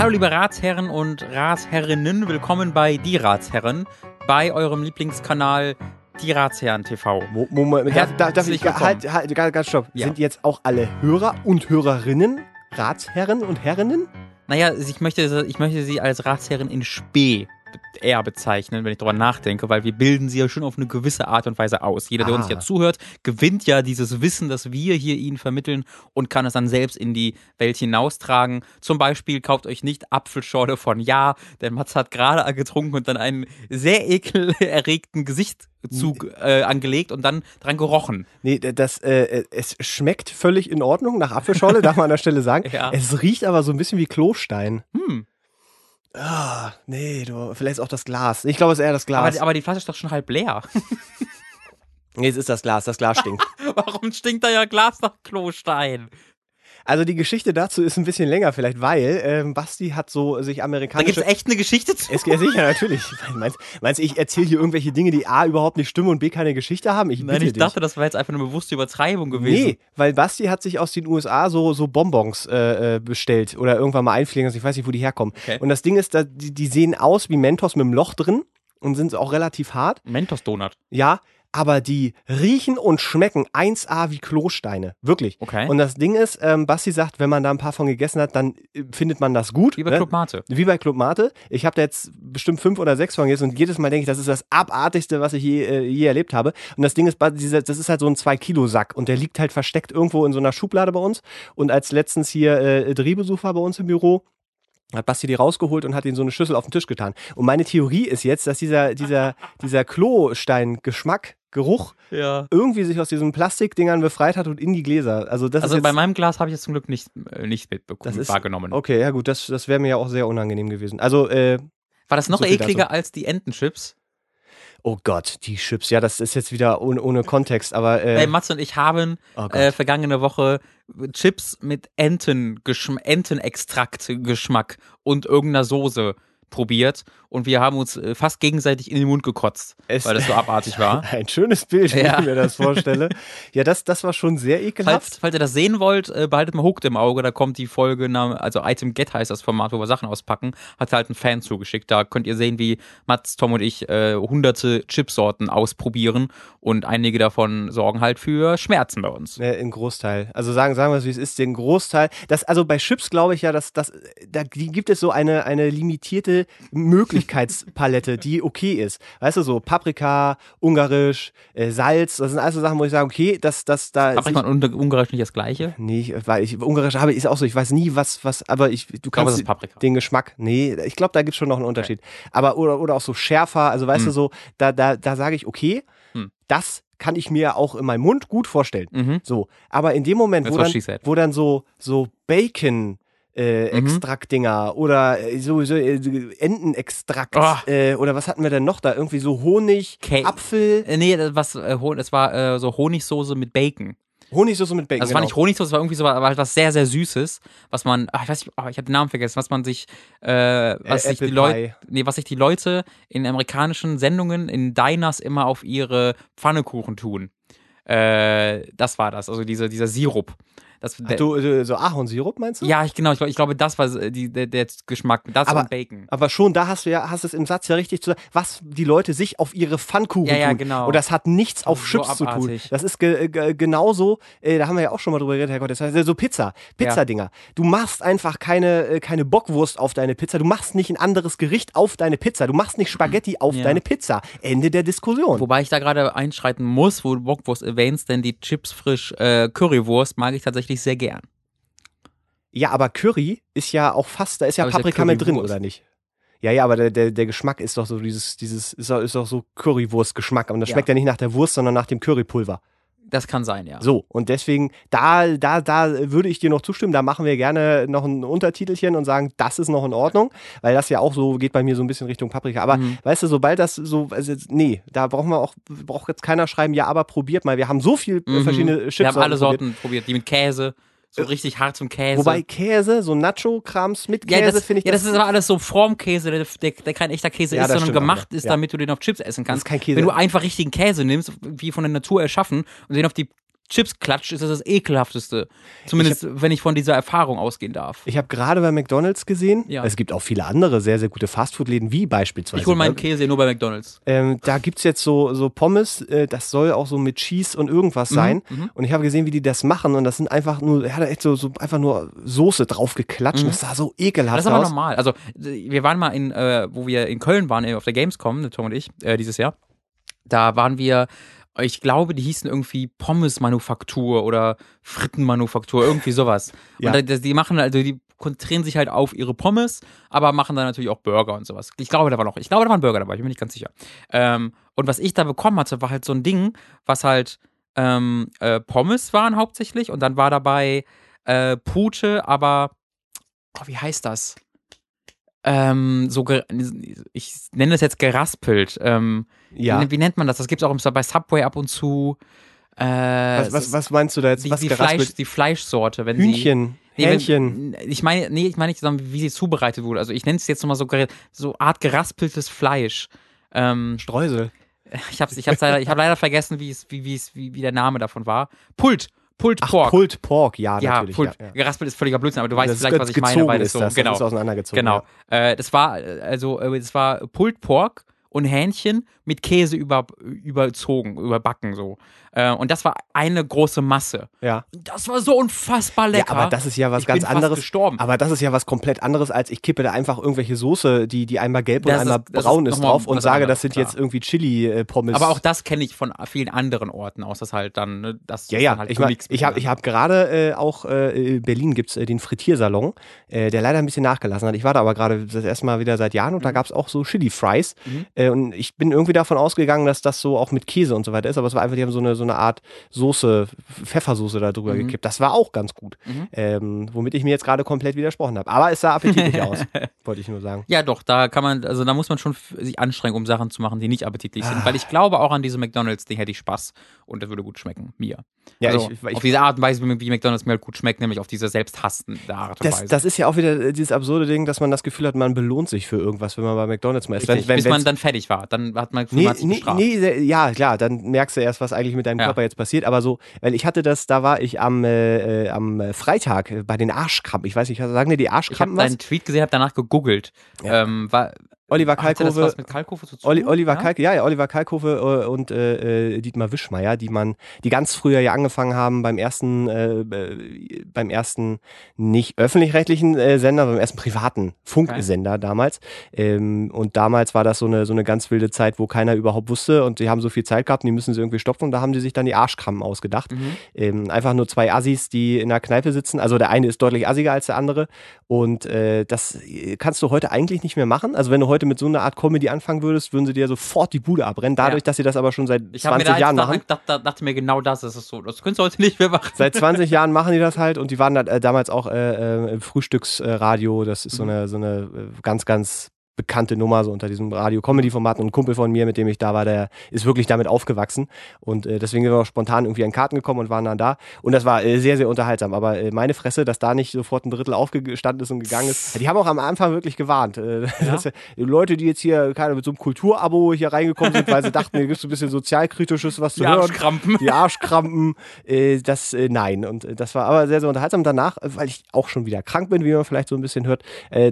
Hallo liebe Ratsherren und Ratsherrinnen, willkommen bei Die Ratsherren, bei eurem Lieblingskanal Die Ratsherren TV. Mo- Moment, darf, darf, darf ich, willkommen. halt, halt, ganz, ganz stopp. Ja. Sind jetzt auch alle Hörer und Hörerinnen Ratsherren und Herrinnen? Naja, ich möchte, ich möchte sie als Ratsherrin in Spee eher bezeichnen, wenn ich darüber nachdenke, weil wir bilden sie ja schon auf eine gewisse Art und Weise aus. Jeder, der uns Ah. ja zuhört, gewinnt ja dieses Wissen, das wir hier ihnen vermitteln und kann es dann selbst in die Welt hinaustragen. Zum Beispiel kauft euch nicht Apfelschorle von Ja, denn Mats hat gerade getrunken und dann einen sehr ekelerregten Gesichtszug äh, angelegt und dann dran gerochen. Nee, das, äh, es schmeckt völlig in Ordnung nach Apfelschorle, darf man an der Stelle sagen. Ja. Es riecht aber so ein bisschen wie Klostein. Hm. Ah, nee, du, vielleicht auch das Glas. Ich glaube, es ist eher das Glas. Aber, aber die Flasche ist doch schon halb leer. nee, es ist das Glas. Das Glas stinkt. Warum stinkt da ja Glas nach Klostein? Also die Geschichte dazu ist ein bisschen länger vielleicht, weil ähm, Basti hat so sich Da amerikanische... gibt es echt eine Geschichte zu. Es, ja, sicher, natürlich. Meinst, meinst du, ich erzähle hier irgendwelche Dinge, die A, überhaupt nicht stimmen und B, keine Geschichte haben? Ich Nein, ich dich. dachte, das war jetzt einfach eine bewusste Übertreibung gewesen. Nee, weil Basti hat sich aus den USA so, so Bonbons äh, äh, bestellt oder irgendwann mal einfliegen lassen. Ich weiß nicht, wo die herkommen. Okay. Und das Ding ist, da, die, die sehen aus wie Mentos mit einem Loch drin und sind auch relativ hart. Mentos-Donut. Ja, aber die riechen und schmecken 1A wie Klosteine. Wirklich. Okay. Und das Ding ist, ähm, Basti sagt, wenn man da ein paar von gegessen hat, dann äh, findet man das gut. Wie bei ne? Club Mate. Wie bei Club Mate. Ich habe da jetzt bestimmt fünf oder sechs von gegessen und jedes Mal denke ich, das ist das abartigste, was ich je, äh, je erlebt habe. Und das Ding ist, das ist halt so ein 2-Kilo-Sack und der liegt halt versteckt irgendwo in so einer Schublade bei uns. Und als letztens hier äh, Drehbesuch war bei uns im Büro, hat Basti die rausgeholt und hat ihn so eine Schüssel auf den Tisch getan. Und meine Theorie ist jetzt, dass dieser, dieser, dieser Klostein-Geschmack, Geruch, Ja. irgendwie sich aus diesen Plastikdingern befreit hat und in die Gläser. Also das Also bei meinem Glas habe ich es zum Glück nicht, äh, nicht mitbekommen, Das ist- wahrgenommen. Okay, ja gut, das, das wäre mir ja auch sehr unangenehm gewesen. Also, äh, War das noch So ekliger dazu. als die Entenchips? Oh Gott, die Chips. Ja, das ist jetzt wieder ohne, ohne Kontext, aber äh, Ey, Matze und ich haben oh äh, vergangene Woche Chips mit Entengeschm Entenextrakt-Geschmack und irgendeiner Soße probiert und wir haben uns äh, fast gegenseitig in den Mund gekotzt, Es- weil das so abartig war. ein schönes Bild, wenn Ja. ich mir das vorstelle. ja, das, das war schon sehr Falls, ekelhaft. falls ihr das sehen wollt, äh, behaltet mal Hooked im Auge, da kommt die Folge, also Item Get heißt das Format, wo wir Sachen auspacken, hat halt ein Fan zugeschickt. Da könnt ihr sehen, wie Mats, Tom und ich äh, hunderte Chipsorten ausprobieren und einige davon sorgen halt für Schmerzen bei uns. Ne, Im Großteil. Also sagen, sagen wir es, wie es ist, den Großteil. Das, also bei Chips glaube ich ja, dass das, da gibt es so eine, eine limitierte Möglichkeitspalette, die okay ist. Weißt du, so Paprika, Ungarisch, äh, Salz, das sind alles so Sachen, wo ich sage, okay, das, das, da. Paprika und Ungar- Ungarisch nicht das gleiche? Nee, ich, weil ich, Ungarisch habe, ist auch so, ich weiß nie, was, was, aber ich, du Ich glaube, kannst ist Paprika. den Geschmack, nee, ich glaube, da gibt es schon noch einen Unterschied. Aber, oder, oder auch so schärfer, also weißt Hm. du so, da, da, da sage ich, okay, Hm. das kann ich mir auch in meinem Mund gut vorstellen. Mhm. So, aber in dem Moment, wo dann, wo dann so, so Bacon, äh, Mhm. Extraktdinger oder äh, so, so äh, Entenextrakt Oh. äh, oder was hatten wir denn noch da? Irgendwie so Honig, Ca- Apfel, Äh, nee, das, was, äh, das war äh, so Honigsoße mit Bacon. Honigsoße mit Bacon. Also es war genau. nicht Honigsoße, es war irgendwie so halt was sehr, sehr Süßes, was man, ach, ich weiß nicht, oh, ich habe den Namen vergessen, was man sich, äh, was sich Apple die Leute, nee, was sich die Leute in amerikanischen Sendungen, in Diners immer auf ihre Pfannekuchen tun. Äh, das war das, also dieser, dieser Sirup. Das, der, du, du, so Ahornsirup meinst du? ja, ich, genau, ich, ich glaube, das war äh, die, der, der Geschmack, das Aber- und Bacon. Aber schon, da hast du ja, hast es im Satz ja richtig zu sagen, was die Leute sich auf ihre Pfannkuchen Ja, ja, tun. genau. Und das hat nichts auf So Chips zu tun. Das ist ge ge genauso, äh, da haben wir ja auch schon mal drüber geredet, Herr Gott, das heißt so Pizza, Pizzadinger. Du machst einfach keine, äh, keine Bockwurst auf deine Pizza, du machst nicht ein anderes Gericht auf deine Pizza, du machst nicht Spaghetti auf Ja. deine Pizza. Ende der Diskussion. Wobei ich da gerade einschreiten muss, wo du Bockwurst erwähnst, denn die Chips frisch äh, Currywurst mag ich tatsächlich sehr gern. Ja, aber Curry ist ja auch fast, da ist ja Aber ist ja Paprika mit drin, oder nicht? Ja, ja, aber der, der, der Geschmack ist doch so dieses, dieses, ist doch, ist doch so Currywurst-Geschmack. Und das Ja. schmeckt ja nicht nach der Wurst, sondern nach dem Currypulver. Das kann sein, ja. So, und deswegen, da, da, da würde ich dir noch zustimmen, da machen wir gerne noch ein Untertitelchen und sagen, das ist noch in Ordnung, weil das ja auch so geht bei mir so ein bisschen Richtung Paprika. Aber Mhm. weißt du, sobald das so, also nee, da brauchen wir auch, braucht jetzt keiner schreiben, ja, aber probiert mal. Wir haben so viel äh, Mhm. verschiedene Chips. Wir haben alle probiert. Sorten probiert, die mit Käse, so richtig hart zum Käse. Wobei Käse, so Nacho-Krams mit ja, Käse, das, finde ich ja, das ist aber alles so Formkäse, der, der, der kein echter Käse Ja, ist, das sondern auch, gemacht ja. ist, Ja. damit du den auf Chips essen kannst. ist kein Käse. Wenn du einfach richtigen Käse nimmst, wie von der Natur erschaffen, und den auf die Chips-Klatsch ist das das ekelhafteste. Zumindest, wenn ich von dieser Erfahrung ausgehen darf. Ich habe gerade bei McDonalds gesehen, Ja. es gibt auch viele andere sehr, sehr gute Fastfood-Läden, wie beispielsweise. Ich hole meinen Käse nur bei McDonalds. Ähm, da gibt's jetzt so, so Pommes, äh, das soll auch so mit Cheese und Mhm, irgendwas sein. Und ich habe gesehen, wie die das machen. Und das sind einfach nur, er hat da echt so, so einfach nur Soße drauf geklatscht. Das sah so ekelhaft Mhm. Das ist aber aus. normal. Also, wir waren mal in, äh, wo wir in Köln waren, äh, auf der Gamescom, Tom und ich, äh, dieses Jahr. Da waren wir, ich glaube, die hießen irgendwie Pommes-Manufaktur oder Frittenmanufaktur, irgendwie sowas. Ja. Und die machen, also die konzentrieren sich halt auf ihre Pommes, aber machen dann natürlich auch Burger und sowas. Ich glaube, da war noch, ich glaube, da war ein Burger dabei, ich bin mir nicht ganz sicher. Ähm, und was ich da bekommen hatte, war halt so ein Ding, was halt ähm, äh, Pommes waren hauptsächlich und dann war dabei äh, Pute, aber oh, wie heißt das? Ähm, so, ich nenne das jetzt geraspelt. Ähm, Ja. wie, wie nennt man das? Das gibt es auch bei Subway ab und zu. Äh, Was, was, was meinst du da jetzt? die, was die? Fleisch, die Fleischsorte, wenn sie. Hühnchen, wenn- Hähnchen. Ich meine, nee, ich meine nicht, sondern wie sie zubereitet wurde. Also ich nenne es jetzt nochmal so, so Art geraspeltes Fleisch. Ähm, Streusel. ich habe ich hab's leider, ich hab leider vergessen, wie, es, wie, wie, es, wie, wie der Name davon war. Pult. Pult Ach, Pork. Pulled Pork, ja, ja, natürlich. Pult. Ja, ja. Geraspelt ist völliger Blödsinn, aber du weißt Das vielleicht, was ich meine, weil das ist so, das, genau. das ist auseinandergezogen. Genau. Ja. Äh, das war, äh, also, äh, das war Pulled Pork und Hähnchen mit Käse über, überzogen, überbacken so. Äh, und das war eine große Masse. Ja. Das war so unfassbar Ja, lecker. aber das ist ja was ich ganz anderes. gestorben. Aber das ist ja was komplett anderes, als ich kippe da einfach irgendwelche Soße, die, die einmal gelb und Das ist- einmal das braun ist ist, drauf und sage, anderes, das sind klar. jetzt irgendwie Chili-Pommes. Aber auch das kenne ich von vielen anderen Orten aus, das halt dann, ne, das Ja, ist ja, halt ich, mein, ich habe ich hab gerade äh, auch äh, in Berlin gibt's äh, den Frittiersalon, äh, der leider ein bisschen nachgelassen hat. Ich war da aber gerade das erste Mal wieder seit Jahren und Mhm. da gab's auch so Chili-Fries. Äh, und ich bin irgendwie davon ausgegangen, dass das so auch mit Käse und so weiter ist, aber es war einfach, die haben so eine, so eine Art Soße, Pfeffersoße da drüber Mhm. gekippt. Das war auch ganz gut. Ähm, womit ich mir jetzt gerade komplett widersprochen habe. Aber es sah appetitlich aus, wollte ich nur sagen. Ja, doch, da kann man, also da muss man schon sich anstrengen, um Sachen zu machen, die nicht appetitlich Ah. sind. Weil ich glaube, auch an diesem McDonalds-Ding hätte ich Spaß und das würde gut schmecken, mir. Ja, also, ich- ich- auf diese Art und Weise, wie, McDonalds mir halt gut schmeckt, nämlich auf diese selbsthassende Art und Das, Weise. das ist ja auch wieder dieses absurde Ding, dass man das Gefühl hat, man belohnt sich für irgendwas, wenn man bei McDonalds mal ist. Richtig, wenn, bis man dann fertig war. Dann hat man, Nee, man hat sich nee, nee, ja, klar, dann merkst du erst, was eigentlich mit deinem Ja. Körper jetzt passiert. Aber so, weil ich hatte das, da war ich am, äh, äh, am Freitag äh, bei den Arschkrampen. Ich weiß nicht, sagen dir die Ich habe Arschkrampen was? deinen Tweet gesehen, habe danach gegoogelt. Ähm, war, Oliver Kalkofe. Oli, Oliver ja? Kalk, ja, ja, Oliver Kalkofe äh, und äh, äh, Dietmar Wischmeier, die man, die ganz früher ja angefangen haben beim ersten, äh, äh, beim ersten nicht öffentlich-rechtlichen äh, Sender, beim ersten privaten Funksender damals. Ähm, und damals war das so eine so eine ganz wilde Zeit, wo keiner überhaupt wusste und die haben so viel Zeit gehabt, und die müssen sie irgendwie stopfen. Und da haben die sich dann die Arschkrampen ausgedacht. Mhm. Ähm, einfach nur zwei Assis, die in der Kneipe sitzen. Also der eine ist deutlich assiger als der andere. Und äh, das kannst du heute eigentlich nicht mehr machen. Also wenn du heute mit so einer Art Comedy anfangen würdest, würden sie dir sofort die Bude abbrennen. Dadurch, Ja. dass sie das aber schon seit Ich habe mir 20 da Jahren machen. dachte, dachte, dachte mir genau das ist es so. Das könntest du heute nicht mehr machen. Seit 20 Jahren machen die das halt und die waren da, äh, damals auch äh, äh, im Frühstücksradio. Das ist so Mhm. eine, so eine äh, ganz, ganz bekannte Nummer so unter diesem Radio-Comedy-Format. Und ein Kumpel von mir, mit dem ich da war, der ist wirklich damit aufgewachsen. Und äh, deswegen sind wir auch spontan irgendwie an Karten gekommen und waren dann da. Und das war äh, sehr, sehr unterhaltsam. Aber äh, meine Fresse, dass da nicht sofort ein Drittel aufgestanden ist und gegangen ist. Die haben auch am Anfang wirklich gewarnt. Äh, dass, äh, Leute, die jetzt hier keine mit so einem Kulturabo hier reingekommen sind, weil sie dachten, hier gibt es ein bisschen sozialkritisches was zu Die hören Arschkrampen. die Arschkrampen, äh, das nein. Und das war aber sehr, sehr unterhaltsam. Danach, weil ich auch schon wieder krank bin, wie man vielleicht so ein bisschen hört,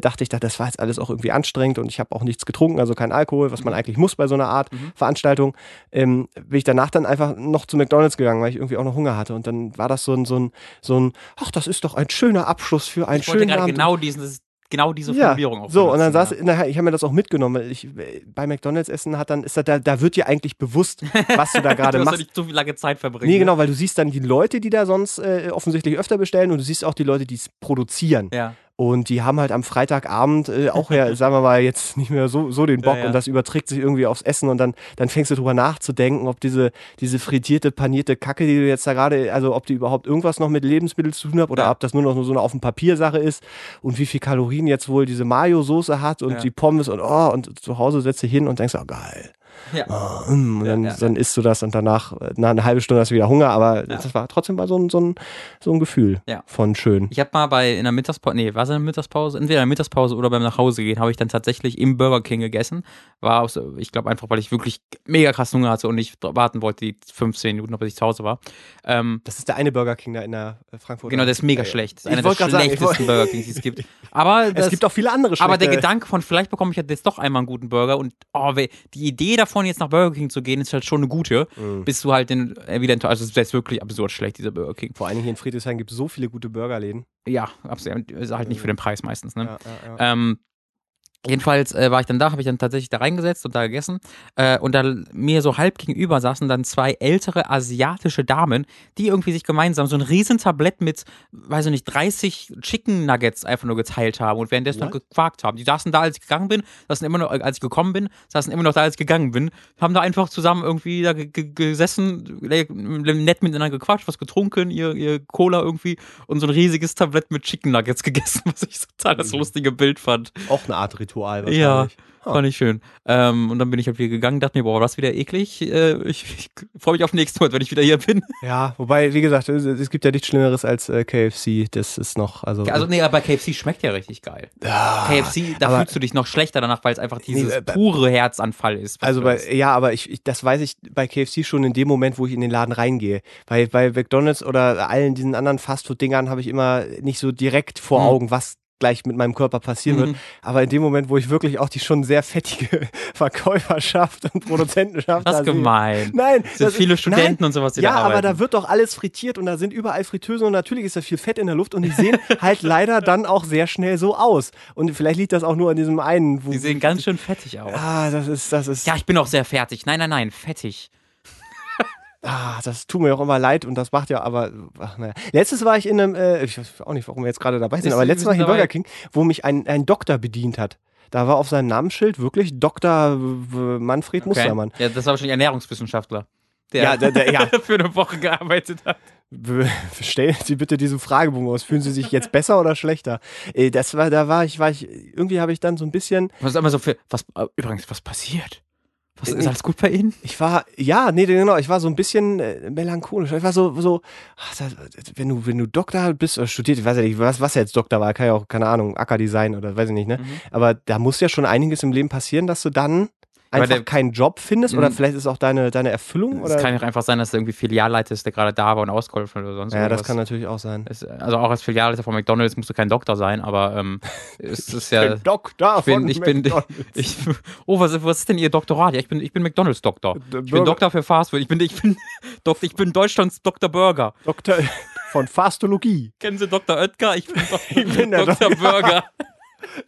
dachte ich, das war jetzt alles auch irgendwie anstrengend und ich habe auch nichts getrunken, also kein Alkohol, was man eigentlich muss bei so einer Art Veranstaltung. Ähm, bin ich danach dann einfach noch zu McDonalds gegangen, weil ich irgendwie auch noch Hunger hatte. Und dann war das so ein, so ein, so ein, ach, das ist doch ein schöner Abschluss für einen Ich schönen gerade Abend. genau diesen, genau diese Ja, Formulierung auch so und dann saß, nachher, ich habe mir das auch mitgenommen, weil ich bei McDonalds essen hat dann ist das, da, da wird dir eigentlich bewusst, was du da ja. gerade Du machst. ja nicht so viel lange Zeit verbringen. Nee, genau, weil du siehst dann die Leute, die da sonst äh, offensichtlich öfter bestellen und du siehst auch die Leute, die es produzieren. Ja. Und die haben halt am Freitagabend äh, auch ja, sagen wir mal, jetzt nicht mehr so, so den Bock Ja, ja. und das überträgt sich irgendwie aufs Essen und dann, dann fängst du drüber nachzudenken, ob diese, diese frittierte, panierte Kacke, die du jetzt da gerade, also ob die überhaupt irgendwas noch mit Lebensmitteln zu tun hat oder ob das nur noch so eine auf dem Papier Sache ist und wie viel Kalorien jetzt wohl diese Mayo-Soße hat und die Pommes und oh, und zu Hause setzt du hin und denkst, oh geil. Ja. Oh, mm, und dann, Ja, ja, dann isst du das und danach, nach einer halben Stunde hast du wieder Hunger, aber das war trotzdem mal so ein, so ein, so ein Gefühl von schön. Ich habe mal bei in der Mittagspause, nee, war es in der Mittagspause? Entweder in der Mittagspause oder beim Nachhause gehen, habe ich dann tatsächlich im Burger King gegessen. War aus, ich glaube einfach, weil ich wirklich mega krass Hunger hatte und nicht warten wollte, die 15 Minuten, bis ich zu Hause war. Ähm, Das ist der eine Burger King da in der äh, Frankfurter. genau, der ist mega schlecht. Das ist einer der gerade sagen, schlechtesten Burger Kings, die es gibt. Aber das, Es gibt auch viele andere aber der schlechte- Gedanke von, vielleicht bekomme ich jetzt doch einmal einen guten Burger und oh, die Idee davon, jetzt nach Burger King zu gehen, ist halt schon eine gute, Mhm. bis du halt den, äh, wieder enttäuscht. Also, das ist wirklich absurd schlecht, dieser Burger King. Vor allen Dingen hier in Friedrichshain gibt es so viele gute Burgerläden. Ja, absolut. Ist halt nicht für den Preis meistens, ne? Ja, ja, ja. Ähm, jedenfalls äh, war ich dann da, habe ich dann tatsächlich da reingesetzt und da gegessen. Äh, und da mir so halb gegenüber saßen dann zwei ältere asiatische Damen, die irgendwie sich gemeinsam so ein riesen Tablett mit, weiß ich nicht, 30 Chicken Nuggets einfach nur geteilt haben und währenddessen noch gequakt haben. Die saßen da, als ich gegangen bin, saßen immer noch, als ich gekommen bin, saßen immer noch da, als ich gegangen bin, haben da einfach zusammen irgendwie da ge- ge- gesessen, nett miteinander gequatscht, was getrunken, ihr, ihr Cola irgendwie und so ein riesiges Tablett mit Chicken Nuggets gegessen, was ich total das lustige Bild fand. Auch eine Art Ritual Ja, wahrscheinlich. fand ich schön. Ähm, und dann bin ich halt wieder gegangen, dachte mir, boah, das wieder eklig. Äh, ich ich freue mich auf nächsten Mal, wenn ich wieder hier bin. Ja, wobei, wie gesagt, es, es gibt ja nichts Schlimmeres als äh, KFC. Das ist noch, also. Also, nee, aber KFC schmeckt ja richtig geil. Ah, KFC, da aber- fühlst du dich noch schlechter danach, weil es einfach dieses Nee, äh, bei- pure Herzanfall ist. Also bei, ja, aber ich, ich, das weiß ich bei KFC schon in dem Moment, wo ich in den Laden reingehe. Bei, bei McDonalds oder allen diesen anderen Fastfood-Dingern habe ich immer nicht so direkt vor Mhm. Augen, was gleich mit meinem Körper passieren Mhm. wird. Aber in dem Moment, wo ich wirklich auch die schon sehr fettige Verkäuferschaft und Produzentenschaft das da ist sehe. gemein. Nein, Es sind viele ist- Studenten nein, und sowas, die Ja, da aber da wird doch alles frittiert und da sind überall Fritteusen und natürlich ist da viel Fett in der Luft und die sehen halt leider dann auch sehr schnell so aus. Und vielleicht liegt das auch nur an diesem einen. Wo, Die sehen ganz schön fettig aus. Ah, das ist, das ist. Ja, ich bin auch sehr fertig. Nein, nein, nein, fettig. Ah, das tut mir auch immer leid und das macht ja aber. Ach, naja. Letztes war ich in einem, äh, ich weiß auch nicht, warum wir jetzt gerade dabei sind, Ist- aber letztes Mal sind in. Burger King, wo mich ein, ein Doktor bedient hat. Da war auf seinem Namensschild wirklich Dr. W- Manfred Mustermann. Ja, das war wahrscheinlich ein Ernährungswissenschaftler. Der Ja, der- der- ja. für eine Woche gearbeitet hat. Stellen Sie bitte diesen Fragebogen aus. Fühlen Sie sich jetzt besser oder schlechter? Äh, Das war, da war ich, war ich, irgendwie habe ich dann so ein bisschen, Was ist immer so für. Was, äh, übrigens, was passiert? Was, Äh, ist alles gut bei Ihnen? ich war, ja, nee, genau, ich war so ein bisschen äh, melancholisch. Ich war so, so, ach, das, wenn du, wenn du Doktor bist oder studiert, ich weiß ja nicht, was, was jetzt Doktor war, kann ja auch, keine Ahnung, Ackerdesign oder weiß ich nicht, ne? Aber da muss ja schon einiges im Leben passieren, dass du dann einfach der- keinen Job findest oder Mhm. vielleicht ist auch deine, deine Erfüllung Es kann ja einfach sein, dass der irgendwie Filialleiter ist, der gerade da war und ausgeholfen oder sonst ja, das kann natürlich auch sein. Es- also auch als Filialleiter von McDonalds musst du kein Doktor sein, aber ähm, es ist ja. Doktor Ich bin, von ich bin, McDonald's. ich, oh, was, was ist denn Ihr Doktorat? Ja, ich bin, ich bin McDonalds-Doktor. Ich bin Doktor für Fastfood. Ich bin, ich bin, Doktor, ich bin Deutschlands Dr. Burger. Doktor von Fastologie. Kennen Sie Dr. Oetker? Ich bin, Dok Ich bin der Dr. Doktor. Burger.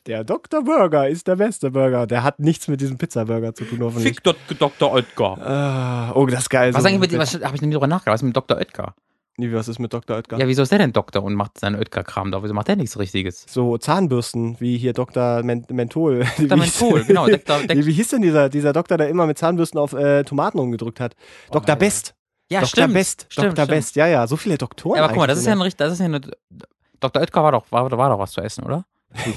Der Dr. Burger ist der beste Burger. Der hat nichts mit diesem Pizzaburger zu tun, hoffentlich. Fick Dr. Oetker. Ah, oh, das ist geil. Was so, eigentlich mit, was habe ich denn nie drüber nachgedacht? Was ist mit Dr. Oetker? Nee, was ist mit Dr. Oetker? Ja, wieso ist der denn Doktor und macht seinen Oetker-Kram da? Wieso macht der nichts Richtiges? So Zahnbürsten, wie hier Dr. Men Menthol. Dr. Menthol, genau. Dr. Wie, wie hieß denn dieser, dieser Doktor, der immer mit Zahnbürsten auf äh, Tomaten rumgedrückt hat? Dr. Alter. Best. Ja, Dr. stimmt. Best. Stimmt, Dr. stimmt. Best. Ja, ja, so viele Doktoren. Ja, aber guck mal, das ist ja ein richtig, das ist ja eine. Dr. Oetker war doch, war, war doch was zu essen, oder?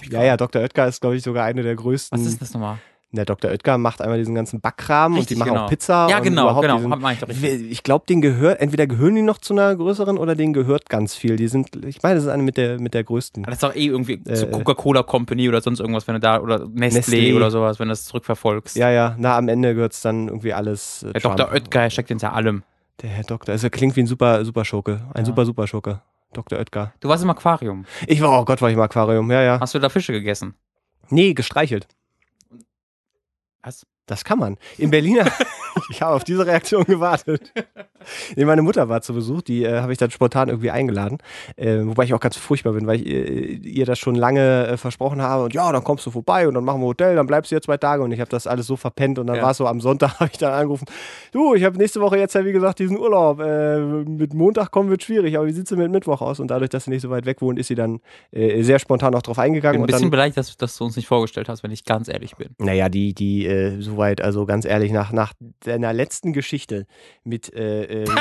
Ja, ja, Dr. Oetker ist, glaube ich, sogar eine der größten. Was ist das nochmal? Der Dr. Oetker macht einmal diesen ganzen Backkram und Richtig, die machen genau. auch Pizza. Ja, und genau, genau. diesen- ich doch. Ich glaube, denen gehört, entweder gehören die noch zu einer größeren oder denen gehört ganz viel. Die sind, ich meine, das ist eine mit der, mit der größten. Das ist doch eh irgendwie Äh, zu Coca-Cola Company oder sonst irgendwas, wenn du da, oder Nestlé, Nestlé. oder sowas, wenn du das zurückverfolgst. Ja, ja, na, am Ende gehört es dann irgendwie alles. Äh, Der Trump. Dr. Oetker steckt hinter allem. Der Herr Doktor, also klingt wie ein super, super Schurke. Ein Ja. super, super Schurke. Dr. Oetker. Du warst im Aquarium. Ich war, oh Gott, war ich im Aquarium. Ja, ja. Hast du da Fische gegessen? Nee, gestreichelt. Was? Das kann man. In Berliner, ich habe auf diese Reaktion gewartet. Nee, meine Mutter war zu Besuch, die äh, habe ich dann spontan irgendwie eingeladen. Äh, wobei ich auch ganz furchtbar bin, weil ich äh, ihr das schon lange äh, versprochen habe. Und ja, dann kommst du vorbei und dann machen wir Hotel, dann bleibst du hier zwei Tage. Und ich habe das alles so verpennt. Und dann Ja. war es so am Sonntag, habe ich dann angerufen. Du, ich habe nächste Woche jetzt ja, wie gesagt, diesen Urlaub. Äh, mit Montag kommen wird schwierig, aber wie sieht es mit Mittwoch aus? Und dadurch, dass sie nicht so weit weg wohnt, ist sie dann äh, sehr spontan auch drauf Ich eingegangen. bin ein bisschen dann, beleidigt, dass, dass du uns nicht vorgestellt hast, wenn ich ganz ehrlich bin. naja, die, die, soweit, also ganz ehrlich, nach, nach deiner letzten Geschichte mit, äh, ähm,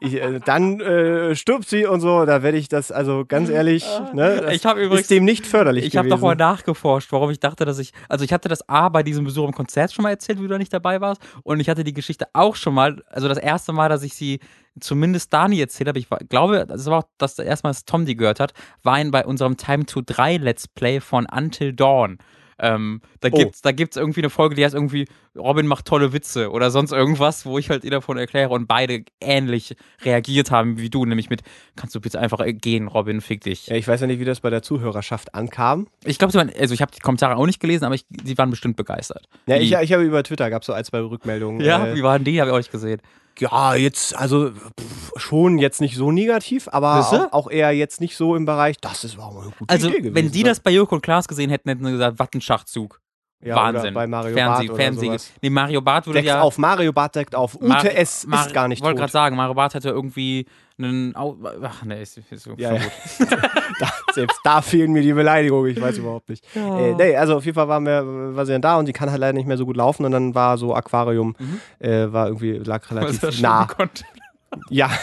ich, äh, dann äh, stirbt sie und so, da werde ich das, also ganz ehrlich, ne, das Ich habe übrigens ist dem nicht förderlich Ich habe doch mal nachgeforscht, warum ich dachte, dass ich. Also, ich hatte das A bei diesem Besuch im Konzert schon mal erzählt, wie du da nicht dabei warst. Und ich hatte die Geschichte auch schon mal. Also, das erste Mal, dass ich sie zumindest Dani erzählt habe, ich war, glaube, das war auch das erste Mal, dass Tom die gehört hat, war in, bei unserem Time to 3 Let's Play von Until Dawn. Ähm, da Oh. gibt's, da gibt's irgendwie eine Folge, die heißt irgendwie Robin macht tolle Witze oder sonst irgendwas, wo ich halt ihr davon erkläre und beide ähnlich reagiert haben wie du, nämlich mit, kannst du bitte einfach gehen, Robin, fick dich. ja, ich weiß ja nicht, wie das bei der Zuhörerschaft ankam. Ich glaube, also ich habe die Kommentare auch nicht gelesen, aber ich, sie waren bestimmt begeistert. Ja, ich, Wie- ich habe über Twitter gab es so ein, zwei Rückmeldungen. ja, äh, wie waren die? Habe ich auch nicht gesehen. Ja, jetzt, also pff, schon jetzt nicht so negativ, aber auch, auch eher jetzt nicht so im Bereich, das ist war mal eine gute Also, Idee gewesen. wenn die das bei Joko und Klaas gesehen hätten, hätten sie gesagt, Schachzug. Ja, Wahnsinn. Bei Mario Fernseh, oder Fernseh. sowas. Nee, Mario Barth würde Deckt ja. auf, Mario Barth deckt auf. Mar- S. Mar- ist gar nicht wollte tot. gerade sagen, Mario Barth hätte irgendwie einen. Au Ach, nee, ist, ist Ja, ja. gut. da, selbst da fehlen mir die Beleidigungen, ich weiß überhaupt nicht. Äh, nee, also auf jeden Fall waren wir, war sie dann da und die kann halt leider nicht mehr so gut laufen und dann war so Aquarium, äh, war irgendwie, lag Mhm. Was relativ schon nah. Ja.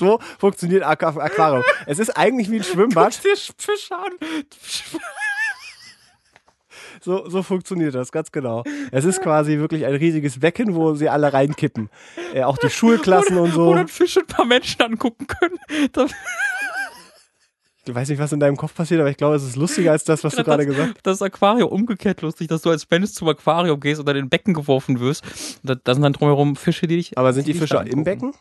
So funktioniert Aqu- Aquarium. Es ist eigentlich wie ein Schwimmbad. Guck dir Fisch an. So, so funktioniert das, ganz genau. Es ist quasi wirklich ein riesiges Becken, wo sie alle reinkippen. Äh, auch die Schulklassen und Wo so. dann Fische ein paar Menschen angucken können. Das, Ich weiß nicht, was in deinem Kopf passiert, aber ich glaube, es ist lustiger als das, was du gerade gesagt hast. Das Aquarium umgekehrt lustig, dass du als Mensch zum Aquarium gehst und dann in ein Becken geworfen wirst. Da, da sind dann drumherum Fische, die dich. Aber sind die Fische im Becken?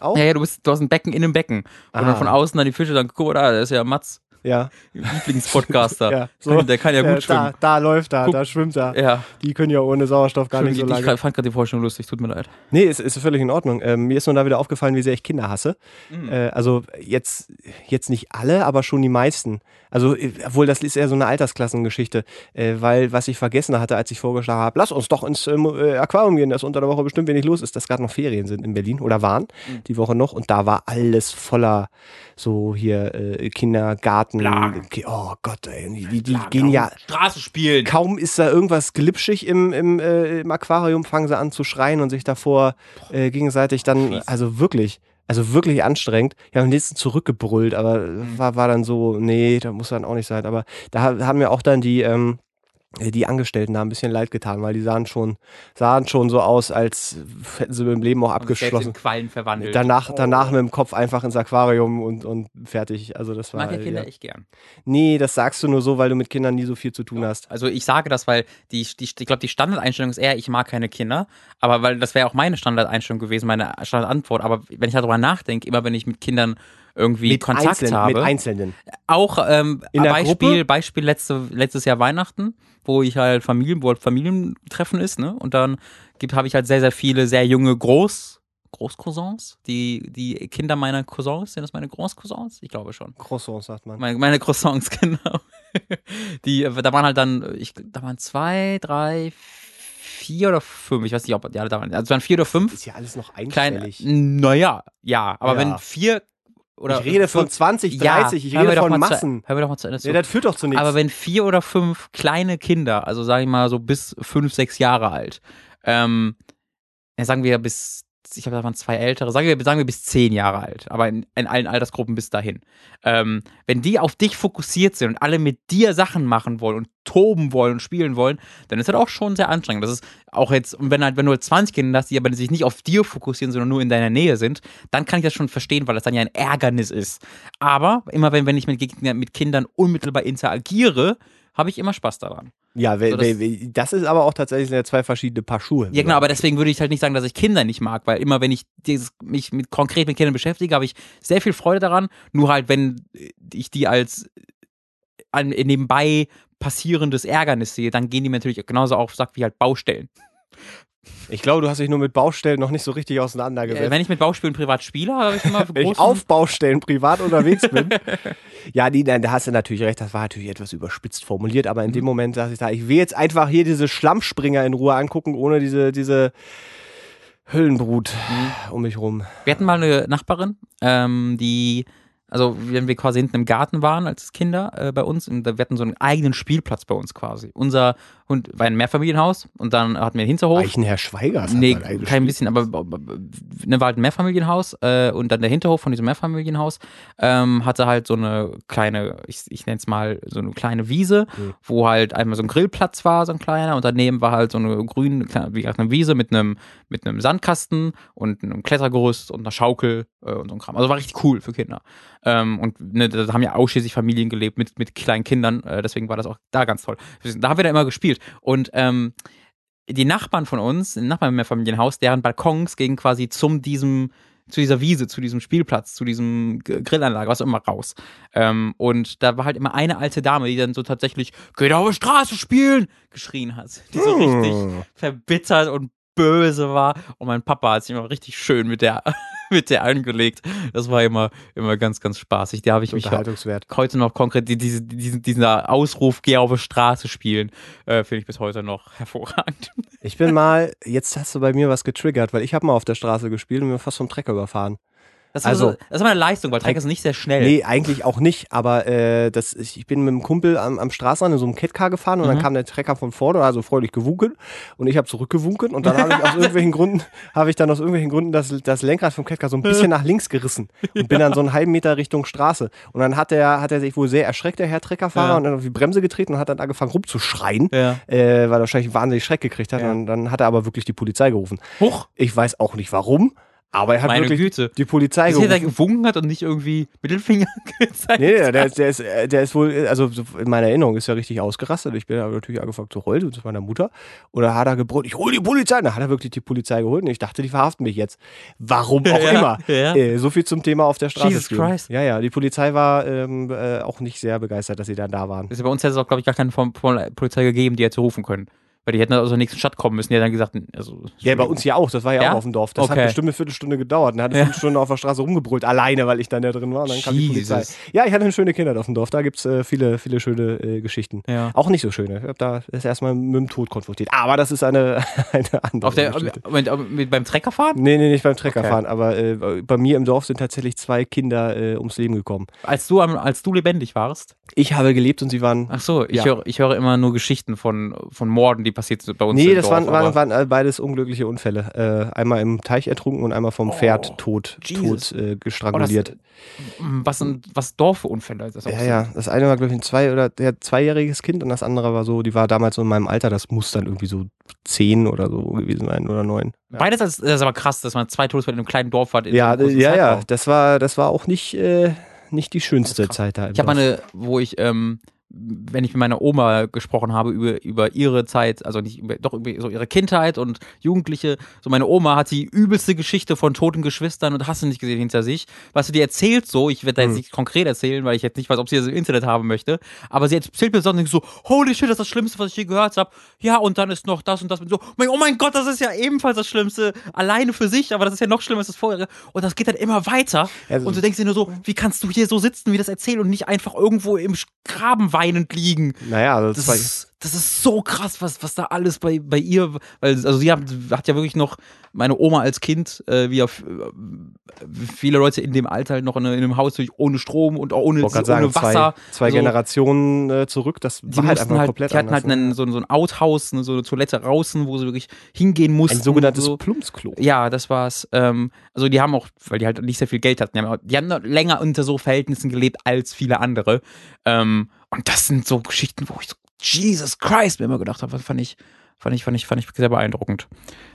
Auch? Ja, ja, du, bist, du hast ein Becken in einem Becken. Und Ah. dann von außen dann die Fische, dann guck mal da, ist ja Mats, Ja. Lieblingspodcaster. ja. So, Der kann ja gut schwimmen. Da, da läuft er, Guck. da schwimmt er. Ja, Die können ja ohne Sauerstoff gar nicht so lange. ich fand gerade die Vorstellung lustig, tut mir leid. Nee, ist, ist völlig in Ordnung. Ähm, mir ist nur da wieder aufgefallen, wie sehr ich Kinder hasse. Mhm. Äh, also jetzt, jetzt nicht alle, aber schon die meisten. Also, äh, obwohl das ist eher so eine Altersklassengeschichte, äh, weil was ich vergessen hatte, als ich vorgeschlagen habe, lass uns doch ins ähm, äh, Aquarium gehen, da ist unter der Woche bestimmt wenig los ist, dass gerade noch Ferien sind in Berlin oder waren Mhm. die Woche noch und da war alles voller so hier äh, Kindergarten. Blang. Ki- Oh Gott, ey, die, die, die gehen ja Straße spielen. kaum ist da irgendwas glitschig im, im, äh, im Aquarium, fangen sie an zu schreien und sich davor äh, gegenseitig dann, Fies. also wirklich, also wirklich anstrengend. Ja, am nächsten zurückgebrüllt, aber Mhm. war, war dann so, nee, da muss dann auch nicht sein. Aber da ha- haben mir auch dann die, ähm, die Angestellten da ein bisschen leid getan, weil die sahen schon, sahen schon so aus, als hätten sie mit dem Leben auch abgeschlossen. in Quallen verwandelt. Danach, Oh. danach mit dem Kopf einfach ins Aquarium und, und fertig. Also das war. mag ja Kinder ja. echt gern. Nee, das sagst du nur so, weil du mit Kindern nie so viel zu tun hast. Also ich sage das, weil die, die ich glaube, die Standardeinstellung ist eher, ich mag keine Kinder. Aber weil das wäre auch meine Standardeinstellung gewesen, meine Standardantwort. Aber wenn ich darüber nachdenke, immer wenn ich mit Kindern irgendwie Mit Kontakt Einzelnen, habe, mit Einzelnen. auch ähm, In der Beispiel, Gruppe? Beispiel letzte, letztes Jahr Weihnachten, wo ich halt Familien, wo halt Familientreffen ist, ne? Und dann gibt habe ich halt sehr, sehr viele sehr junge Groß, Großcousins, die, die Kinder meiner Cousins, sind das meine Großcousins? Ich glaube schon. Croissants, sagt man. Meine, meine Croissants, genau. Die, da waren halt dann, ich, da waren zwei, drei, vier oder fünf, ich weiß nicht, ob alle da waren. Also waren vier oder fünf Ist ja alles noch einstellig. naja, ja, aber Ja. wenn vier oder ich rede von fünf- 20, Ja, 30, ich hör mir rede von mal zu- Massen. Hör mir doch mal zu Ende zu. Ja, das führt doch zu nichts. Aber wenn vier oder fünf kleine Kinder, also sage ich mal so bis fünf, sechs Jahre alt, ähm, ja, sagen wir bis, ich glaube, da waren zwei ältere, sagen wir, sagen wir bis zehn Jahre alt, aber in, in allen Altersgruppen bis dahin. Ähm, wenn die auf dich fokussiert sind und alle mit dir Sachen machen wollen und toben wollen und spielen wollen, dann ist das auch schon sehr anstrengend. Das ist auch jetzt, und wenn halt, wenn du halt 20 Kinder hast, die aber sich nicht auf dir fokussieren, sondern nur in deiner Nähe sind, dann kann ich das schon verstehen, weil das dann ja ein Ärgernis ist. Aber immer wenn, wenn ich mit, mit Kindern unmittelbar interagiere, habe ich immer Spaß daran. ja, we, so, das- we, das ist aber auch tatsächlich zwei verschiedene Paar Schuhe. Ja, genau, aber deswegen würde ich halt nicht sagen, dass ich Kinder nicht mag, weil immer wenn ich dieses, mich mit, konkret mit Kindern beschäftige, habe ich sehr viel Freude daran. Nur halt, wenn ich die als ein nebenbei passierendes Ärgernis sehe, dann gehen die mir natürlich genauso auf Sack wie halt Baustellen. Ich glaube, du hast dich nur mit Baustellen noch nicht so richtig Äh, auseinandergesetzt. wenn ich mit Baustellen privat spiele, habe ich immer wenn ich auf Baustellen privat unterwegs bin. ja, nee, nein, da hast du natürlich recht, das war natürlich etwas überspitzt formuliert, aber in Mhm. dem Moment dachte ich da, ich will jetzt einfach hier diese Schlammspringer in Ruhe angucken, ohne diese, diese Höllenbrut Mhm. um mich rum. Wir hatten mal eine Nachbarin, ähm, die also wenn wir quasi hinten im Garten waren als Kinder äh, bei uns, und wir hatten so einen eigenen Spielplatz bei uns quasi. Unser Hund war ein Mehrfamilienhaus und dann hatten wir einen Hinterhof. Eichenherr Schweigers hat Nee, mal ein kein bisschen, aber ne, war halt ein Mehrfamilienhaus äh, und dann der Hinterhof von diesem Mehrfamilienhaus ähm, hatte halt so eine kleine, ich, ich nenne es mal so eine kleine Wiese, Mhm. wo halt einmal so ein Grillplatz war, so ein kleiner und daneben war halt so eine grüne, wie gesagt, eine Wiese mit einem mit einem Sandkasten und einem Klettergerüst und einer Schaukel äh, und so ein Kram. Also war richtig cool für Kinder. Ähm, und ne, da haben ja ausschließlich Familien gelebt mit, mit kleinen Kindern, äh, deswegen war das auch da ganz toll. Da haben wir da immer gespielt. Und ähm, die Nachbarn von uns, die Nachbarn im Mehrfamilienhaus, deren Balkons gingen quasi zum diesem, zu dieser Wiese, zu diesem Spielplatz, zu diesem Grillanlage, was auch immer raus. Ähm, und da war halt immer eine alte Dame, die dann so tatsächlich, geht auf die Straße spielen, geschrien hat. Die so richtig Hm. verbittert und böse war. Und mein Papa hat sich immer richtig schön mit der, mit der angelegt. Das war immer, immer ganz, ganz spaßig. Da habe ich mich Unterhaltungswert. heute noch konkret, die- diese, diesen, dieser Ausruf, geh auf die Straße spielen, äh, finde ich bis heute noch hervorragend. Ich bin mal, jetzt hast du bei mir was getriggert, weil ich habe mal auf der Straße gespielt und mir fast vom Trecker überfahren. Das Also- ist, das ist immer eine Leistung, weil Trecker ist nicht sehr schnell. Nee, eigentlich auch nicht, aber äh, das, ich ich bin mit einem Kumpel am, am Straßenrand in so einem Catcar gefahren und dann Mhm. kam der Trecker von vorne, also freudig gewunken und ich habe zurückgewunken und dann habe ich aus irgendwelchen Gründen, habe ich dann aus irgendwelchen Gründen das, das Lenkrad vom Catcar so ein bisschen nach links gerissen und bin dann so einen halben Meter Richtung Straße und dann hat er, hat er sich wohl sehr erschreckt, der Herr Treckerfahrer Ja. und dann auf die Bremse getreten und hat dann angefangen rumzuschreien, Ja. äh, weil er wahrscheinlich wahnsinnig Schreck gekriegt hat Ja. und dann hat er aber wirklich die Polizei gerufen. Huch, Ich weiß auch nicht warum, aber er hat meine wirklich Güte. die Polizei Dass er da gewunken hat und nicht irgendwie Mittelfinger gezeigt Nee, nee, hat. der, der, ist, äh, der ist wohl, also so in meiner Erinnerung ist er richtig ausgerastet. Ich bin aber natürlich angefangen zu heulen, zu meiner Mutter. Und da hat er gebrüllt, ich hol die Polizei. Da hat er wirklich die Polizei geholt und ich dachte, die verhaften mich jetzt. Warum auch Ja, immer. ja. Äh, so viel zum Thema auf der Straße. Jesus spielen. Christ. Ja, ja, die Polizei war ähm, äh, auch nicht sehr begeistert, dass sie dann da waren. Ist bei uns hätte es auch, glaube ich, gar keine Form von Polizei gegeben, die hätte rufen können. Weil die hätten aus der nächsten Stadt kommen müssen. Die hätten dann gesagt, also, Ja, bei uns hier auch. Das war ja, Ja? auch auf dem Dorf. Das Okay. hat bestimmt eine Viertelstunde gedauert. Dann hat eine Ja. Viertelstunde auf der Straße rumgebrüllt, alleine, weil ich dann da drin war. Und dann kam die Polizei. Jesus. Ja, ich hatte eine schöne Kindheit auf dem Dorf. Da gibt es äh, viele, viele schöne äh, Geschichten. Ja. Auch nicht so schöne. Ich habe da ist erstmal mit dem Tod konfrontiert. Aber das ist eine, eine andere Auf der, Geschichte. mit, mit, beim Trecker fahren? Nee, nee, nicht beim Trecker Okay. Aber äh, bei mir im Dorf sind tatsächlich zwei Kinder äh, ums Leben gekommen. Als du, als du lebendig warst? Ich habe gelebt und sie waren. Ach so, ich, Ja. höre, ich höre immer nur Geschichten von, von Morden, die passiert bei uns Nee, das Dorf, waren, waren, waren äh, beides unglückliche Unfälle. Äh, einmal im Teich ertrunken und einmal vom Pferd tot, tot äh, Oh, das, gestranguliert. was, sind, was Dorf für Unfälle ist das auch Ja, so? ja. Das eine war, glaube ich, ein zwei- oder ja, zweijähriges Kind und das andere war so, die war damals so in meinem Alter, das muss dann irgendwie so zehn oder so gewesen sein oder neun. Ja, Beides das ist aber krass, dass man zwei Todesfälle in einem kleinen Dorf hat. ja, so ja, ja. Das war, das war auch nicht, äh, nicht die schönste. Zeit da. Ich habe eine, wo ich, ähm, wenn ich mit meiner Oma gesprochen habe über, über ihre Zeit, also nicht über, doch über so ihre Kindheit und Jugendliche, so meine Oma hat die übelste Geschichte von toten Geschwistern und hast du nicht gesehen hinter sich. Was du dir erzählt so, ich werde da jetzt Hm. nicht konkret erzählen, weil ich jetzt nicht weiß, ob sie das im Internet haben möchte, aber sie erzählt mir sonst so, holy shit, das ist das Schlimmste, was ich je gehört habe. Ja, und dann ist noch das und das und so, oh mein Gott, das ist ja ebenfalls das Schlimmste, alleine für sich, aber das ist ja noch schlimmer als das vorherige. Und das geht dann immer weiter. Also- und du denkst dir nur so, wie kannst du hier so sitzen, wie das erzählen und nicht einfach irgendwo im Graben weinend liegen? Naja, also das, Das war, ist, das ist so krass, was, was da alles bei, bei ihr, weil, also sie hat, hat ja wirklich noch meine Oma als Kind, äh, wie auf, äh, viele Leute in dem Alter halt noch in, einem Haus durch, ohne Strom und auch ohne, ohne sagen, Wasser. zwei, zwei so. Generationen äh, zurück, das Die war halt einfach halt, komplett die hatten anders. halt einen, so, so ein Outhouse, eine, so eine Toilette draußen, wo sie wirklich hingehen mussten. ein sogenanntes so. Plumpsklo. Ja, das war's. Ähm, also die haben auch, weil die halt nicht sehr viel Geld hatten, die haben, die haben noch länger unter so Verhältnissen gelebt als viele andere. Ähm, und das sind so Geschichten, wo ich so, Jesus Christ, mir immer gedacht habe, fand ich, fand ich, fand ich, fand ich sehr beeindruckend.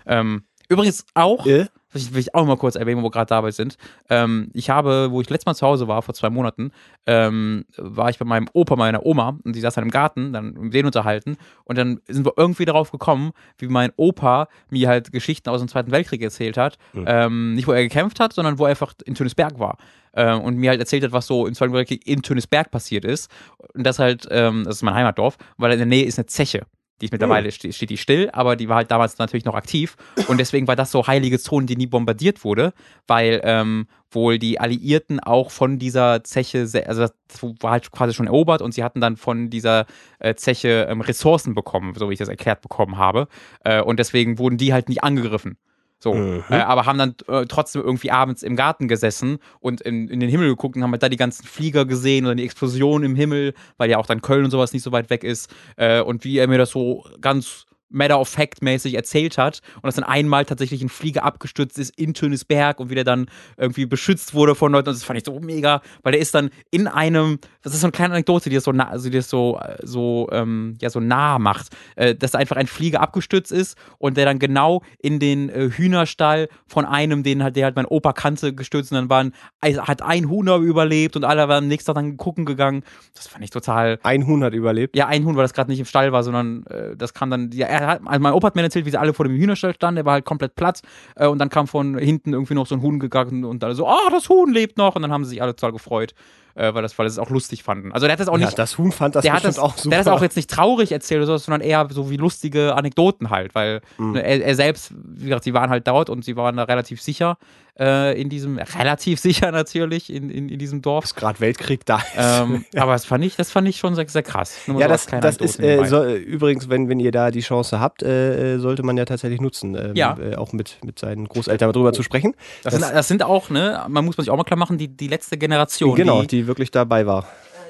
Ähm, übrigens auch, Äh? Ich, will ich auch mal kurz erwähnen, wo wir gerade dabei sind. Ähm, ich habe, wo ich letztes Mal zu Hause war, vor zwei Monaten, ähm, war ich bei meinem Opa, meiner Oma, und die saß dann im Garten, dann im Seen unterhalten, und dann sind wir irgendwie darauf gekommen, wie mein Opa mir halt Geschichten aus dem Zweiten Weltkrieg erzählt hat. Mhm. Ähm, nicht, wo er gekämpft hat, sondern wo er einfach in Tönisberg war. Ähm, und mir halt erzählt hat, was so im Zweiten Weltkrieg in Tönisberg passiert ist. Und das halt, ähm, das ist mein Heimatdorf, weil in der Nähe ist eine Zeche. Die ist mittlerweile, ste- steht die still, aber die war halt damals natürlich noch aktiv. Und deswegen war das so heilige Zone, die nie bombardiert wurde, weil ähm, wohl die Alliierten auch von dieser Zeche, also das war halt quasi schon erobert und sie hatten dann von dieser äh, Zeche ähm, Ressourcen bekommen, so wie ich das erklärt bekommen habe. Äh, und deswegen wurden die halt nicht angegriffen. So, Mhm. äh, aber haben dann äh, trotzdem irgendwie abends im Garten gesessen und in, in den Himmel geguckt und haben halt da die ganzen Flieger gesehen oder die Explosion im Himmel, weil ja auch dann Köln und sowas nicht so weit weg ist. Äh, und wie er mir das so ganz matter of fact mäßig erzählt hat und dass dann einmal tatsächlich ein Flieger abgestürzt ist in Tönisberg und wie der dann irgendwie beschützt wurde von Leuten und das fand ich so mega, weil der ist dann in einem, das ist so eine kleine Anekdote, die das so, nah, also die das so, äh, so, ähm, ja, so nah macht, äh, dass einfach ein Flieger abgestürzt ist und der dann genau in den äh, Hühnerstall von einem, den halt, der halt mein Opa kannte, gestürzt und dann waren, also hat ein Huhn überlebt und alle waren am nächsten Tag dann gucken gegangen. Das fand ich total Ein Huhn hat überlebt. ja, ein Huhn, weil das gerade nicht im Stall war, sondern äh, das kam dann, ja, hat, also mein Opa hat mir erzählt, wie sie alle vor dem Hühnerstall standen, der war halt komplett platt äh, und dann kam von hinten irgendwie noch so ein Huhn gegangen und alle so, ah, das Huhn lebt noch. Und dann haben sie sich alle total gefreut, äh, weil das, weil das auch lustig fanden. Also der hat das auch Ja, nicht, das Huhn fand das der hat das, auch super. der hat das auch jetzt nicht traurig erzählt oder so, sondern eher so wie lustige Anekdoten halt, weil Mhm. ne, er, er selbst, wie gesagt, sie waren halt dort und sie waren da relativ sicher äh, in diesem, relativ sicher natürlich in, in, in diesem Dorf. ist gerade Weltkrieg da. ist. ähm, aber das fand ich, das fand ich schon sehr, sehr krass. Nur ja, das, das ist äh, so, äh, übrigens, wenn, wenn ihr da die Chance habt, äh, äh, sollte man ja tatsächlich nutzen, ähm, Ja. auch mit, mit seinen Großeltern darüber zu sprechen. Das, sind, das sind auch, ne, man muss man sich auch mal klar machen, die, die letzte Generation, genau, die die wirklich dabei war.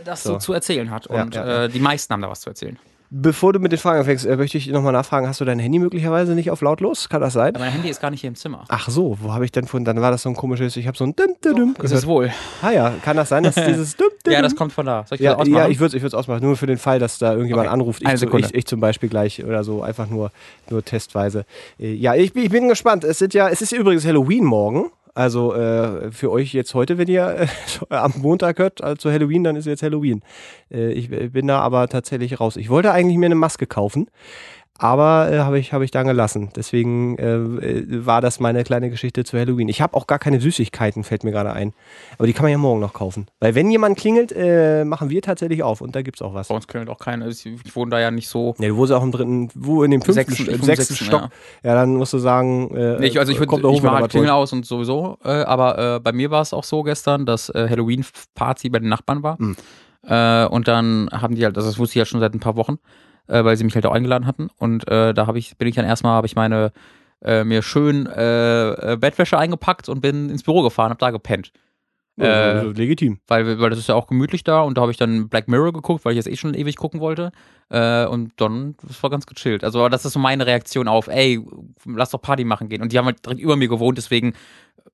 das so. so. zu erzählen hat. Und ja, ja. Äh, die meisten haben da was zu erzählen. Bevor du mit den Fragen anfängst, äh, möchte ich nochmal nachfragen, hast du dein Handy möglicherweise nicht auf lautlos? Kann das sein? Aber mein Handy ist gar nicht hier im Zimmer. Ach so, wo habe ich denn von, dann war das so ein komisches, ich habe so ein Dim, Dim, Dim Das ist wohl. Ah ja, kann das sein, dass dieses Dim, Dim, Ja, das kommt von da. Soll ich Ja, das ausmachen? ja, ich würde es ich ausmachen, nur für den Fall, dass da irgendjemand Okay. anruft. Ich, Eine Sekunde. ich, ich zum Beispiel gleich oder so, einfach nur, nur testweise. Äh, Ja, ich, bin- ich bin gespannt. Es, sind ja, es ist übrigens Halloween morgen. Also äh, für euch jetzt heute, wenn ihr äh, am Montag hört, also zu Halloween, dann ist jetzt Halloween. Äh, ich äh, bin da aber tatsächlich raus. Ich wollte eigentlich mir eine Maske kaufen, aber äh, habe ich, hab ich dann gelassen. Deswegen äh, äh, war das meine kleine Geschichte zu Halloween. Ich habe auch gar keine Süßigkeiten, fällt mir gerade ein. Aber die kann man ja morgen noch kaufen. Weil wenn jemand klingelt, äh, machen wir tatsächlich auf und da gibt's auch was. Bei uns klingelt auch keine. Ich ich wohne da ja nicht so. Ja, du wohnst ja auch im dritten, wo in dem fünften, Sechsten- im sechsten Stock. Ja. dann musst du sagen, äh, Nee, ich, also ich, würd, kommt ich wenn mache halt Klingel aus und sowieso, äh, aber äh, bei mir war es auch so gestern, dass äh, Halloween-Party bei den Nachbarn war. Mhm. Äh, und dann haben die halt, also das wusste ich ja schon seit ein paar Wochen, äh, weil sie mich halt auch eingeladen hatten. Und äh, da habe ich, bin ich dann erstmal, habe ich meine äh, mir schön äh, äh, Bettwäsche eingepackt und bin ins Büro gefahren, habe da gepennt. Ja, Äh, also legitim. weil, weil das ist ja auch gemütlich da und da habe ich dann Black Mirror geguckt, weil ich jetzt eh schon ewig gucken wollte. Und dann, das war ganz gechillt. Also das ist so meine Reaktion auf, ey, lass doch Party machen gehen. Und die haben halt direkt über mir gewohnt, deswegen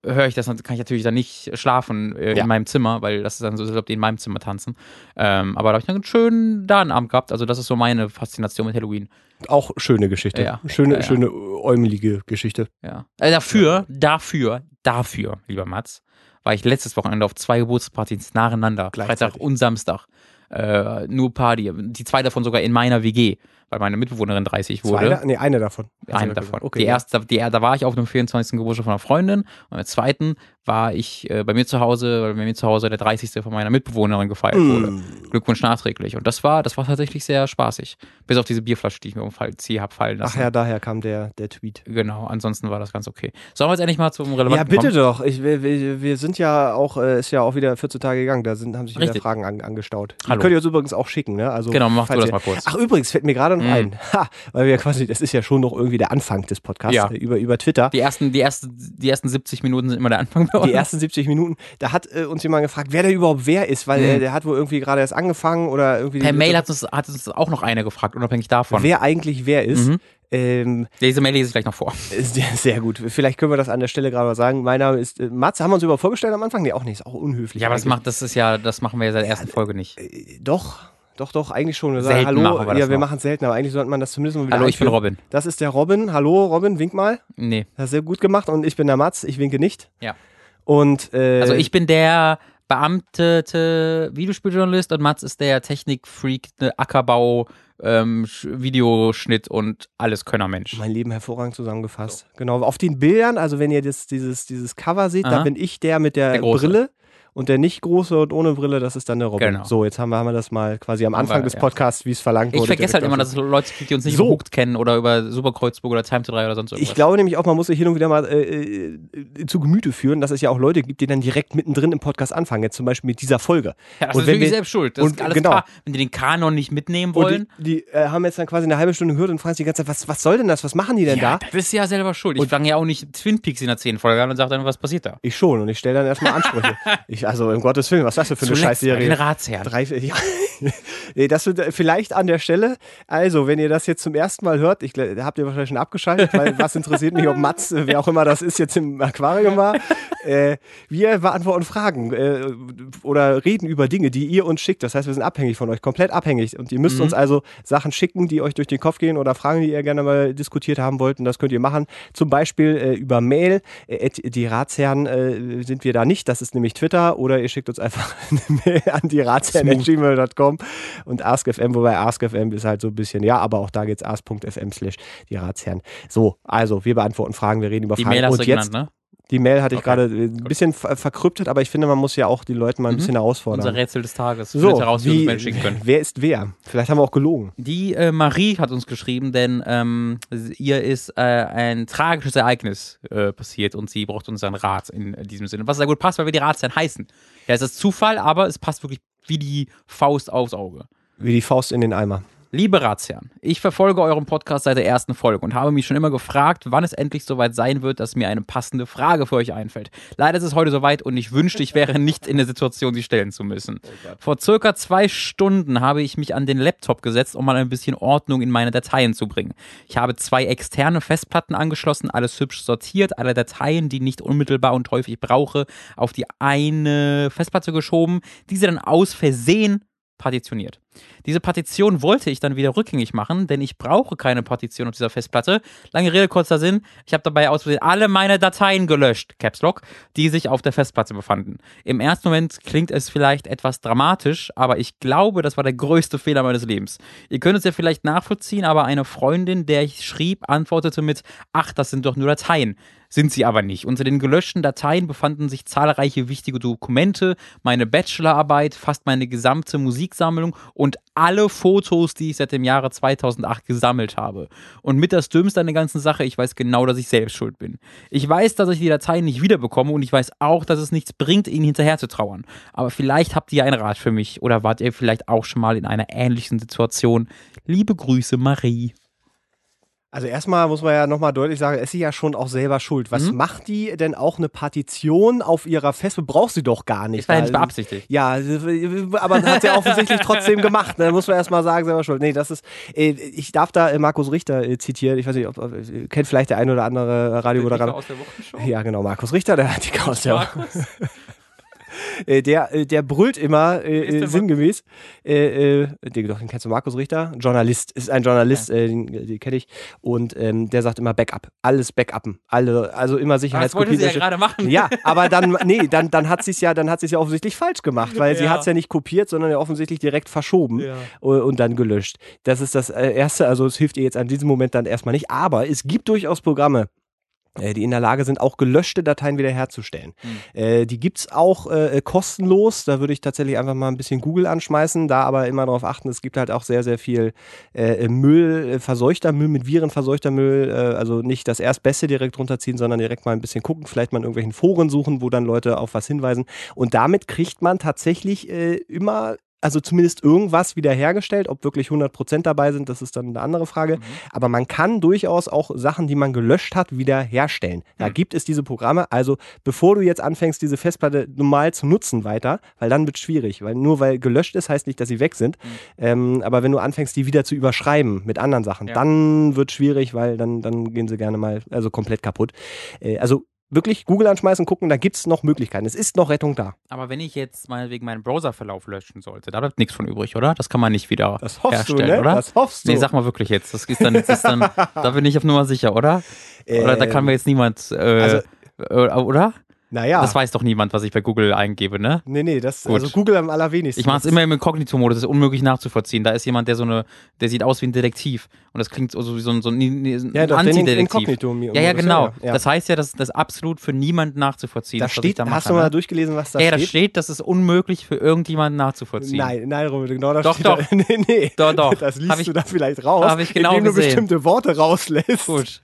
höre ich das, dann kann ich natürlich dann nicht schlafen äh, Ja. in meinem Zimmer, weil das ist dann so, als ob die in meinem Zimmer tanzen. Ähm, aber da habe ich dann einen schönen da einen Abend gehabt. Also das ist so meine Faszination mit Halloween. Auch schöne Geschichte. Ja. Schöne, Ja, schöne äumelige Geschichte. Ja. Äh, dafür, dafür, dafür, lieber Mats, war ich letztes Wochenende auf zwei Geburtstagspartys nacheinander. Freitag und Samstag. Äh, nur Party. Die zwei davon sogar in meiner WG, weil meine Mitbewohnerin 30 wurde. Zwei, nee, eine davon. Eine davon. Okay, die erste, die, da war ich auf dem 24. Geburtstag von einer Freundin und am zweiten war ich äh, bei mir zu Hause, weil bei mir zu Hause der 30. von meiner Mitbewohnerin gefeiert wurde. Mm. Glückwunsch nachträglich. Und das war, das war tatsächlich sehr spaßig. Bis auf diese Bierflasche, die ich mir umfall, sie hab fallen lassen. Ach ja, daher kam der, der Tweet. Genau, ansonsten war das ganz okay. Sollen wir jetzt endlich mal zum Relevanten Ja, bitte kommen? doch. Ich, wir, wir, sind ja auch, äh, ist ja auch wieder 14 Tage gegangen. Da sind, haben sich wieder Richtig. Fragen an, angestaut. Die Hallo. könnt ihr uns übrigens auch schicken, ne? Also, Genau, mach du das mal kurz. Ach, übrigens, fällt mir gerade noch Mm. ein. Ha, weil wir quasi, das ist ja schon noch irgendwie der Anfang des Podcasts Ja. äh, über, über Twitter. Die ersten, die, ersten, die ersten 70 Minuten sind immer der Anfang bei uns. Die ersten 70 Minuten, da hat äh, uns jemand gefragt, wer der überhaupt wer ist, weil Mhm. äh, der hat wohl irgendwie gerade erst angefangen oder irgendwie. Per Mail hat uns, hat uns auch noch eine gefragt, unabhängig davon. wer eigentlich wer ist. Mhm. Ähm, Diese Mail lese ich gleich noch vor. sehr, sehr gut. Vielleicht können wir das an der Stelle gerade mal sagen. Mein Name ist äh, Mats. Haben wir uns überhaupt vorgestellt am Anfang? Nee, auch nicht. Ist auch unhöflich. Ja, aber das macht, das ist ja, das machen wir ja seit der ersten Folge nicht. Äh, Doch, doch, doch, eigentlich schon. Wir Selten Hallo, machen wir ja, wir machen es selten, aber eigentlich sollte man das zumindest mal wieder Hallo, ich bin. Robin. Das ist der Robin. Hallo, Robin, wink mal. Nee. Das ist sehr gut gemacht. Und ich bin der Mats. Ich winke nicht. Ja. Und äh, Also ich bin der beamtete Videospieljournalist und Mats ist der Technikfreak, ne, Ackerbau, ähm, Sch- Videoschnitt und alles Könnermensch. mein Leben hervorragend zusammengefasst. Genau. Auf den Bildern, also wenn ihr das, dieses, dieses Cover seht, da Aha. bin ich der mit der, Der. Brille und der nicht große und ohne Brille, das ist dann der Robin. Genau. So, jetzt haben wir, haben wir das mal quasi am Anfang wir, des ja. Podcasts, wie es verlangt Ich wurde. vergesse halt immer, dass es Leute gibt, die uns nicht So. Hooked kennen oder über Superkreuzburg oder Time to 3 oder sonst irgendwas. Ich glaube nämlich auch, man muss sich hin und wieder mal äh, äh, zu Gemüte führen, dass es ja auch Leute gibt, die dann direkt mittendrin im Podcast anfangen. Jetzt zum Beispiel mit dieser Folge. ja, das und ist wenn wirklich wir- selbst schuld. Das und ist alles genau. klar. Wenn die den Kanon nicht mitnehmen Und wollen, die, die äh, haben jetzt dann quasi eine halbe Stunde gehört und fragen sich die ganze Zeit, was, was soll denn das? Was machen die denn ja, da? das ist ja selber schuld. Ich fange ja auch nicht Twin Peaks in der 10 Folge an und sage dann, was passiert da? Ich schon und ich stelle dann erstmal Ansprüche. ich, also, um Gottes Willen, was ist das für eine Scheißserie? Ratsherren. Drei, vier- ja. nee, das wird äh, vielleicht an der Stelle. Also, wenn ihr das jetzt zum ersten Mal hört, ich, habt ihr wahrscheinlich schon abgeschaltet, weil was interessiert mich, ob Mats, äh, wer auch immer das ist, jetzt im Aquarium war. Äh, wir beantworten Fragen äh, oder reden über Dinge, die ihr uns schickt. Das heißt, wir sind abhängig von euch, komplett abhängig. Und ihr müsst uns also Sachen schicken, die euch durch den Kopf gehen oder Fragen, die ihr gerne mal diskutiert haben wollt. Und das könnt ihr machen. Zum Beispiel äh, über Mail. Äh, die Ratsherren sind wir da nicht. Das ist nämlich Twitter. Oder ihr schickt uns einfach eine Mail an die ratsherren.gmail.com und askfm, wobei askfm ist halt so ein bisschen, ja, aber auch da geht's ask.fm slash die Ratsherren. So, also wir beantworten Fragen, wir reden über Die Fragen. Mail hast und jetzt, genannt, ne? die Mail hatte ich Okay, gerade äh, ein bisschen ver verkryptet, aber ich finde, man muss ja auch die Leute mal ein bisschen herausfordern. Unser Rätsel des Tages. so, wie, wer ist wer? Vielleicht haben wir auch gelogen. Die äh, Marie hat uns geschrieben, denn ähm, ihr ist äh, ein tragisches Ereignis äh, passiert und sie braucht unseren Rat in äh, diesem Sinne. Was sehr gut passt, weil wir die Ratsherren heißen. Ja, es ist Zufall, aber es passt wirklich wie die Faust aufs Auge. Wie die Faust in den Eimer. Liebe Ratsherren, ich verfolge euren Podcast seit der ersten Folge und habe mich schon immer gefragt, wann es endlich soweit sein wird, dass mir eine passende Frage für euch einfällt. Leider ist es heute soweit und ich wünschte, ich wäre nicht in der Situation, sie stellen zu müssen. Vor circa zwei Stunden habe ich mich an den Laptop gesetzt, um mal ein bisschen Ordnung in meine Dateien zu bringen. Ich habe zwei externe Festplatten angeschlossen, alles hübsch sortiert, alle Dateien, die nicht unmittelbar und häufig brauche, auf die eine Festplatte geschoben, diese dann aus Versehen partitioniert. Diese Partition wollte ich dann wieder rückgängig machen, denn ich brauche keine Partition auf dieser Festplatte. Lange Rede, kurzer Sinn. Ich habe dabei aus Versehen alle meine Dateien gelöscht, Caps Lock, die sich auf der Festplatte befanden. Im ersten Moment klingt es vielleicht etwas dramatisch, aber ich glaube, das war der größte Fehler meines Lebens. Ihr könnt es ja vielleicht nachvollziehen, aber eine Freundin, der ich schrieb, antwortete mit, ach, das sind doch nur Dateien. Sind sie aber nicht. Unter den gelöschten Dateien befanden sich zahlreiche wichtige Dokumente, meine Bachelorarbeit, fast meine gesamte Musiksammlung und alle Fotos, die ich seit dem Jahre 2008 gesammelt habe. Und mit das Dümmste an der ganzen Sache, ich weiß genau, dass ich selbst schuld bin. Ich weiß, dass ich die Dateien nicht wiederbekomme und ich weiß auch, dass es nichts bringt, ihnen hinterher zu trauern. Aber vielleicht habt ihr einen Rat für mich oder wart ihr vielleicht auch schon mal in einer ähnlichen Situation. Liebe Grüße, Marie. Also erstmal muss man ja nochmal deutlich sagen, ist sie ja schon auch selber schuld. Was Mhm. macht die denn auch eine Partition auf ihrer Festplatte? Braucht sie doch gar nicht. Ich war ja nicht beabsichtigt. Ja, aber hat sie offensichtlich trotzdem gemacht. Da muss man erstmal sagen, selber schuld. Nee, das ist, äh, ich darf da äh, Markus Richter äh, zitieren. Ich weiß nicht, ob, kennt vielleicht der ein oder andere Radiomoderator. aus der Wochenshow? Ja, genau, Markus Richter, der hat die aus der Markus. äh, der, äh, der brüllt immer äh, äh, sinngemäß. Den, doch, den kennst du, Markus Richter? Journalist, ist ein Journalist, äh, den, den kenne ich. Und ähm, der sagt immer Backup. Alles Backuppen. Alle, also immer Das wollte Sicherheitskopien. sie ja gerade machen. Ja, aber dann, nee, dann, dann hat sie es ja, dann hat sie es ja offensichtlich falsch gemacht, weil sie Ja. hat es ja nicht kopiert, sondern ja offensichtlich direkt verschoben Ja. und, und dann gelöscht. Das ist das Erste, also es hilft ihr jetzt an diesem Moment dann erstmal nicht, aber es gibt durchaus Programme, die in der Lage sind, auch gelöschte Dateien wiederherzustellen. Hm. Äh, die gibt's auch äh, kostenlos. Da würde ich tatsächlich einfach mal ein bisschen Google anschmeißen, da aber immer darauf achten, es gibt halt auch sehr, sehr viel äh, Müll, äh, verseuchter Müll, mit Viren verseuchter Müll. Äh, also nicht das Erstbeste direkt runterziehen, sondern direkt mal ein bisschen gucken, vielleicht mal in irgendwelchen Foren suchen, wo dann Leute auf was hinweisen. Und damit kriegt man tatsächlich äh, immer also zumindest irgendwas wiederhergestellt. Ob wirklich 100% dabei sind, das ist dann eine andere Frage. Aber man kann durchaus auch Sachen, die man gelöscht hat, wiederherstellen. Da Mhm. gibt es diese Programme. Also bevor du jetzt anfängst, diese Festplatte normal zu nutzen weiter, weil dann wird es schwierig. Weil nur weil gelöscht ist, heißt nicht, dass sie weg sind. Ähm, aber wenn du anfängst, die wieder zu überschreiben mit anderen Sachen, Ja. dann wird es schwierig, weil dann, dann gehen sie gerne mal also komplett kaputt. Äh, also wirklich Google anschmeißen, gucken, da gibt es noch Möglichkeiten. Es ist noch Rettung da. Aber wenn ich jetzt meinetwegen meinen Browserverlauf löschen sollte, da bleibt nichts von übrig, oder? Das kann man nicht wieder Das hoffst du, herstellen, ne? oder? Das hoffst du. Nee, sag mal wirklich jetzt. Das ist dann, das ist dann da bin ich auf Nummer sicher, oder? Oder da kann mir jetzt niemand, äh, also- äh, oder? Naja. Das weiß doch niemand, was ich bei Google eingebe, ne? Nee, nee, das Gut. also Google am allerwenigsten. Ich mache es immer im Inkognito-Modus, das ist unmöglich nachzuvollziehen. Da ist jemand, der so eine, der sieht aus wie ein Detektiv. Und das klingt so wie so ein, so ein, ein ja, doch, Antidetektiv. Ja, ja, genau. Das heißt ja, dass das absolut für niemanden nachzuvollziehen da ist, was steht, ich da mache. hast du mal ne? durchgelesen, was da ja, da steht? steht, das ist unmöglich für irgendjemanden nachzuvollziehen. Nein, nein, Robert, genau da Doch, steht doch. Da, nee, nee. Doch, doch. Das Hab liest ich- du da vielleicht raus, hab ich genau indem du gesehen. bestimmte Worte rauslässt. Gut,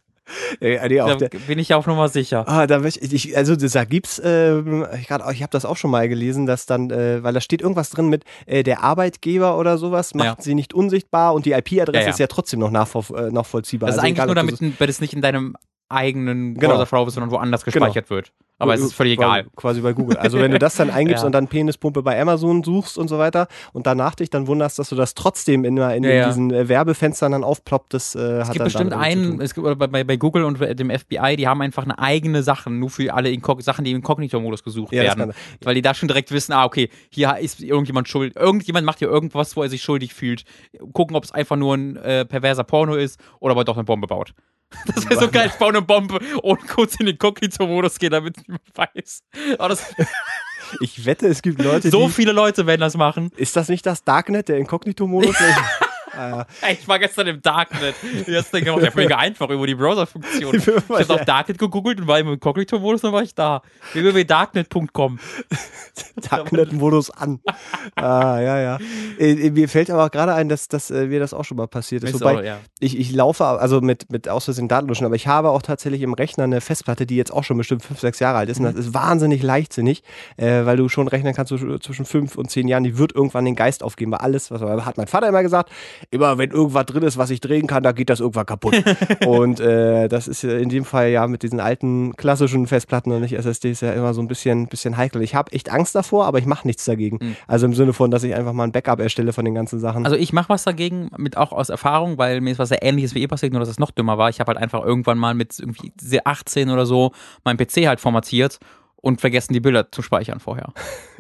Äh, nee, da der, bin ich auf Nummer sicher. Ah, da ich, also das- da gibt's, ähm, ich, grad- ich habe das auch schon mal gelesen, dass dann, äh, weil da steht irgendwas drin mit äh, der Arbeitgeber oder sowas macht Ja. sie nicht unsichtbar und die IP-Adresse Ja, ja. ist ja trotzdem noch nachvoll, äh, nachvollziehbar. Das ist Also eigentlich egal, nur damit, weil es nicht in deinem eigenen Genau. Browserverlauf ist, sondern woanders gespeichert wird. Aber es ist völlig egal. Quasi bei Google. Also wenn du das dann eingibst Ja. und dann Penispumpe bei Amazon suchst und so weiter und danach dich dann wunderst, dass du das trotzdem immer in, Ja, diesen äh, Werbefenstern dann aufploppt, das äh, Es hat gibt bestimmt einen, es gibt, bei, bei Google und dem FBI, die haben einfach eine eigene Sachen, nur für alle Inkog Sachen, die im Inkognito-Modus gesucht Ja, werden. Weil die da schon direkt wissen, ah, okay, hier ist irgendjemand schuld. Irgendjemand macht hier irgendwas, wo er sich schuldig fühlt. Gucken, ob es einfach nur ein äh, perverser Porno ist oder ob er doch eine Bombe baut. Das wäre so geil, ich baue eine Bombe und kurz in den Inkognito-Modus gehen, damit niemand weiß. Aber das, Ich wette, es gibt Leute, so viele Leute werden das machen. Ist das nicht das Darknet, der Inkognito-Modus? ah, ja. Ich war gestern im Darknet. Jetzt denke ich, ja, mega einfach über die Browser-Funktion. Ich habe auf Darknet gegoogelt und war im Inkognito-Modus, dann war ich da. www.darknet.com. Darknet-Modus an. ah, ja, ja. Äh, mir fällt aber auch gerade ein, dass, dass äh, mir das auch schon mal passiert ist. Wobei, auch, ja. ich, ich laufe, also mit, mit aus Versehen Datenlöschen, aber ich habe auch tatsächlich im Rechner eine Festplatte, die jetzt auch schon bestimmt fünf, sechs Jahre alt ist. Und Mhm. das ist wahnsinnig leichtsinnig, äh, weil du schon rechnen kannst zwischen, zwischen fünf und zehn Jahren, die wird irgendwann den Geist aufgeben. Weil alles, was hat mein Vater immer gesagt, immer wenn irgendwas drin ist, was ich drehen kann, da geht das irgendwann kaputt. und äh, das ist ja in dem Fall ja mit diesen alten klassischen Festplatten und nicht SSDs ja immer so ein bisschen, bisschen heikel. Ich habe echt Angst davor, aber ich mache nichts dagegen. Also im Sinne von, dass ich einfach mal ein Backup erstelle von den ganzen Sachen. Mhm. Also ich mache was dagegen, mit auch aus Erfahrung, weil mir ist was sehr ähnliches wie ihr passiert, nur dass es noch dümmer war. Ich habe halt einfach irgendwann mal mit irgendwie 18 oder so meinen PC halt formatiert und vergessen, die Bilder zu speichern vorher.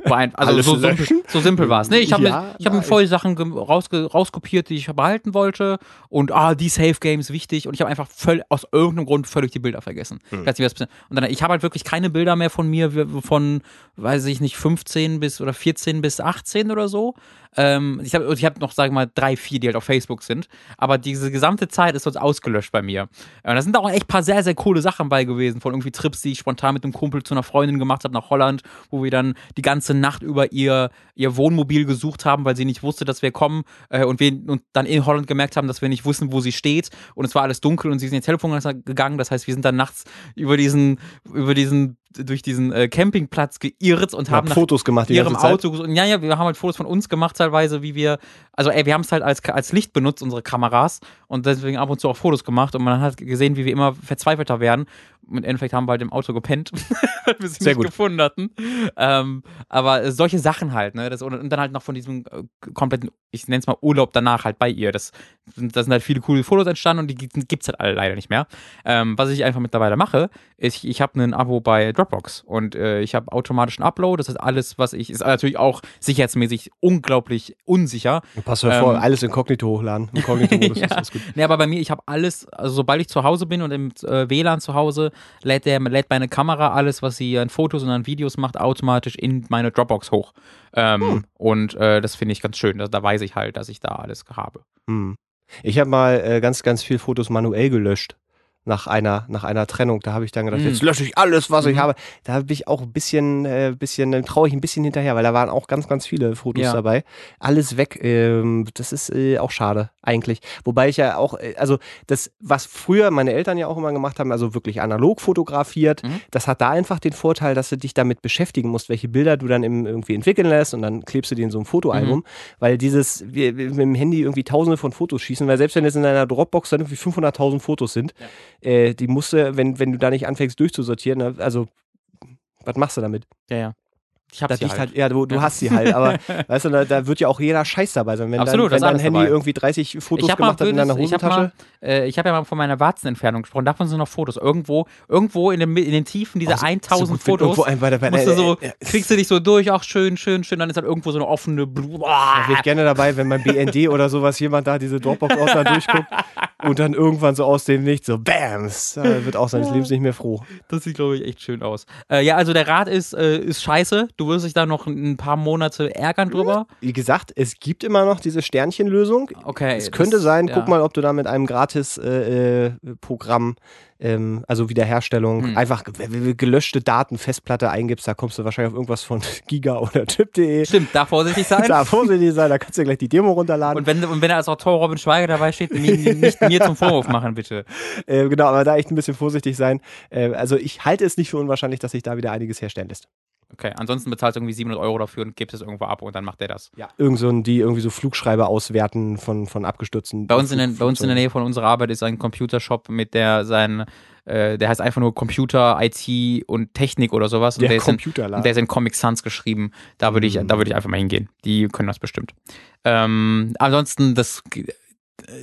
Ein, also so simpel, löschen? so simpel war es. Nee, ich habe Ja, mir, ich hab mir voll Sachen rausge, rauskopiert, die ich behalten wollte. Und ah, die Safe Game ist wichtig. Und ich habe einfach völl, aus irgendeinem Grund völlig die Bilder vergessen. Hm. Ich nicht, und dann, ich habe halt wirklich keine Bilder mehr von mir, von, weiß ich nicht, 15 bis oder 14 bis 18 oder so. Ähm, ich habe ich hab noch, sage ich mal, drei, vier, die halt auf Facebook sind. Aber diese gesamte Zeit ist sonst ausgelöscht bei mir. Und da sind auch echt paar sehr, sehr coole Sachen bei gewesen. Von irgendwie Trips, die ich spontan mit einem Kumpel zu einer Freundin gemacht habe nach Holland, wo wir dann die ganze Nacht über ihr, ihr Wohnmobil gesucht haben, weil sie nicht wusste, dass wir kommen. Äh, und wir und dann in Holland gemerkt haben, dass wir nicht wussten, wo sie steht. Und es war alles dunkel und sie sind ihr Telefon gegangen. Das heißt, wir sind dann nachts über diesen, über diesen, durch diesen äh, Campingplatz geirrt und hab haben Fotos gemacht die ihrem ganze Zeit. Auto. Und ja, ja, wir haben halt Fotos von uns gemacht teilweise, wie wir, also ey, wir haben es halt als, als Licht benutzt, unsere Kameras und deswegen ab und zu auch Fotos gemacht und man hat gesehen, wie wir immer verzweifelter werden. Im Endeffekt haben wir halt im Auto gepennt, weil wir sie nicht gut. gefunden hatten. Ähm, aber solche Sachen halt, ne? Das, und dann halt noch von diesem äh, kompletten, ich nenne es mal Urlaub danach halt bei ihr. Das, sind- da sind halt viele coole Fotos entstanden und die gibt- gibt's halt alle leider nicht mehr. Ähm, was ich einfach mittlerweile mache, ist, ich, ich habe ein Abo bei Dropbox und äh, ich habe automatischen Upload. Das ist alles, was ich, ist natürlich auch sicherheitsmäßig unglaublich unsicher. Pass mal vor, Ähm, alles Inkognito hochladen. Inkognito-Modus Ja. ist alles gut. Nee, aber bei mir, ich habe alles, also sobald ich zu Hause bin und im äh, WLAN zu Hause, lädt, der, lädt meine Kamera alles, was sie an Fotos und an Videos macht, automatisch in meine Dropbox hoch. Ähm, Hm. Und äh, das finde ich ganz schön. Da, da weiß ich halt, dass ich da alles habe. Hm. Ich habe mal äh, ganz, ganz viel Fotos manuell gelöscht. Nach einer, nach einer Trennung. Da habe ich dann gedacht, Mhm. jetzt lösche ich alles, was ich Mhm. habe. Da habe ich auch ein bisschen, äh, bisschen, dann traue ich ein bisschen hinterher, weil da waren auch ganz, ganz viele Fotos Ja. dabei. Alles weg. Ähm, das ist äh, auch schade, eigentlich. Wobei ich ja auch, äh, also das, was früher meine Eltern ja auch immer gemacht haben, also wirklich analog fotografiert, Mhm. das hat da einfach den Vorteil, dass du dich damit beschäftigen musst, welche Bilder du dann im, irgendwie entwickeln lässt und dann klebst du die in so ein Fotoalbum. Mhm. Weil dieses, wir, wir mit dem Handy irgendwie tausende von Fotos schießen, weil selbst wenn jetzt in deiner Dropbox dann irgendwie 500.000 Fotos sind, äh, die musst du, wenn, wenn du da nicht anfängst durchzusortieren, ne, also was machst du damit? Ja, ja. Ich habe Das sie halt. halt, ja, du, du Ja. hast sie halt, aber weißt du, da, da wird ja auch jeder Scheiß dabei sein. Wenn Absolut, dein, da wenn dein Handy dabei. irgendwie 30 Fotos ich habe mal, gemacht hat in deiner ich hab Hosentasche. äh, ich habe ja mal von meiner Warzenentfernung gesprochen. Davon sind noch Fotos. Irgendwo, irgendwo in den, in den Tiefen dieser Oh, so- 1000 so Fotos. irgendwo ein bei der- bei der- du so, äh, äh, kriegst du dich so durch, auch schön, schön, schön. Dann ist halt irgendwo so eine offene. Blu Da wäre ich gerne dabei, wenn beim BND oder sowas jemand da diese Dropbox-Ordner durchguckt. und dann irgendwann so aus dem Nichts so Bams, da wird auch seines Lebens nicht mehr froh. Das sieht, glaube ich, echt schön aus. Äh, ja, also der Rat ist, äh, ist scheiße. Du wirst dich da noch ein paar Monate ärgern drüber. Wie gesagt, es gibt immer noch diese Sternchenlösung. Okay. Es könnte das- sein, ja. guck mal, ob du da mit einem Gratis-Programm, ähm, also Wiederherstellung, Hm. einfach ge- ge- gelöschte Daten, Festplatte eingibst, da kommst du wahrscheinlich auf irgendwas von Giga oder Tipp.de. Stimmt, da vorsichtig sein. Da vorsichtig sein, da kannst du ja gleich die Demo runterladen. Und wenn, und wenn da als Autor Robin Schweiger dabei steht, nicht mir zum Vorwurf machen, bitte. Äh, genau, aber da echt ein bisschen vorsichtig sein. Äh, also ich halte es nicht für unwahrscheinlich, dass sich da wieder einiges herstellen lässt. Okay, ansonsten bezahlst du irgendwie 700 Euro dafür und gibst es irgendwo ab und dann macht der das. Ja. Irgend so ein, die irgendwie so Flugschreiber auswerten von, von abgestürzten. Bei uns, in, den, bei uns in der Nähe von unserer Arbeit ist ein Computershop, mit der sein, äh, der heißt einfach nur Computer, IT und Technik oder sowas. Und Der der, ist in, der ist in Comic Sans geschrieben. Da würde ich, da würde ich einfach mal hingehen. Die können das bestimmt. Ähm, ansonsten, das,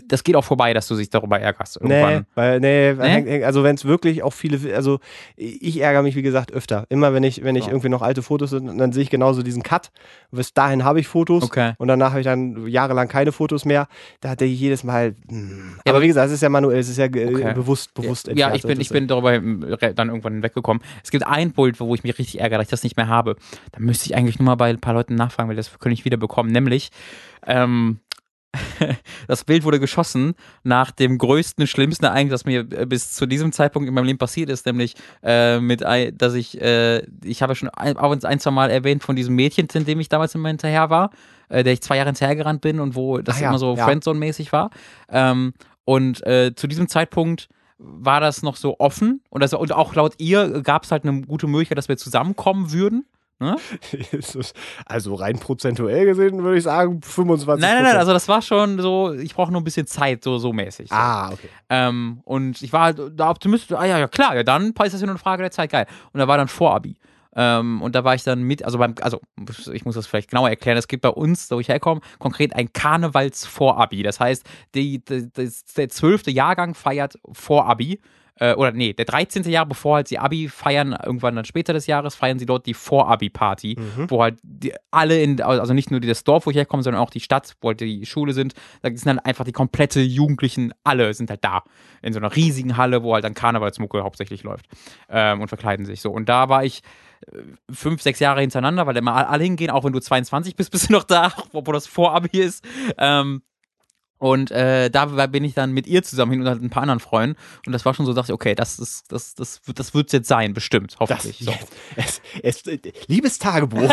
das geht auch vorbei, dass du dich darüber ärgerst. Nee, Irgendwann. weil, nee, Nee? also wenn es wirklich auch viele, also ich ärgere mich, wie gesagt, öfter. Immer wenn ich, wenn ich Ja. irgendwie noch alte Fotos sind, dann sehe ich genauso diesen Cut. Bis dahin habe ich Fotos Okay. und danach habe ich dann jahrelang keine Fotos mehr. Da hatte ich jedes Mal. Hm. Ja, aber wie gesagt, es ist ja manuell, es ist ja äh, Okay. bewusst, bewusst Ja, ich bin, ich bin darüber re- dann irgendwann weggekommen. Es gibt ein Bild, wo ich mich richtig ärgere, dass ich das nicht mehr habe. Da müsste ich eigentlich nur mal bei ein paar Leuten nachfragen, weil das könnte ich wieder bekommen. Nämlich, ähm, das Bild wurde geschossen nach dem größten, schlimmsten Ereignis, das mir äh, bis zu diesem Zeitpunkt in meinem Leben passiert ist, nämlich äh, mit, dass ich, äh, ich habe ja schon ein, auch ein, zwei Mal erwähnt von diesem Mädchen, in dem ich damals immer hinterher war, äh, der ich zwei Jahre hinterhergerannt bin und wo das Ah ja, immer so ja. Friendzone-mäßig war. Ähm, und äh, zu diesem Zeitpunkt war das noch so offen und, das, und auch laut ihr gab es halt eine gute Möglichkeit, dass wir zusammenkommen würden. Ne? also rein prozentuell gesehen würde ich sagen 25 Nein, nein, nein, also das war schon so, ich brauche nur ein bisschen Zeit, so, so mäßig. So. Ah, okay. Ähm, und ich war halt da optimistisch, ah ja, ja klar, ja, dann ist das ja nur eine Frage der Zeit, geil. Und da war dann Vorabi. Ähm, und da war ich dann mit, also beim, also ich muss das vielleicht genauer erklären, es gibt bei uns, wo ich herkomme, konkret ein Karnevalsvorabi. Das heißt, die, die, das, der zwölfte Jahrgang feiert Vorabi. Äh, oder nee, der 13. Jahr, bevor halt sie Abi feiern, irgendwann dann später des Jahres, feiern sie dort die Vorabi-Party, wo halt die, alle in, also nicht nur das Dorf, wo ich herkomme, sondern auch die Stadt, wo halt die Schule sind, da sind dann einfach die komplette Jugendlichen, alle sind halt da. In so einer riesigen Halle, wo halt dann Karnevalsmucke hauptsächlich läuft. Ähm, und verkleiden sich so. Und da war ich äh, fünf, sechs Jahre hintereinander, weil immer alle hingehen, auch wenn du 22 bist, bist du noch da, obwohl das Vorabi ist. Ähm, und äh, da bin ich dann mit ihr zusammen hin und halt ein paar anderen Freunden. Und das war schon so, dachte ich, okay, das ist, das, das, wird- das wird's jetzt sein, bestimmt, Das, hoffentlich. so. es, es, es, liebes Tagebuch,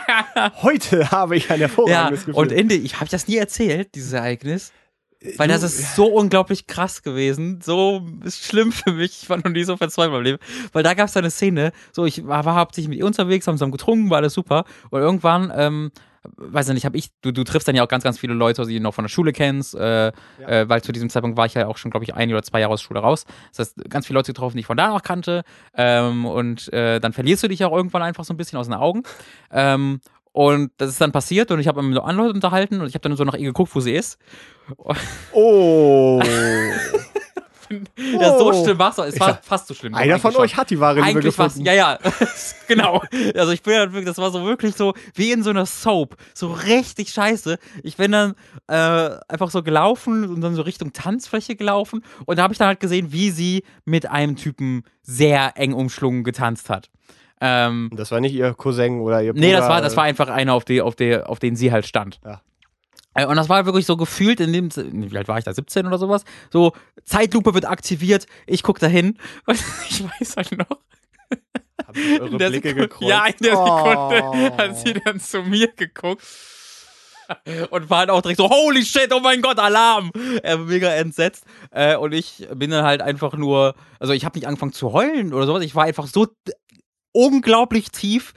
heute habe ich ein Ja, hervorragendes Gefühl. und Ende, ich habe das nie erzählt, dieses Ereignis. Weil das ist so unglaublich krass gewesen. So ist schlimm für mich. Ich war noch nie so verzweifelt im Leben. Weil da gab es eine Szene, so ich war, war hauptsächlich mit ihr unterwegs, haben zusammen getrunken, war alles super. Und irgendwann, ähm, weiß ich nicht, hab ich, du, du triffst dann ja auch ganz, ganz viele Leute, die du noch von der Schule kennst, äh, äh, weil zu diesem Zeitpunkt war ich ja auch schon, glaube ich, ein oder zwei Jahre aus der Schule raus. Das heißt, ganz viele Leute getroffen, die ich von da noch kannte. Ähm, und äh, dann verlierst du dich auch irgendwann einfach so ein bisschen aus den Augen. Ähm, und das ist dann passiert und ich habe mit so anderen Leuten unterhalten und ich habe dann so nach ihr geguckt, wo sie ist. Oh. Ja, so Oh. schlimm war es. Es war Ja. fast so schlimm. Einer von euch hat die wahre Liebe Eigentlich gefunden. ja, ja, genau. Also ich bin halt wirklich, das war so wirklich so wie in so einer Soap, so richtig scheiße. Ich bin dann äh, einfach so gelaufen und dann so Richtung Tanzfläche gelaufen und da habe ich dann halt gesehen, wie sie mit einem Typen sehr eng umschlungen getanzt hat. Ähm, Das war nicht ihr Cousin oder ihr Bruder. nee, das war, das war einfach einer, auf, die, auf, die, auf den sie halt stand. Ja. Äh, Und das war wirklich so gefühlt in dem, wie alt war ich da, 17 oder sowas? So, Zeitlupe wird aktiviert, ich guck da hin und ich weiß halt noch, Hab ich eure in der Blicke Sekunde, gekreuzt. ja, in der Sekunde Oh. hat sie dann zu mir geguckt und war halt auch direkt so, holy shit, oh mein Gott, Alarm! Er war mega entsetzt. Äh, und ich bin dann halt einfach nur, also ich habe nicht angefangen zu heulen oder sowas, ich war einfach so unglaublich tief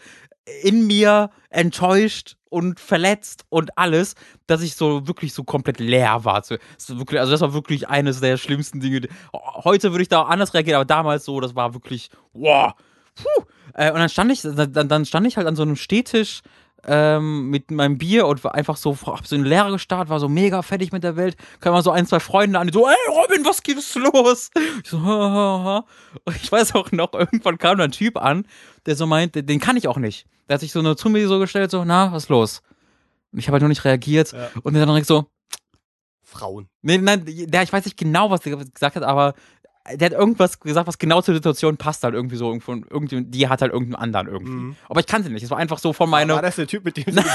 in mir enttäuscht und verletzt und alles, dass ich so wirklich so komplett leer war. Also das war wirklich eines der schlimmsten Dinge. Heute würde ich da auch anders reagieren, aber damals so, das war wirklich, wow. Puh. Äh, und dann stand ich, dann, dann stand ich halt an so einem Stehtisch ähm, mit meinem Bier und war einfach so, hab so in Leere gestarrt, war so mega fertig mit der Welt. Kam mal so ein, zwei Freunde an, die so, ey Robin, was geht es los? Ich so, ha, ha, ha. Und ich weiß auch noch, irgendwann kam da ein Typ an, der so meinte, den kann ich auch nicht. Der hat sich so nur zu mir so gestellt, so, na, was ist los? Und ich habe halt nur nicht reagiert. Ja. Und der dann direkt so, Frauen. Nee, nein, der, ich weiß nicht genau, was der gesagt hat, aber der hat irgendwas gesagt, was genau zur Situation passt halt irgendwie so. Irgendwo, irgendwie die hat halt irgendeinen anderen irgendwie. Mhm. Aber ich kannte nicht. Es war einfach so von meinem. War das der Typ, mit dem sie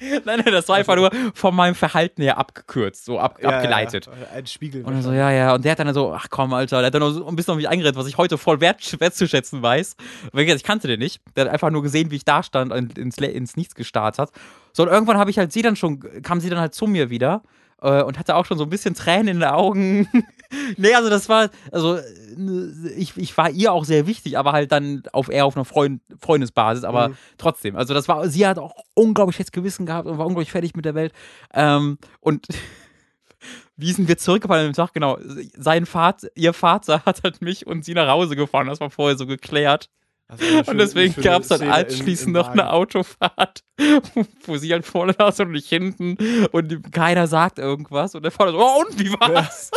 Nein, nein, das war einfach nur von meinem Verhalten her abgekürzt, so ab, Ja, abgeleitet. Ja. Ein Spiegel. Und so, ja, ja. Und der hat dann so, ach komm, Alter, der hat dann noch so ein bisschen auf mich eingeredet, was ich heute voll wert, wertzuschätzen weiß. Weil ich kannte den nicht. Der hat einfach nur gesehen, wie ich da stand und ins, ins Nichts gestarrt hat. So, und irgendwann habe ich halt sie dann schon, kam sie dann halt zu mir wieder äh, und hatte auch schon so ein bisschen Tränen in den Augen. nee, also das war, also äh, ich, ich war ihr auch sehr wichtig, aber halt dann auf eher auf einer Freund, Freundesbasis, aber Mhm. trotzdem. Also das war, sie hat auch unglaublich schlechtes Gewissen gehabt und war unglaublich fertig mit der Welt. Ähm, und wie sind wir zurückgefallen dem Tag? Genau, sein Vater, ihr Vater hat halt mich und sie nach Hause gefahren. Das war vorher so geklärt. Eine Und deswegen gab es dann Szene anschließend noch eine. Autofahrt, wo sie halt vorne saß und nicht hinten und keiner sagt irgendwas. Und der Vater so, oh, und wie war's?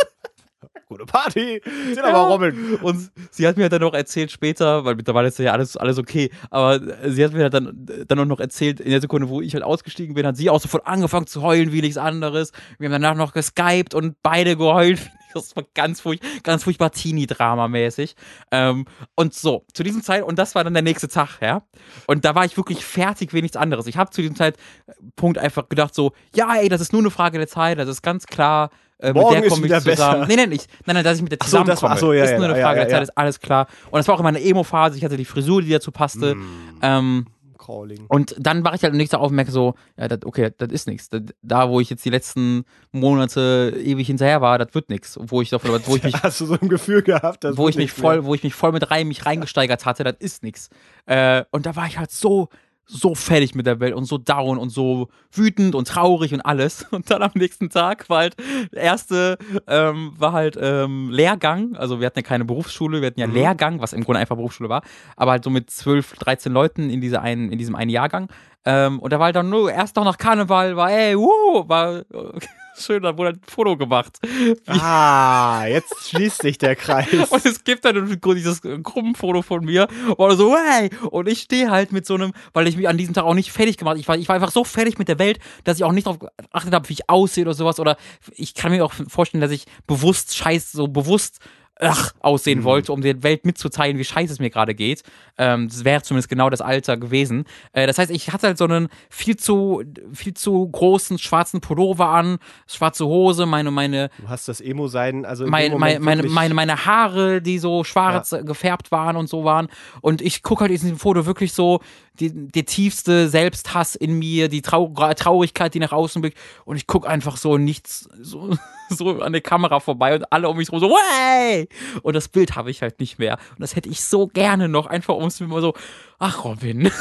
Gute Party. Sind Ja. aber Robin. Und sie hat mir dann noch erzählt später, weil mittlerweile ist ja alles, alles okay, aber sie hat mir dann, dann auch noch erzählt, in der Sekunde, wo ich halt ausgestiegen bin, hat sie auch sofort angefangen zu heulen wie nichts anderes. Wir haben danach noch geskypt und beide geheult. Das war ganz, furch ganz furchtbar Teenie-Drama-mäßig. Ähm, und so, zu diesem Zeit, und das war dann der nächste Tag, ja. Und da war ich wirklich fertig wie nichts anderes. Ich habe zu diesem Zeitpunkt einfach gedacht so, ja, ey, das ist nur eine Frage der Zeit, das ist ganz klar. Äh, Morgen mit der komme ich zusammen. besser. Nee, nein, ich, nein, nein, dass ich mit der Ach so, das zusammenkomme. war- so, ja, ist nur eine ja, Frage ja, der Zeit, ist alles klar. Und das war auch immer eine Emo-Phase. Ich hatte die Frisur, die dazu passte. Mm. Ähm, Crawling. und dann war ich halt nächste aufmerksam so, ja, das, okay, das ist nichts. Da, wo ich jetzt die letzten Monate ewig hinterher war, das wird nichts. Wo ich davon, wo ich mich, Hast du so ein Gefühl gehabt, wo ich mich voll, wo ich mich voll mit rein, mich reingesteigert hatte, das ist nichts. Äh, und da war ich halt so, so fertig mit der Welt und so down und so wütend und traurig und alles. Und dann am nächsten Tag war halt, der erste ähm, war halt ähm, Lehrgang. Also wir hatten ja keine Berufsschule, wir hatten ja Mhm. Lehrgang, was im Grunde einfach Berufsschule war. Aber halt so mit 12, 13 Leuten in, diese einen, in diesem einen Jahrgang. Ähm, und da war halt dann nur, erst noch nach Karneval, war, ey, wuh, war äh, schön, da wurde ein Foto gemacht. Ah, jetzt schließt sich der Kreis. Und es gibt dann dieses Gruppenfoto von mir, wo er so, hey! Und ich stehe halt mit so einem, weil ich mich an diesem Tag auch nicht fertig gemacht ich war, ich war einfach so fertig mit der Welt, dass ich auch nicht darauf geachtet habe, wie ich aussehe oder sowas. Oder ich kann mir auch vorstellen, dass ich bewusst scheiß, so bewusst ach, aussehen Mhm. wollte, um der Welt mitzuteilen, wie scheiße es mir gerade geht. Ähm, das wäre zumindest genau das Alter gewesen. Äh, das heißt, ich hatte halt so einen viel zu, viel zu großen schwarzen Pullover an, schwarze Hose, meine, meine, Du hast das Emo-Sein, also mein, mein, meine, meine, meine Haare, die so schwarz äh, gefärbt waren und so waren. Und ich gucke halt in diesem Foto wirklich so die, der tiefste Selbsthass in mir, die Trau Traurigkeit, die nach außen blickt. Und ich gucke einfach so nichts, so, so an der Kamera vorbei und alle um mich rum so, hey! Und das Bild habe ich halt nicht mehr. Und das hätte ich so gerne noch, einfach um es mir mal so, ach Robin.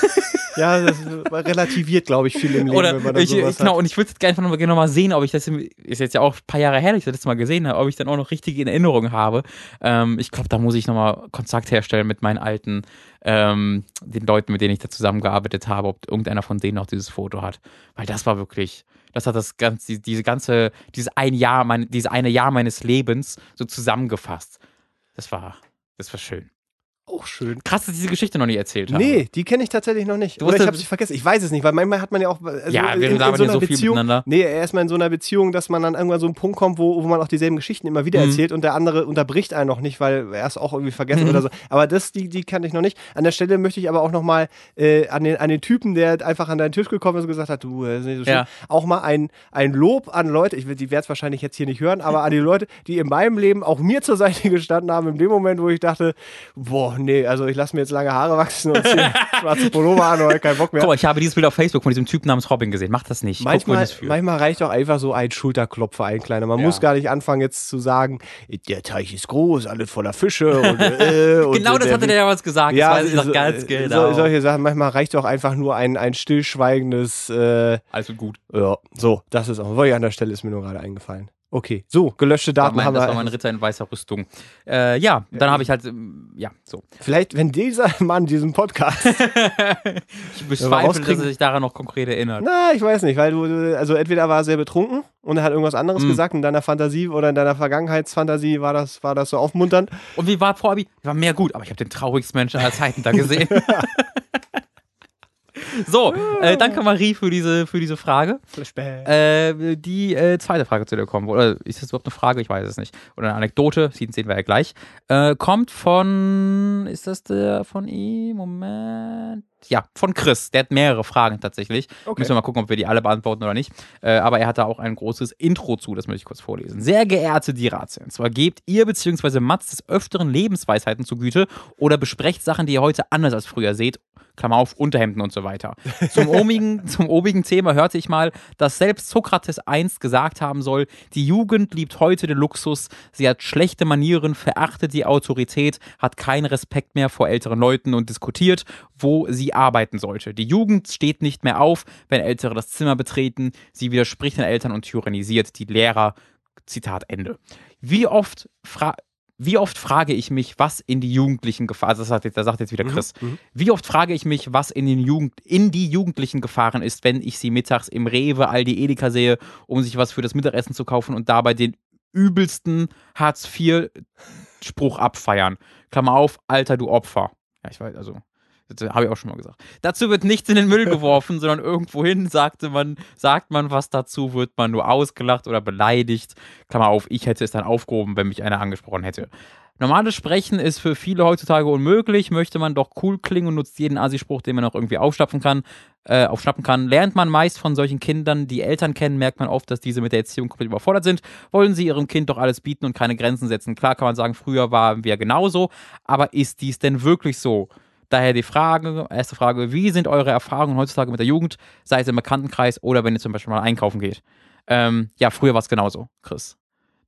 Ja, das relativiert, glaube ich, viel im Leben, Oder wenn man dann ich, sowas genau, hat. und ich würde jetzt gerne einfach noch noch mal sehen, ob ich das, ist jetzt ja auch ein paar Jahre her, dass ich das letzte Mal gesehen habe, ob ich dann auch noch richtig in Erinnerung habe. Ähm, ich glaube, da muss ich noch mal Kontakt herstellen mit meinen alten, ähm, den Leuten, mit denen ich da zusammengearbeitet habe, ob irgendeiner von denen noch dieses Foto hat. Weil das war wirklich, das hat das ganze, die- diese ganze, dieses ein Jahr, mein, dieses eine Jahr meines Lebens so zusammengefasst. Das war, das war schön. Auch schön. Krass, dass ich diese Geschichte noch nie erzählt habe. Nee, die kenne ich tatsächlich noch nicht. Du Oder ich habe sie vergessen. Ich weiß es nicht, weil manchmal hat man ja auch also Ja, wir in, in so ja einer so viel Beziehung. miteinander. Nee, erstmal in so einer Beziehung, dass man dann irgendwann so einen Punkt kommt, wo, wo man auch dieselben Geschichten immer wieder Mhm. erzählt und der andere unterbricht einen noch nicht, weil er es auch irgendwie vergessen Mhm. oder so. Aber das, die, die kannte ich noch nicht. An der Stelle möchte ich aber auch nochmal äh, an, den, an den Typen, der einfach an deinen Tisch gekommen ist und gesagt hat, du, das ist nicht so schlimm, Ja. auch mal ein, ein Lob an Leute, ich, die werden es wahrscheinlich jetzt hier nicht hören, aber an die Leute, die in meinem Leben auch mir zur Seite gestanden haben, in dem Moment, wo ich dachte, boah, nee, also ich lasse mir jetzt lange Haare wachsen und ziehe schwarze Pullover an oder keinen Bock mehr. Guck mal, ich habe dieses Bild auf Facebook von diesem Typ namens Robin gesehen. Mach das nicht. Manchmal, manchmal reicht auch einfach so ein Schulterklopfer, ein kleiner. Man Ja. muss gar nicht anfangen jetzt zu sagen, der Teich ist groß, alles voller Fische. Und, äh, und Genau das hatte der damals gesagt. ja, das weiß so- ganz so- genau. solche Sachen. Manchmal reicht auch einfach nur ein, ein stillschweigendes, äh, also gut. ja, so, das ist auch, wollte ich an der Stelle ist mir nur gerade eingefallen. Okay, so, gelöschte Das Daten mein, haben das wir. war mein Ritter in weißer Rüstung. Äh, ja, dann habe ich halt, ähm, ja, so. Vielleicht, wenn dieser Mann diesen Podcast, Ich bezweifle, dass er sich daran noch konkret erinnert. na, ich weiß nicht, weil du, also entweder war er sehr betrunken und er hat irgendwas anderes Mhm. gesagt in deiner Fantasie oder in deiner Vergangenheitsfantasie war das, war das so aufmunternd. Und wie war vor Abi? War mehr gut, aber ich habe den traurigsten Menschen aller Zeiten da gesehen. So, äh, danke Marie für diese, für diese Frage. Flashback. Äh, die äh, zweite Frage zu dir kommen. Oder ist das überhaupt eine Frage? Ich weiß es nicht. Oder eine Anekdote, sehen, sehen wir ja gleich. Äh, kommt von. Ist das der von ihm? Moment. Ja, von Chris. Der hat mehrere Fragen tatsächlich. Okay. Müssen wir mal gucken, ob wir die alle beantworten oder nicht. Äh, aber er hat da auch ein großes Intro zu, das möchte ich kurz vorlesen. Sehr geehrte Dirazien, zwar gebt ihr bzw. Mats des Öfteren Lebensweisheiten zu Güte oder besprecht Sachen, die ihr heute anders als früher seht. Klammer auf, Unterhemden und so weiter. Zum obigen, zum obigen Thema hörte ich mal, dass selbst Sokrates einst gesagt haben soll, die Jugend liebt heute den Luxus, sie hat schlechte Manieren, verachtet die Autorität, hat keinen Respekt mehr vor älteren Leuten und diskutiert, wo sie arbeiten sollte. Die Jugend steht nicht mehr auf, wenn Ältere das Zimmer betreten, sie widerspricht den Eltern und tyrannisiert die Lehrer. Zitat Ende. Wie oft wie oft frage ich mich, was in die Jugendlichen Gefahren, also das sagt jetzt, da sagt jetzt wieder Chris, wie oft frage ich mich, was in, den Jugend, in die Jugendlichen Gefahren ist, wenn ich sie mittags im Rewe, Aldi, Edeka sehe, um sich was für das Mittagessen zu kaufen und dabei den übelsten Hartz-IV-Spruch abfeiern. Klammer auf, Alter, du Opfer. Ja, ich weiß, also, habe ich auch schon mal gesagt. Dazu wird nichts in den Müll geworfen, sondern irgendwohin sagte man, sagt man was dazu, wird man nur ausgelacht oder beleidigt. Klammer auf, ich hätte es dann aufgehoben, wenn mich einer angesprochen hätte. Normales Sprechen ist für viele heutzutage unmöglich, möchte man doch cool klingen und nutzt jeden Assi-Spruch, den man auch irgendwie aufschnappen kann, äh, aufschnappen kann. Lernt man meist von solchen Kindern, die Eltern kennen, merkt man oft, dass diese mit der Erziehung komplett überfordert sind. Wollen sie ihrem Kind doch alles bieten und keine Grenzen setzen. Klar kann man sagen, früher waren wir genauso, aber ist dies denn wirklich so? Daher die Frage, erste Frage, wie sind eure Erfahrungen heutzutage mit der Jugend, sei es im Bekanntenkreis oder wenn ihr zum Beispiel mal einkaufen geht? Ähm, ja, früher war es genauso, Chris.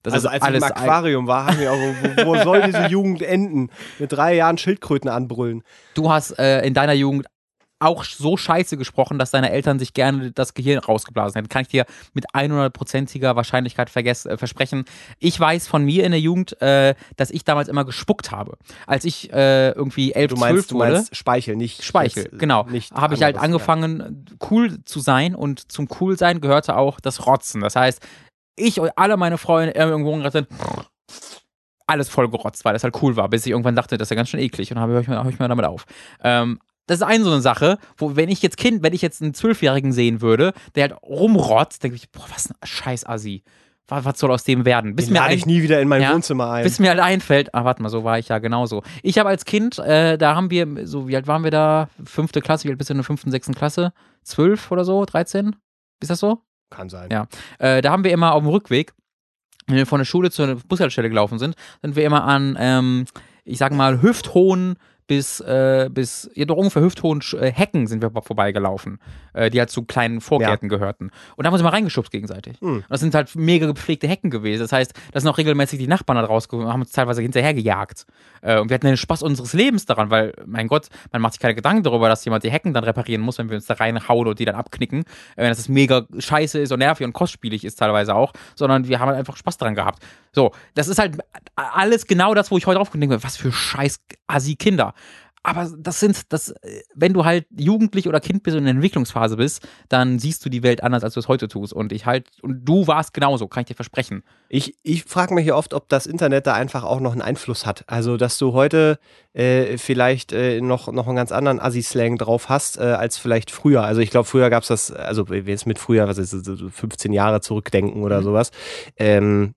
Das also ist als ich im Aquarium war, haben wir auch, wo, wo soll diese Jugend enden? Mit drei Jahren Schildkröten anbrüllen. du hast äh, in deiner Jugend auch so scheiße gesprochen, dass deine Eltern sich gerne das Gehirn rausgeblasen hätten. Kann ich dir mit 100%iger Wahrscheinlichkeit äh, versprechen. Ich weiß von mir in der Jugend, äh, dass ich damals immer gespuckt habe. Als ich äh, irgendwie 11, Du 12 meinst, du wurde. meinst Speichel, nicht Speichel, jetzt, genau. Habe ich halt angefangen, cool zu sein und zum Coolsein gehörte auch das Rotzen. Das heißt, ich und alle meine Freunde irgendwo rumgerannt sind, alles voll gerotzt, weil das halt cool war, bis ich irgendwann dachte, das ist ja ganz schön eklig und habe ich mir, hab ich mir damit auf. Ähm, das ist eine so eine Sache, wo, wenn ich jetzt Kind, wenn ich jetzt einen Zwölfjährigen sehen würde, der halt rumrotzt, denke ich, boah, was ein scheiß Assi. Was, was soll aus dem werden? Bis Den mir lade ein, ich nie wieder in mein Ja, Wohnzimmer ein. bis mir halt einfällt, ah, warte mal, so war ich ja genauso. Ich habe als Kind, äh, da haben wir, so, wie alt waren wir da? Fünfte Klasse, wie alt bist du in der fünften, sechsten Klasse? Zwölf oder so? 13? Ist das so? Kann sein. Ja. Äh, da haben wir immer auf dem Rückweg, wenn wir von der Schule zur Bushaltestelle gelaufen sind, sind wir immer an, ähm, ich sag mal, hüfthohen bis, äh, bis, ja doch ungefähr hüfthohen äh, Hecken sind wir vorbeigelaufen, äh, die halt zu kleinen Vorgärten gehörten. Und da haben wir uns mal reingeschubst gegenseitig. Hm. Und das sind halt mega gepflegte Hecken gewesen. Das heißt, da sind auch regelmäßig die Nachbarn da rausgekommen und haben uns teilweise hinterhergejagt. Äh, und wir hatten den Spaß unseres Lebens daran, weil, mein Gott, man macht sich keine Gedanken darüber, dass jemand die Hecken dann reparieren muss, wenn wir uns da reinhauen und die dann abknicken. Äh, dass es mega scheiße ist und nervig und kostspielig ist teilweise auch, sondern wir haben halt einfach Spaß daran gehabt. So, das ist halt alles genau das, wo ich heute drauf denke, was für scheiß Aber das sind, das, wenn du halt Jugendlich oder Kind bist und in der Entwicklungsphase bist, dann siehst du die Welt anders, als du es heute tust. Und ich halt, und du warst genauso, kann ich dir versprechen. Ich, ich frage mich hier oft, ob das Internet da einfach auch noch einen Einfluss hat. Also, dass du heute äh, vielleicht äh, noch, noch einen ganz anderen Assi-Slang drauf hast, äh, als vielleicht früher. Also, ich glaube, früher gab es das, also, wenn jetzt mit früher, was ist das, so 15 Jahre zurückdenken oder Mhm. sowas, ähm,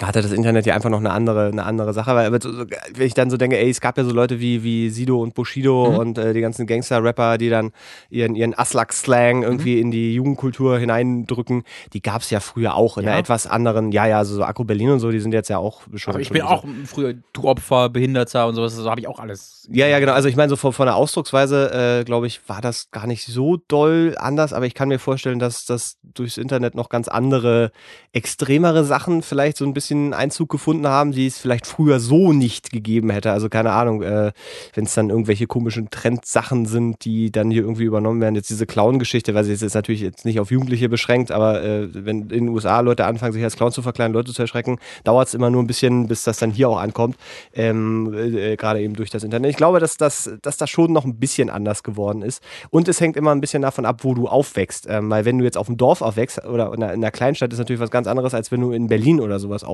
hatte das Internet ja einfach noch eine andere, eine andere Sache. Weil, wenn ich dann so denke, ey, es gab ja so Leute wie, wie Sido und Bushido Mhm. und äh, die ganzen Gangster-Rapper, die dann ihren, ihren Aslak-Slang irgendwie in die Jugendkultur hineindrücken, die gab es ja früher auch in Ja. einer etwas anderen, ja, ja, so, so Akku Berlin und so, die sind jetzt ja auch schon. Aber ich schon bin so- auch früher du Opfer, Behinderter und sowas, so habe ich auch alles. Ja, ja, genau. Also ich meine, so von, von der Ausdrucksweise, äh, glaube ich, war das gar nicht so doll anders, aber ich kann mir vorstellen, dass das durchs Internet noch ganz andere, extremere Sachen vielleicht so ein bisschen Einzug gefunden haben, die es vielleicht früher so nicht gegeben hätte. Also keine Ahnung, äh, wenn es dann irgendwelche komischen Trendsachen sind, die dann hier irgendwie übernommen werden. Jetzt diese Clown-Geschichte, weil sie jetzt ist natürlich jetzt nicht auf Jugendliche beschränkt, aber äh, wenn in den USA Leute anfangen, sich als Clown zu verkleiden, Leute zu erschrecken, dauert es immer nur ein bisschen, bis das dann hier auch ankommt. Ähm, äh, Gerade eben durch das Internet. Ich glaube, dass das, dass das schon noch ein bisschen anders geworden ist. Und es hängt immer ein bisschen davon ab, wo du aufwächst. Ähm, weil wenn du jetzt auf dem Dorf aufwächst oder in einer, in einer Kleinstadt, ist natürlich was ganz anderes, als wenn du in Berlin oder sowas aufwächst.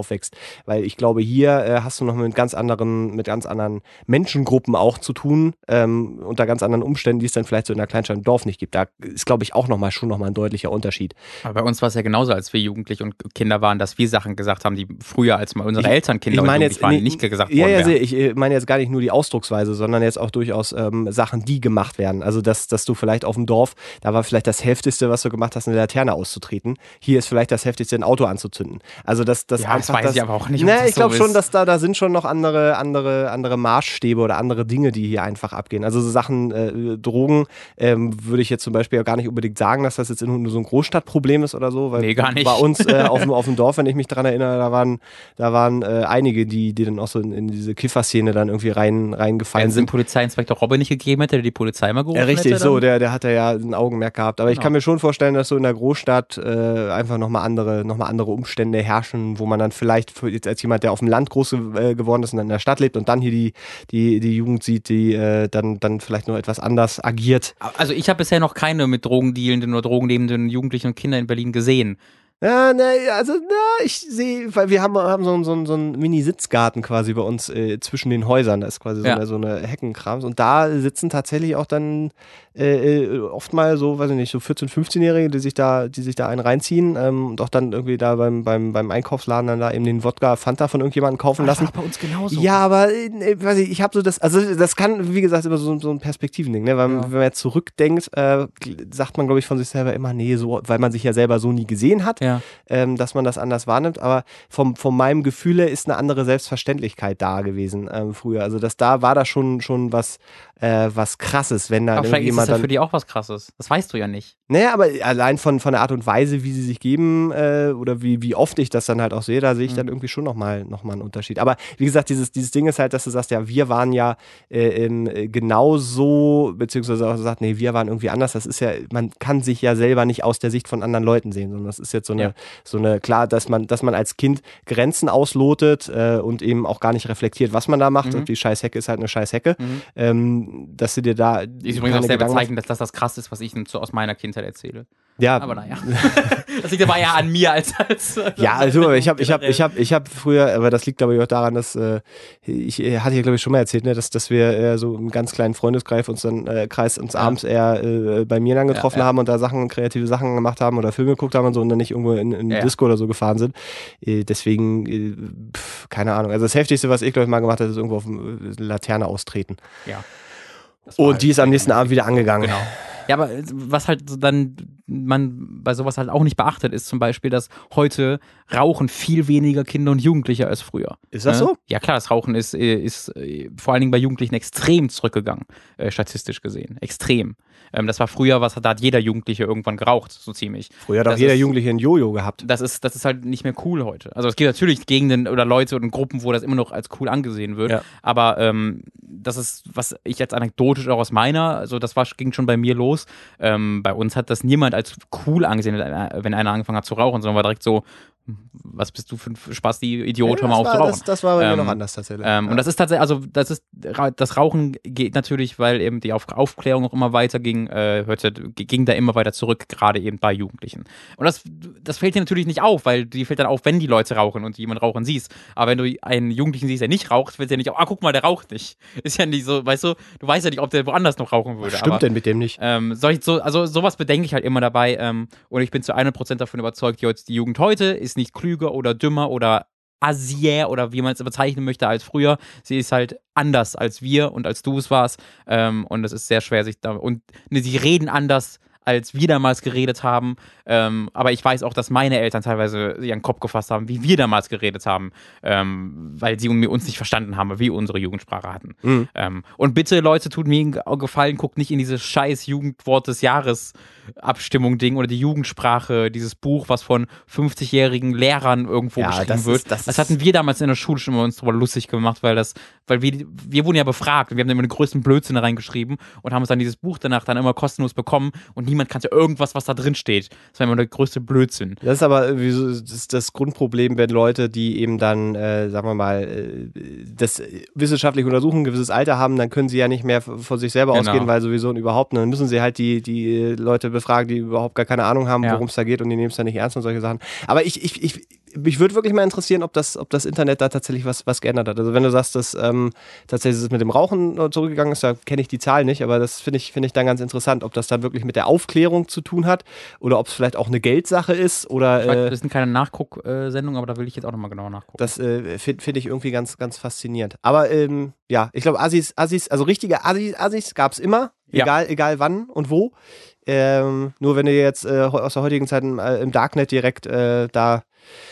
Weil ich glaube, hier äh, hast du noch mit ganz anderen, mit ganz anderen Menschengruppen auch zu tun, ähm, unter ganz anderen Umständen, die es dann vielleicht so in einer Kleinstadt im Dorf nicht gibt. Da ist, glaube ich, auch nochmal schon nochmal ein deutlicher Unterschied. Aber bei uns war es ja genauso, als wir Jugendliche und Kinder waren, dass wir Sachen gesagt haben, die früher, als mal unsere Ich- Eltern Kinder ich meine jetzt- waren, nee, nicht gesagt Ja, worden ja, wären. ich meine jetzt gar nicht nur die Ausdrucksweise, sondern jetzt auch durchaus ähm, Sachen, die gemacht werden. Also, dass, dass du vielleicht auf dem Dorf, da war vielleicht das Heftigste, was du gemacht hast, eine Laterne auszutreten. Hier ist vielleicht das Heftigste, ein Auto anzuzünden. Also, das, das Ja, das weiß ich aber auch nicht, Ne, das ich glaube so schon, dass da, da sind schon noch andere, andere, andere Maßstäbe oder andere Dinge, die hier einfach abgehen. Also, so Sachen, äh, Drogen, ähm, würde ich jetzt zum Beispiel auch gar nicht unbedingt sagen, dass das jetzt nur so ein Großstadtproblem ist oder so. Weil Nee, gar nicht. Bei uns äh, auf, dem, auf dem Dorf, wenn ich mich daran erinnere, da waren, da waren äh, einige, die, die dann auch so in, in diese Kifferszene dann irgendwie rein, Wenn reingefallen es den sind. Polizeiinspektor Robin nicht gegeben hätte, der die Polizei mal gerufen Ja, richtig, hätte, so, der, der hat ja ein Augenmerk gehabt. Aber ich Genau. kann mir schon vorstellen, dass so in der Großstadt äh, einfach nochmal andere, noch mal andere Umstände herrschen, wo man dann vielleicht für, jetzt als jemand, der auf dem Land groß äh, geworden ist und dann in der Stadt lebt und dann hier die, die, die Jugend sieht, die äh, dann, dann vielleicht noch etwas anders agiert. Also ich habe bisher noch keine mit Drogen dealenden oder drogennehmenden Jugendlichen und Kindern in Berlin gesehen. Ja, ne, also, na, ich sehe, weil wir haben, haben so, einen- so, so einen Mini-Sitzgarten quasi bei uns äh, zwischen den Häusern. Da ist quasi so, Ja. eine, so eine Heckenkrams. Und da sitzen tatsächlich auch dann äh, äh, oft mal so, weiß ich nicht, so 14-, 15-Jährige, die sich da, die sich da einen reinziehen ähm, und auch dann irgendwie da beim, beim, beim Einkaufsladen dann da eben den Wodka Fanta von irgendjemandem kaufen lassen. bei uns genauso. Ja, aber äh, nee, weiß ich, ich habe so das, also das kann, wie gesagt, immer so, so ein Perspektivending, ne? Weil Ja. wenn man jetzt zurückdenkt, äh, sagt man, glaube ich, von sich selber immer, nee, so, weil man sich ja selber so nie gesehen hat, Ja. Ähm, dass man das anders wahrnimmt. Aber vom, von meinem Gefühl her ist eine andere Selbstverständlichkeit da gewesen ähm, früher. Also das da war da schon, schon was, äh, was krasses, wenn da Aber vielleicht ist das ja dann. für die auch was krasses. Das weißt du ja nicht. Naja, aber allein von, von der Art und Weise, wie sie sich geben äh, oder wie, wie oft ich das dann halt auch sehe, da sehe ich dann Mhm. irgendwie schon nochmal noch mal einen Unterschied. Aber wie gesagt, dieses, dieses Ding ist halt, dass du sagst, ja, wir waren ja äh, ähm, äh, genauso, beziehungsweise auch sagt, nee, wir waren irgendwie anders. Das ist ja, man kann sich ja selber nicht aus der Sicht von anderen Leuten sehen, sondern das ist jetzt so eine, Ja. so eine, klar, dass man, dass man als Kind Grenzen auslotet äh, und eben auch gar nicht reflektiert, was man da macht. Mhm. Und die Scheißhecke ist halt eine Scheißhecke. Mhm. Ähm, dass du dir da. Ist übrigens auch sehr Gedanken bezeichnend, dass das das krass ist, was ich so aus meiner Kindheit erzähle. Ja, Aber naja. das liegt aber eher an mir als als. Ja, also ich habe ich hab, ich hab, ich hab früher, aber das liegt glaube ich auch daran, dass äh, ich äh, hatte ja glaube ich schon mal erzählt, ne, dass, dass wir äh, so im ganz kleinen Freundeskreis uns dann äh, Kreis uns Ja. abends eher äh, bei mir dann getroffen Ja, ja. haben und da Sachen, kreative Sachen gemacht haben oder Filme geguckt haben und so und dann nicht irgendwo in, in. Disco oder so gefahren sind. Äh, deswegen, äh, pf, keine Ahnung. Also das Heftigste, was ich glaube ich mal gemacht habe, ist irgendwo auf eine Laterne austreten. Ja. Und halt- die ist am nächsten Abend wieder angegangen. Genau. Ja, aber was halt dann man bei sowas halt auch nicht beachtet, ist zum Beispiel, dass heute rauchen viel weniger Kinder und Jugendliche als früher. Ist das Ne? so? Ja klar, das Rauchen ist, äh, ist äh, vor allen Dingen bei Jugendlichen extrem zurückgegangen, äh, statistisch gesehen. Extrem. Ähm, das war früher was, da hat jeder Jugendliche irgendwann geraucht, so ziemlich. Früher hat auch jeder ist- Jugendliche ein Jojo gehabt. Das ist, das ist halt nicht mehr cool heute. Also es gibt natürlich Gegenden oder Leute und Gruppen, wo das immer noch als cool angesehen wird. Ja. Aber ähm, das ist, was ich jetzt anekdotisch auch aus meiner, also das war, ging schon bei mir los. Ähm, bei uns hat das niemand als cool angesehen, wenn einer- wenn einer angefangen hat zu rauchen, sondern war direkt so, was bist du für ein Spasti, Idiot, hör mal auf war, zu rauchen. das, das war bei mir Ähm, noch anders tatsächlich. Ähm, Ja. Und das ist tatsächlich, also das ist das Rauchen geht natürlich, weil eben die Auf Aufklärung auch immer weiter ging, äh, hörte, ging da immer weiter zurück, gerade eben bei Jugendlichen. Und das, das fällt dir natürlich nicht auf, weil die fällt dann auf, wenn die Leute rauchen und jemand rauchen siehst. Aber wenn du einen Jugendlichen siehst, der nicht raucht, fällt dir nicht auf, ah, guck mal, der raucht nicht. Ist ja nicht so, weißt du, du weißt ja nicht, ob der woanders noch rauchen würde. Was stimmt aber, denn mit dem nicht? ähm, so, also sowas bedenke ich halt immer dabei ähm, und ich bin zu 100% davon überzeugt, die, die Jugend heute ist nicht klüger oder dümmer oder asier oder wie man es bezeichnen möchte als früher. Sie ist halt anders als wir und als du es warst ähm, und es ist sehr schwer sich da und ne, sie reden anders als wir damals geredet haben. Ähm, aber ich weiß auch, dass meine Eltern teilweise ihren Kopf gefasst haben, wie wir damals geredet haben, ähm, weil sie uns nicht verstanden haben, wie wir unsere Jugendsprache hatten. Mhm. Ähm, und bitte, Leute, tut mir einen Gefallen, guckt nicht in diese scheiß Jugendwort des Jahres Abstimmung Ding oder die Jugendsprache, dieses Buch, was von 50-jährigen Lehrern irgendwo Ja, geschrieben wird. ist- das das hatten wir damals in der Schule schon mal uns drüber lustig gemacht, weil das, weil wir, wir wurden ja befragt und wir haben immer den größten Blödsinn reingeschrieben und haben uns dann dieses Buch danach dann immer kostenlos bekommen und niemand niemand kannte irgendwas, was da drin steht. Das war immer der größte Blödsinn. Das ist aber so, das, ist das Grundproblem, wenn Leute, die eben dann, äh, sagen wir mal, äh, das wissenschaftlich untersuchen, ein gewisses Alter haben, dann können sie ja nicht mehr von sich selber Genau. ausgehen, weil sowieso und überhaupt. Dann müssen sie halt die, die Leute befragen, die überhaupt gar keine Ahnung haben, Ja. worum es da geht und die nehmen es dann nicht ernst und solche Sachen. Aber ich, ich, ich, mich würde wirklich mal interessieren, ob das, ob das Internet da tatsächlich was, was geändert hat. Also wenn du sagst, dass ähm, tatsächlich es mit dem Rauchen zurückgegangen ist, da kenne ich die Zahl nicht, aber das finde ich, finde ich dann ganz interessant, ob das dann wirklich mit der Aufklärung zu tun hat oder ob es vielleicht auch eine Geldsache ist oder weiß, äh, das sind keine Nachguck-Sendungen, aber da will ich jetzt auch nochmal genauer nachgucken. das äh, finde find ich irgendwie ganz, ganz faszinierend. Aber ähm, ja, ich glaube, Assis, Assis, also richtige Assis, Assis gab es immer, Ja. egal, egal wann und wo. Ähm, nur wenn du jetzt äh, aus der heutigen Zeit im, äh, im Darknet direkt äh, da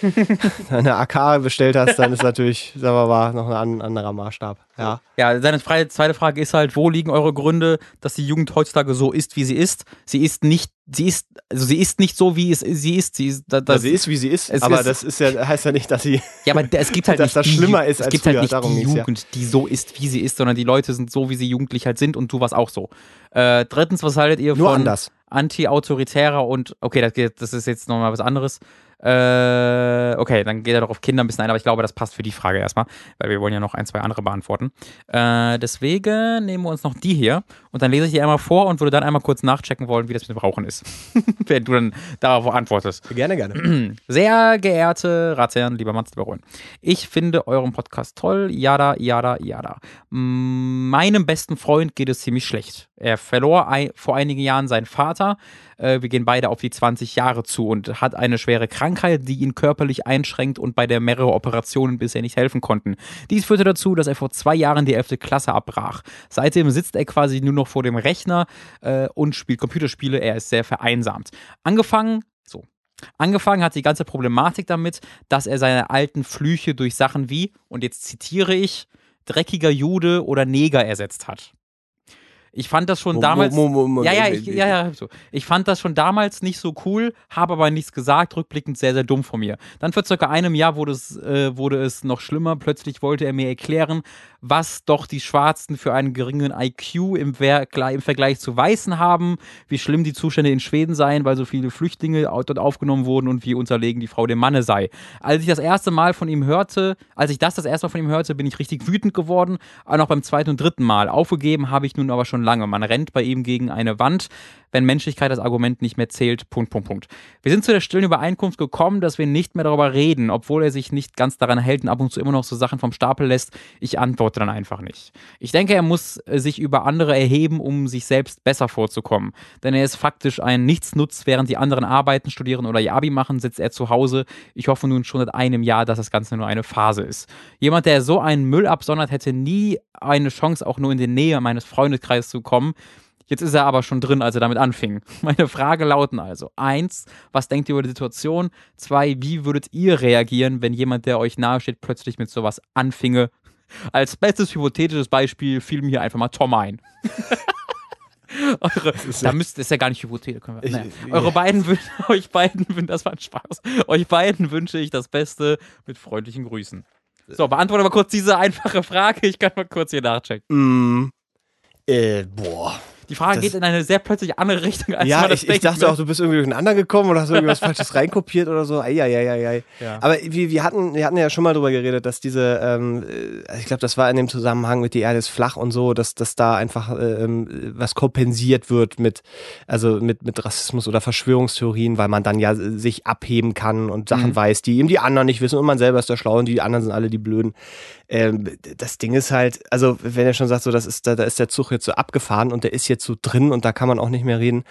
eine AK bestellt hast, dann ist natürlich, sagen wir mal, noch ein an- anderer Maßstab. Ja. Ja, seine zweite Frage ist halt, wo liegen eure Gründe, dass die Jugend heutzutage so ist, wie sie ist? Sie ist nicht, sie ist, also sie ist nicht so, wie es sie ist. Sie ist da, Das das, sie ist, wie sie ist, es aber ist- das ist ja, heißt ja nicht, dass sie. ja, aber es gibt halt dass nicht das die, schlimmer ist es als gibt früher, halt nicht darum die ging's ja. Jugend, die so ist, wie sie ist, sondern die Leute sind so, wie sie jugendlich halt sind und du warst auch so. Äh, drittens, was haltet ihr Nur von anders. Anti-autoritärer und okay, das, geht- das ist jetzt nochmal was anderes. Äh, okay, dann geht er doch auf Kinder ein bisschen ein, aber ich glaube, das passt für die Frage erstmal, weil wir wollen ja noch ein, zwei andere beantworten. Äh, deswegen nehmen wir uns noch die hier und dann lese ich die einmal vor und würde dann einmal kurz nachchecken wollen, wie das mit dem Rauchen ist. Wenn du dann darauf antwortest. Gerne, gerne. Sehr geehrte Ratsherren, lieber Mats, lieber Roland. Ich finde euren Podcast toll. Yada, yada. Mm, Meinem besten Freund geht es ziemlich schlecht. Er verlor ei vor einigen Jahren seinen Vater. Äh, wir gehen beide auf die 20 Jahre zu und hat eine schwere Krankheit, die ihn körperlich einschränkt und bei der mehrere Operationen bisher nicht helfen konnten. Dies führte dazu, dass er vor zwei Jahren die 11. Klasse abbrach. Seitdem sitzt er quasi nur noch vor dem Rechner äh, und spielt Computerspiele. Er ist sehr vereinsamt. Angefangen, so, Angefangen hat die ganze Problematik damit, dass er seine alten Flüche durch Sachen wie, und jetzt zitiere ich, dreckiger Jude oder Neger ersetzt hat. Ich fand das schon damals. Ja, ja, ich, ja, ja, so. Ich fand das schon damals nicht so cool, habe aber nichts gesagt, rückblickend sehr, sehr dumm von mir. Dann vor circa einem Jahr wurde es, äh, wurde es noch schlimmer. Plötzlich wollte er mir erklären, was doch die Schwarzen für einen geringen IQ im, Vergleich, im Vergleich zu Weißen haben, wie schlimm die Zustände in Schweden seien, weil so viele Flüchtlinge dort aufgenommen wurden und wie unterlegen die Frau dem Manne sei. Als ich das erste Mal von ihm hörte, als ich das das erste Mal von ihm hörte, bin ich richtig wütend geworden, aber noch beim zweiten und dritten Mal. Aufgegeben habe ich nun aber schon lange. Man rennt bei ihm gegen eine Wand, wenn Menschlichkeit das Argument nicht mehr zählt. Punkt, Punkt, Punkt. Wir sind zu der stillen Übereinkunft gekommen, dass wir nicht mehr darüber reden, obwohl er sich nicht ganz daran hält und ab und zu immer noch so Sachen vom Stapel lässt. Ich antworte dann einfach nicht. Ich denke, er muss äh, sich über andere erheben, um sich selbst besser vorzukommen. Denn er ist faktisch ein Nichtsnutz, während die anderen arbeiten, studieren oder ihr Abi machen, sitzt er zu Hause. Ich hoffe nun schon seit einem Jahr, dass das Ganze nur eine Phase ist. Jemand, der so einen Müll absondert, hätte nie eine Chance, auch nur in die Nähe meines Freundeskreises zu kommen. Jetzt ist er aber schon drin, als er damit anfing. Meine Frage lauten also: eins, was denkt ihr über die Situation? Zwei, wie würdet ihr reagieren, wenn jemand, der euch nahesteht, plötzlich mit sowas anfinge? Als bestes hypothetisches Beispiel fiel mir hier einfach mal Tom ein. Eure, da müsst, ist ja gar nicht hypothetisch. Können wir, ich- Eure beiden, euch beiden, das war ein Spaß. Euch beiden wünsche ich das Beste mit freundlichen Grüßen. So, beantworte mal kurz diese einfache Frage. Ich kann mal kurz hier nachchecken. Mm, äh, boah. Die Frage Das- geht in eine sehr plötzlich andere Richtung, als ja, man das ich, ich dachte auch, du bist irgendwie durcheinander gekommen oder hast irgendwas Falsches reinkopiert oder so. Eieieiei. Ja. Aber wir, wir, hatten, wir hatten ja schon mal drüber geredet, dass diese, ähm, äh, ich glaube, das war in dem Zusammenhang mit die Erde ist flach und so, dass, dass da einfach ähm, was kompensiert wird mit, also mit, mit Rassismus oder Verschwörungstheorien, weil man dann ja äh, sich abheben kann und Sachen Mhm. weiß, die eben die anderen nicht wissen und man selber ist der Schlaue und die anderen sind alle die Blöden. Ähm, das Ding ist halt, also wenn er schon sagt, so, das ist, da, da ist der Zug jetzt so abgefahren und der ist jetzt so drin und da kann man auch nicht mehr reden.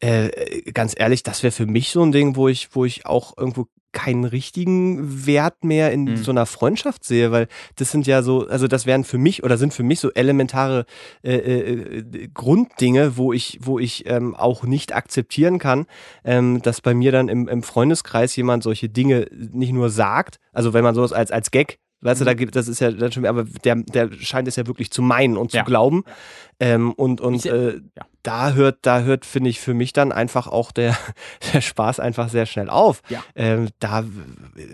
Äh, ganz ehrlich, das wäre für mich so ein Ding, wo ich, wo ich auch irgendwo keinen richtigen Wert mehr in Mhm. so einer Freundschaft sehe, weil das sind ja so, also das wären für mich oder sind für mich so elementare äh, äh, Grunddinge, wo ich, wo ich ähm, auch nicht akzeptieren kann, ähm, dass bei mir dann im, im Freundeskreis jemand solche Dinge nicht nur sagt, also wenn man sowas als, als Gag Weißt du, da gibt, das ist ja dann schon, aber der, der scheint es ja wirklich zu meinen und zu Ja. glauben. Ähm, und und Ich- äh, ja. da hört, da hört, finde ich, für mich dann einfach auch der, der Spaß einfach sehr schnell auf. Ja. Ähm, da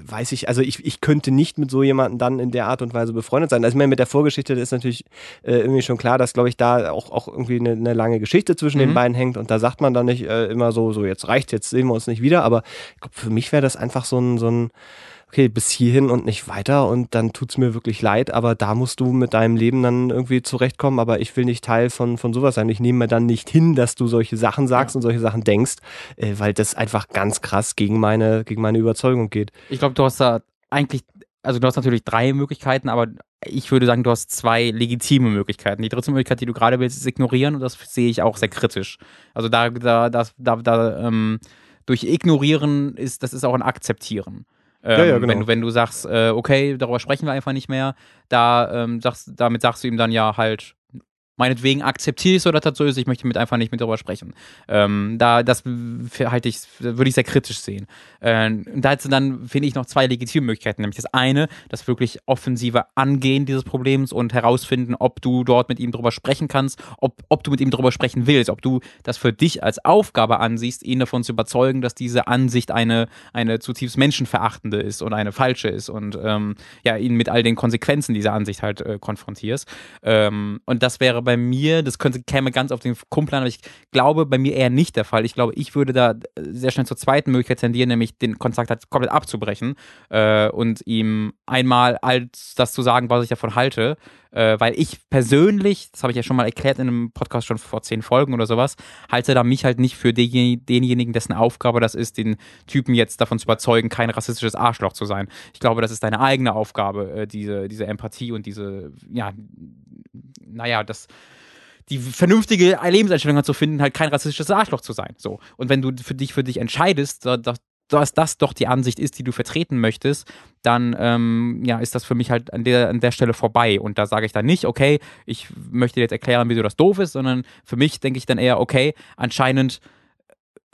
weiß ich, also ich, ich könnte nicht mit so jemandem dann in der Art und Weise befreundet sein. Also ich meine, mit der Vorgeschichte ist natürlich äh, irgendwie schon klar, dass, glaube ich, da auch, auch irgendwie eine, eine lange Geschichte zwischen den Mhm. beiden hängt und da sagt man dann nicht äh, immer so, so jetzt reicht, jetzt sehen wir uns nicht wieder, aber ich glaub, für mich wäre das einfach so ein, so ein okay, bis hierhin und nicht weiter und dann tut's mir wirklich leid, aber da musst du mit deinem Leben dann irgendwie zurechtkommen, aber ich will nicht Teil von, von sowas sein. Ich nehme mir dann nicht hin, dass du solche Sachen sagst und solche Sachen denkst, äh, weil das einfach ganz krass gegen meine, gegen meine Überzeugung geht. Ich glaube, du hast da eigentlich, also du hast natürlich drei Möglichkeiten, aber ich würde sagen, du hast zwei legitime Möglichkeiten. Die dritte Möglichkeit, die du gerade willst, ist ignorieren und das sehe ich auch sehr kritisch. Also da, da, das, da, da ähm, durch ignorieren ist, das ist auch ein Akzeptieren. Ähm, Ja, ja, genau. wenn, du, wenn du sagst, äh, okay, darüber sprechen wir einfach nicht mehr, da ähm, sagst, damit sagst du ihm dann ja halt, meinetwegen akzeptiere ich so, dass das so ist, ich möchte mit einfach nicht mit darüber sprechen. Ähm, da, das halte ich, würde ich sehr kritisch sehen. Äh, und da hättest du dann, finde ich, noch zwei legitime Möglichkeiten. Nämlich das eine, das wirklich offensive Angehen dieses Problems und herausfinden, ob du dort mit ihm drüber sprechen kannst, ob, ob du mit ihm drüber sprechen willst, ob du das für dich als Aufgabe ansiehst, ihn davon zu überzeugen, dass diese Ansicht eine, eine zutiefst menschenverachtende ist und eine falsche ist und ähm, ja, ihn mit all den Konsequenzen dieser Ansicht halt äh, konfrontierst. Ähm, und das wäre bei mir, das könnte, käme ganz auf den Kumpel an, aber ich glaube bei mir eher nicht der Fall. Ich glaube, ich würde da sehr schnell zur zweiten Möglichkeit tendieren, nämlich den Kontakt halt komplett abzubrechen äh, und ihm einmal als das zu sagen, was ich davon halte. Äh, weil ich persönlich, das habe ich ja schon mal erklärt in einem Podcast schon vor zehn Folgen oder sowas, halte da mich halt nicht für den, denjenigen, dessen Aufgabe das ist, den Typen jetzt davon zu überzeugen, kein rassistisches Arschloch zu sein. Ich glaube, das ist deine eigene Aufgabe, äh, diese, diese Empathie und diese, ja, naja, das die vernünftige Lebenseinstellung zu finden, halt kein rassistisches Arschloch zu sein. So. Und wenn du für dich für dich entscheidest, da- da- dass das doch die Ansicht ist, die du vertreten möchtest, dann ähm, ja, ist das für mich halt an der, an der Stelle vorbei. Und da sage ich dann nicht, okay, ich möchte dir jetzt erklären, wieso das doof ist, sondern für mich denke ich dann eher, okay, anscheinend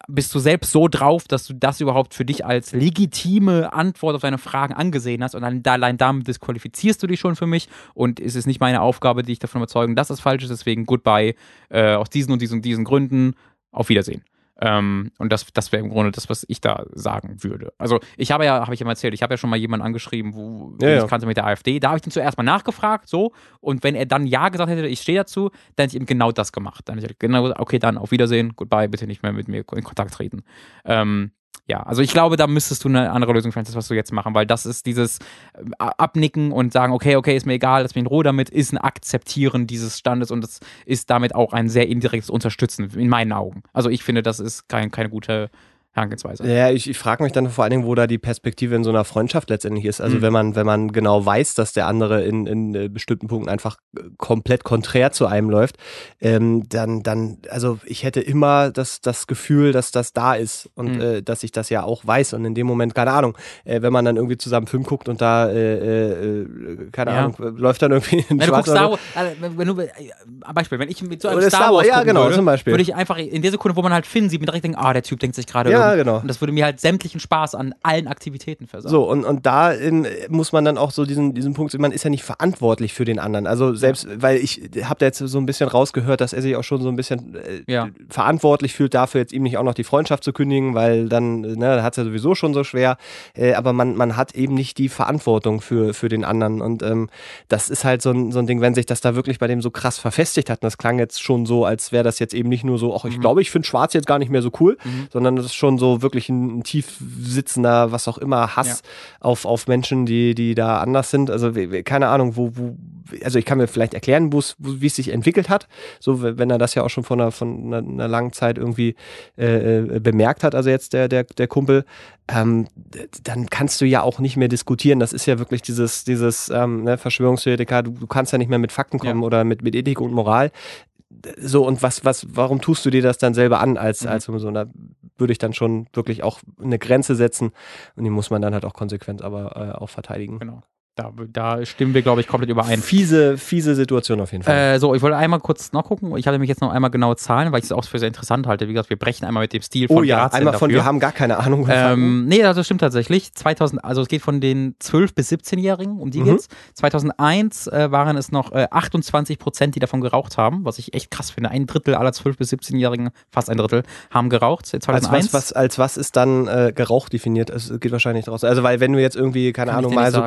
bist du selbst so drauf, dass du das überhaupt für dich als legitime Antwort auf deine Fragen angesehen hast und dann da- allein damit disqualifizierst du dich schon für mich und es ist nicht meine Aufgabe, dich davon überzeugen, dass das falsch ist, deswegen goodbye, äh, aus diesen und diesen und diesen Gründen, auf Wiedersehen. Ähm, und das, das wäre im Grunde das, was ich da sagen würde. Also ich habe ja, habe ich ja mal erzählt, ich habe ja schon mal jemanden angeschrieben, wo Ja, den ja. ich kannte mit der AfD. Da habe ich ihn zuerst mal nachgefragt, so. Und wenn er dann Ja gesagt hätte, ich stehe dazu, dann hätte ich ihm genau das gemacht. Dann hätte ich genau, gesagt, okay, dann auf Wiedersehen, goodbye, bitte nicht mehr mit mir in Kontakt treten. Ähm, ja, also ich glaube, da müsstest du eine andere Lösung finden, das, was du jetzt machen, weil das ist dieses äh, Abnicken und sagen, okay, okay, ist mir egal, lass mich in Ruhe damit, ist ein Akzeptieren dieses Standes und das ist damit auch ein sehr indirektes Unterstützen, in meinen Augen. Also ich finde, das ist kein, keine gute Herangehensweise. Ja, ich, ich frage mich dann vor allen Dingen, wo da die Perspektive in so einer Freundschaft letztendlich ist. Also Mhm. wenn man, wenn man genau weiß, dass der andere in, in äh, bestimmten Punkten einfach äh, komplett konträr zu einem läuft, ähm, dann, dann, also ich hätte immer das, das Gefühl, dass das da ist und Mhm. äh, dass ich das ja auch weiß. Und in dem Moment, keine Ahnung, äh, wenn man dann irgendwie zusammen Film guckt und da, äh, äh, keine Ja. Ahnung, äh, läuft dann irgendwie ein Wenn du guckst Star. Wars, also, wenn du, äh, Beispiel, wenn ich mit so einem Star, Star Wars, Wars ja, gucken genau, würde, zum Beispiel. würde ich einfach in der Sekunde, wo man halt Finn sieht, mir direkt denken, ah, der Typ denkt sich gerade Ja, genau. Und das würde mir halt sämtlichen Spaß an allen Aktivitäten versauen. So, und, und da muss man dann auch so diesen, diesen Punkt, man ist ja nicht verantwortlich für den anderen. Also selbst, weil ich habe da jetzt so ein bisschen rausgehört, dass er sich auch schon so ein bisschen äh, Ja. verantwortlich fühlt dafür, jetzt ihm nicht auch noch die Freundschaft zu kündigen, weil dann, ne, hat es ja sowieso schon so schwer. Äh, aber man, man hat eben nicht die Verantwortung für, für den anderen. Und ähm, das ist halt so ein, so ein Ding, wenn sich das da wirklich bei dem so krass verfestigt hat. Und das klang jetzt schon so, als wäre das jetzt eben nicht nur so, ach, ich glaube, ich finde Schwarz jetzt gar nicht mehr so cool, sondern das ist schon so wirklich ein, ein tief sitzender, was auch immer, Hass Ja. auf, auf Menschen, die, die da anders sind. Also keine Ahnung, wo, wo, also ich kann mir vielleicht erklären, wo wie es sich entwickelt hat. So, we- wenn er das ja auch schon von einer, von einer, einer langen Zeit irgendwie äh, äh, bemerkt hat, also jetzt der, der, der Kumpel, ähm, dann kannst du ja auch nicht mehr diskutieren. Das ist ja wirklich dieses, dieses ähm, ne, Verschwörungstheoretiker, du, du kannst ja nicht mehr mit Fakten kommen Ja. oder mit, mit Ethik und Moral. So, und was, was, warum tust du dir das dann selber an als, Mhm. als so, da würde ich dann schon wirklich auch eine Grenze setzen und die muss man dann halt auch konsequent aber äh, auch verteidigen. Genau. Da, da stimmen wir, glaube ich, komplett überein. Fiese, fiese Situation auf jeden Fall. Äh, so, ich wollte einmal kurz nachgucken. Ich hatte mich jetzt noch einmal genau Zahlen, weil ich es auch für sehr interessant halte. Wie gesagt, wir brechen einmal mit dem Stil von oh ja, Grazien einmal von, dafür. wir haben gar keine Ahnung. Ähm, nee, also das stimmt tatsächlich. 2000, also es geht von den 12- bis 17-Jährigen, um die Mhm. geht's. 2001 äh, waren es noch äh, 28 Prozent, die davon geraucht haben, was ich echt krass finde. Ein Drittel aller 12- bis 17-Jährigen, fast ein Drittel, haben geraucht. als 2001. was, was, als was ist dann äh, Gerauch definiert? Es geht wahrscheinlich daraus. Also, weil wenn du jetzt irgendwie, keine Kann Ahnung, mal so sagen,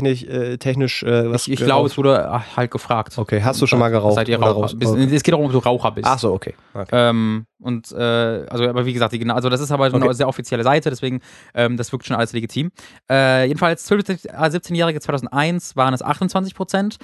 nee. gelegenheitstechnisch äh, technisch äh, was ich ich glaube, es wurde äh, halt gefragt. Okay, hast du schon mal geraucht? Seid ihr Raucher? Bist, okay. Es geht darum, ob du Raucher bist. Ach so, okay. okay. Ähm, und äh, also, aber wie gesagt, die, also das ist aber Okay. eine sehr offizielle Seite, deswegen ähm, das wirkt schon alles legitim. Äh, jedenfalls 12 bis 17-Jährige 2001 waren es 28 Prozent,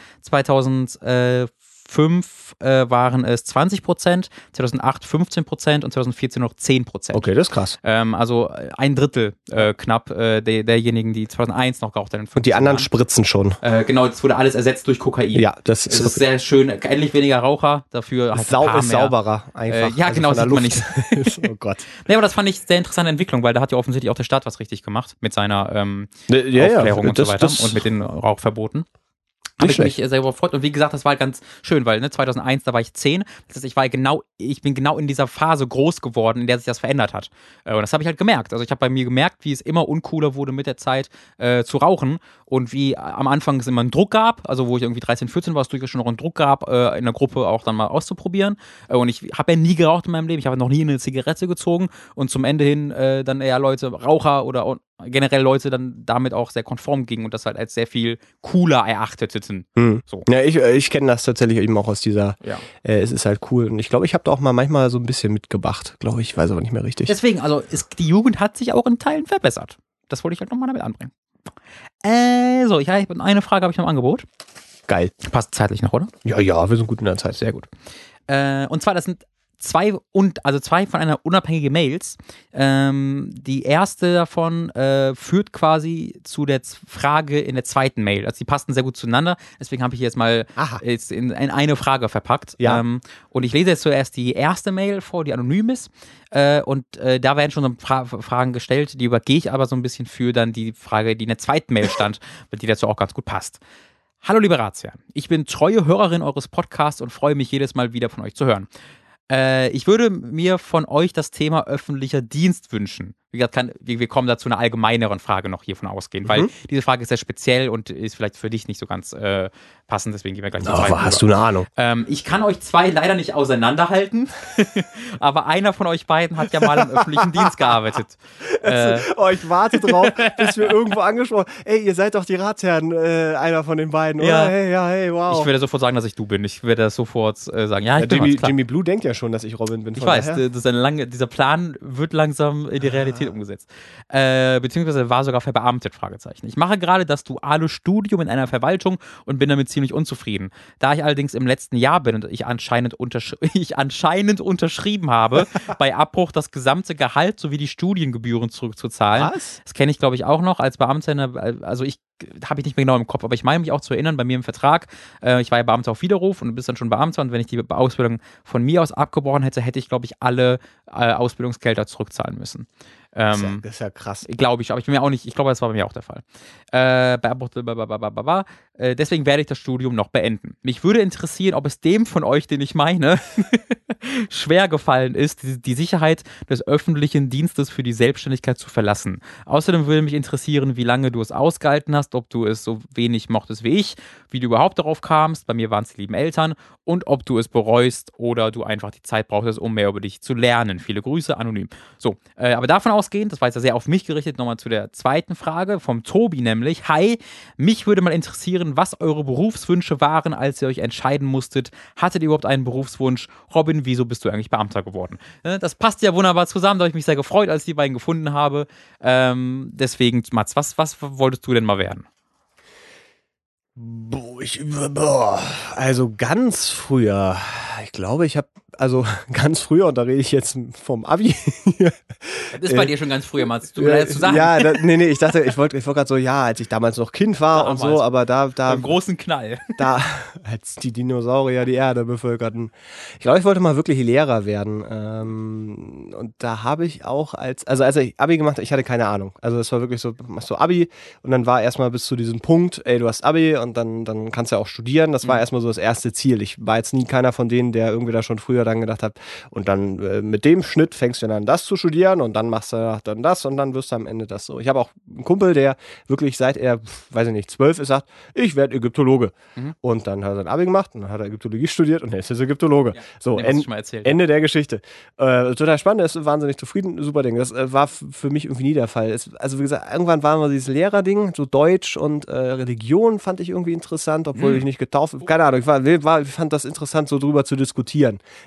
2005 äh, waren es 20 Prozent, 2008 15 Prozent und 2014 noch 10 Prozent. Okay, das ist krass. Ähm, also äh, ein Drittel äh, knapp äh, der, derjenigen, die 2001 noch geraucht haben. Und die anderen spritzen schon. Äh, genau, das wurde alles ersetzt durch Kokain. Ja, das Es ist, ist sehr schön, endlich weniger Raucher, dafür halt Sau ist mehr. sauberer einfach. Äh, ja, genau, von der sieht man Luft. oh Gott. Nee, aber das fand ich sehr interessante Entwicklung, weil da hat ja offensichtlich auch der Staat was richtig gemacht mit seiner ähm, Ja, ja, Aufklärung und das- so weiter das- und mit den Rauchverboten. Habe ich mich äh, sehr gefreut. Und wie gesagt, das war ganz schön, weil ne, 2001, da war ich 10. Das heißt, ich war genau, ich bin genau in dieser Phase groß geworden, in der sich das verändert hat. Äh, und das habe ich halt gemerkt. Also ich habe bei mir gemerkt, wie es immer uncooler wurde mit der Zeit äh, zu rauchen und wie am Anfang es immer einen Druck gab, also wo ich irgendwie 13, 14 war, es durchaus schon noch einen Druck gab, äh, in der Gruppe auch dann mal auszuprobieren. Äh, und ich habe ja nie geraucht in meinem Leben, ich habe noch nie eine Zigarette gezogen und zum Ende hin äh, dann eher Leute, Raucher oder generell Leute dann damit auch sehr konform gingen und das halt als sehr viel cooler erachteten. Hm. So. Ja, ich, äh, ich kenne das tatsächlich eben auch aus dieser, Ja. äh, es ist halt cool. Und ich glaube, ich habe da auch mal manchmal so ein bisschen mitgebracht, glaube ich, weiß aber nicht mehr richtig. Deswegen, also ist, die Jugend hat sich auch in Teilen verbessert. Das wollte ich halt nochmal damit anbringen. Äh, so, ich habe eine Frage habe ich noch im Angebot. Geil. Passt zeitlich noch, oder? Ja, ja, wir sind gut in der Zeit. Sehr gut. Äh, und zwar, das sind zwei und also zwei von einer unabhängige Mails. Ähm, die erste davon äh, führt quasi zu der Z- Frage in der zweiten Mail. Also die passen sehr gut zueinander. Deswegen habe ich jetzt mal Aha. jetzt in, in eine Frage verpackt. Ja. Ähm, und ich lese jetzt zuerst die erste Mail vor, die anonym ist. Äh, und äh, da werden schon so Fra Fragen gestellt, die übergehe ich aber so ein bisschen für dann die Frage, die in der zweiten Mail stand, weil die dazu auch ganz gut passt. Hallo liebe Ratsherren, ich bin treue Hörerin eures Podcasts und freue mich jedes Mal wieder von euch zu hören. Äh, ich würde mir von euch das Thema öffentlicher Dienst wünschen. Wie gesagt, kann, wir, wir kommen da zu einer allgemeineren Frage noch hiervon ausgehen, weil Mhm. diese Frage ist sehr speziell und ist vielleicht für dich nicht so ganz äh, passend, deswegen gehen wir gleich Aber hast rüber. du eine Ahnung? Ähm, ich kann euch zwei leider nicht auseinanderhalten, aber einer von euch beiden hat ja mal im öffentlichen Dienst gearbeitet. Äh, Oh, ich warte drauf, bis wir irgendwo angesprochen Ey, ihr seid doch die Ratsherren, äh, einer von den beiden, oder? Ja. Hey, ja, hey, wow. ich werde sofort sagen, dass ich du bin. Ich werde sofort äh, sagen, ja, ich ja, bin Jimmy, Blue denkt ja schon, dass ich Robin bin. Ich weiß, daher. das ist eine lange, dieser Plan wird langsam in die Realität umgesetzt. Äh, beziehungsweise war sogar verbeamtet, Fragezeichen. Ich mache gerade das duale Studium in einer Verwaltung und bin damit ziemlich unzufrieden. Da ich allerdings im letzten Jahr bin und ich anscheinend, untersch ich anscheinend unterschrieben habe, bei Abbruch das gesamte Gehalt sowie die Studiengebühren zurückzuzahlen. Was? Das kenne ich, glaube ich, auch noch als Beamter. Also ich habe ich nicht mehr genau im Kopf, aber ich meine mich auch zu erinnern, bei mir im Vertrag, äh, ich war ja Beamter auf Widerruf und du bist dann schon Beamter und wenn ich die Ausbildung von mir aus abgebrochen hätte, hätte ich, glaube ich, alle äh, Ausbildungsgelder zurückzahlen müssen. Das ist ja- Ähm, das ist ja krass. Glaube ich, aber ich bin mir auch nicht, ich glaube, das war bei mir auch der Fall. Äh, bei. Äh, deswegen werde ich das Studium noch beenden. Mich würde interessieren, ob es dem von euch, den ich meine, schwer gefallen ist, die, die Sicherheit des öffentlichen Dienstes für die Selbstständigkeit zu verlassen. Außerdem würde mich interessieren, wie lange du es ausgehalten hast, ob du es so wenig mochtest wie ich, wie du überhaupt darauf kamst, bei mir waren es die lieben Eltern, und ob du es bereust oder du einfach die Zeit brauchtest, um mehr über dich zu lernen. Viele Grüße, anonym. So, äh, aber davon ausgehend, das war jetzt sehr auf mich gerichtet, nochmal zu der zweiten Frage vom Tobi nämlich. Hi, mich würde mal interessieren, was eure Berufswünsche waren, als ihr euch entscheiden musstet. Hattet ihr überhaupt einen Berufswunsch? Robin, wieso bist du eigentlich Beamter geworden? Äh, das passt ja wunderbar zusammen, da habe ich mich sehr gefreut, als ich die beiden gefunden habe. Ähm, deswegen, Mats, was, was wolltest du denn mal werden? Boah, ich, boah, also ganz früher, ich glaube, ich habe, also ganz früher, und da rede ich jetzt vom Abi. das ist bei dir schon ganz früher, Mats. Du äh, zu sagen. Ja, da, nee, nee, ich dachte, ich wollte ich wollt gerade so, ja, als ich damals noch Kind war damals. und so, aber da. da Beim großen Knall. Da, als die Dinosaurier die Erde bevölkerten. Ich glaube, ich wollte mal wirklich Lehrer werden. Ähm, und da habe ich auch als, also als ich Abi gemacht habe, ich hatte keine Ahnung. Also es war wirklich so, machst du Abi und dann war erstmal bis zu diesem Punkt, ey, du hast Abi und dann, dann kannst du ja auch studieren. Das war mhm. erstmal so das erste Ziel. Ich war jetzt nie keiner von denen, der irgendwie da schon früher dann gedacht hat, und dann äh, mit dem Schnitt fängst du dann das zu studieren und dann machst du dann das und dann wirst du am Ende das so. Ich habe auch einen Kumpel, der wirklich seit er, weiß ich nicht, zwölf ist, sagt, ich werde Ägyptologe. Mhm. Und dann hat er sein Abi gemacht und dann hat er Ägyptologie studiert und jetzt ist er Ägyptologe. Ja, so, en erzählt, Ende ja. der Geschichte. Äh, total spannend, er ist wahnsinnig zufrieden, super Ding. Das äh, war für mich irgendwie nie der Fall. Es, also wie gesagt, irgendwann war mal dieses Lehrerding, so Deutsch und äh, Religion fand ich irgendwie interessant, obwohl mhm. ich nicht getauft, keine Ahnung, ich, war, war, ich fand das interessant, so drüber zu diskutieren.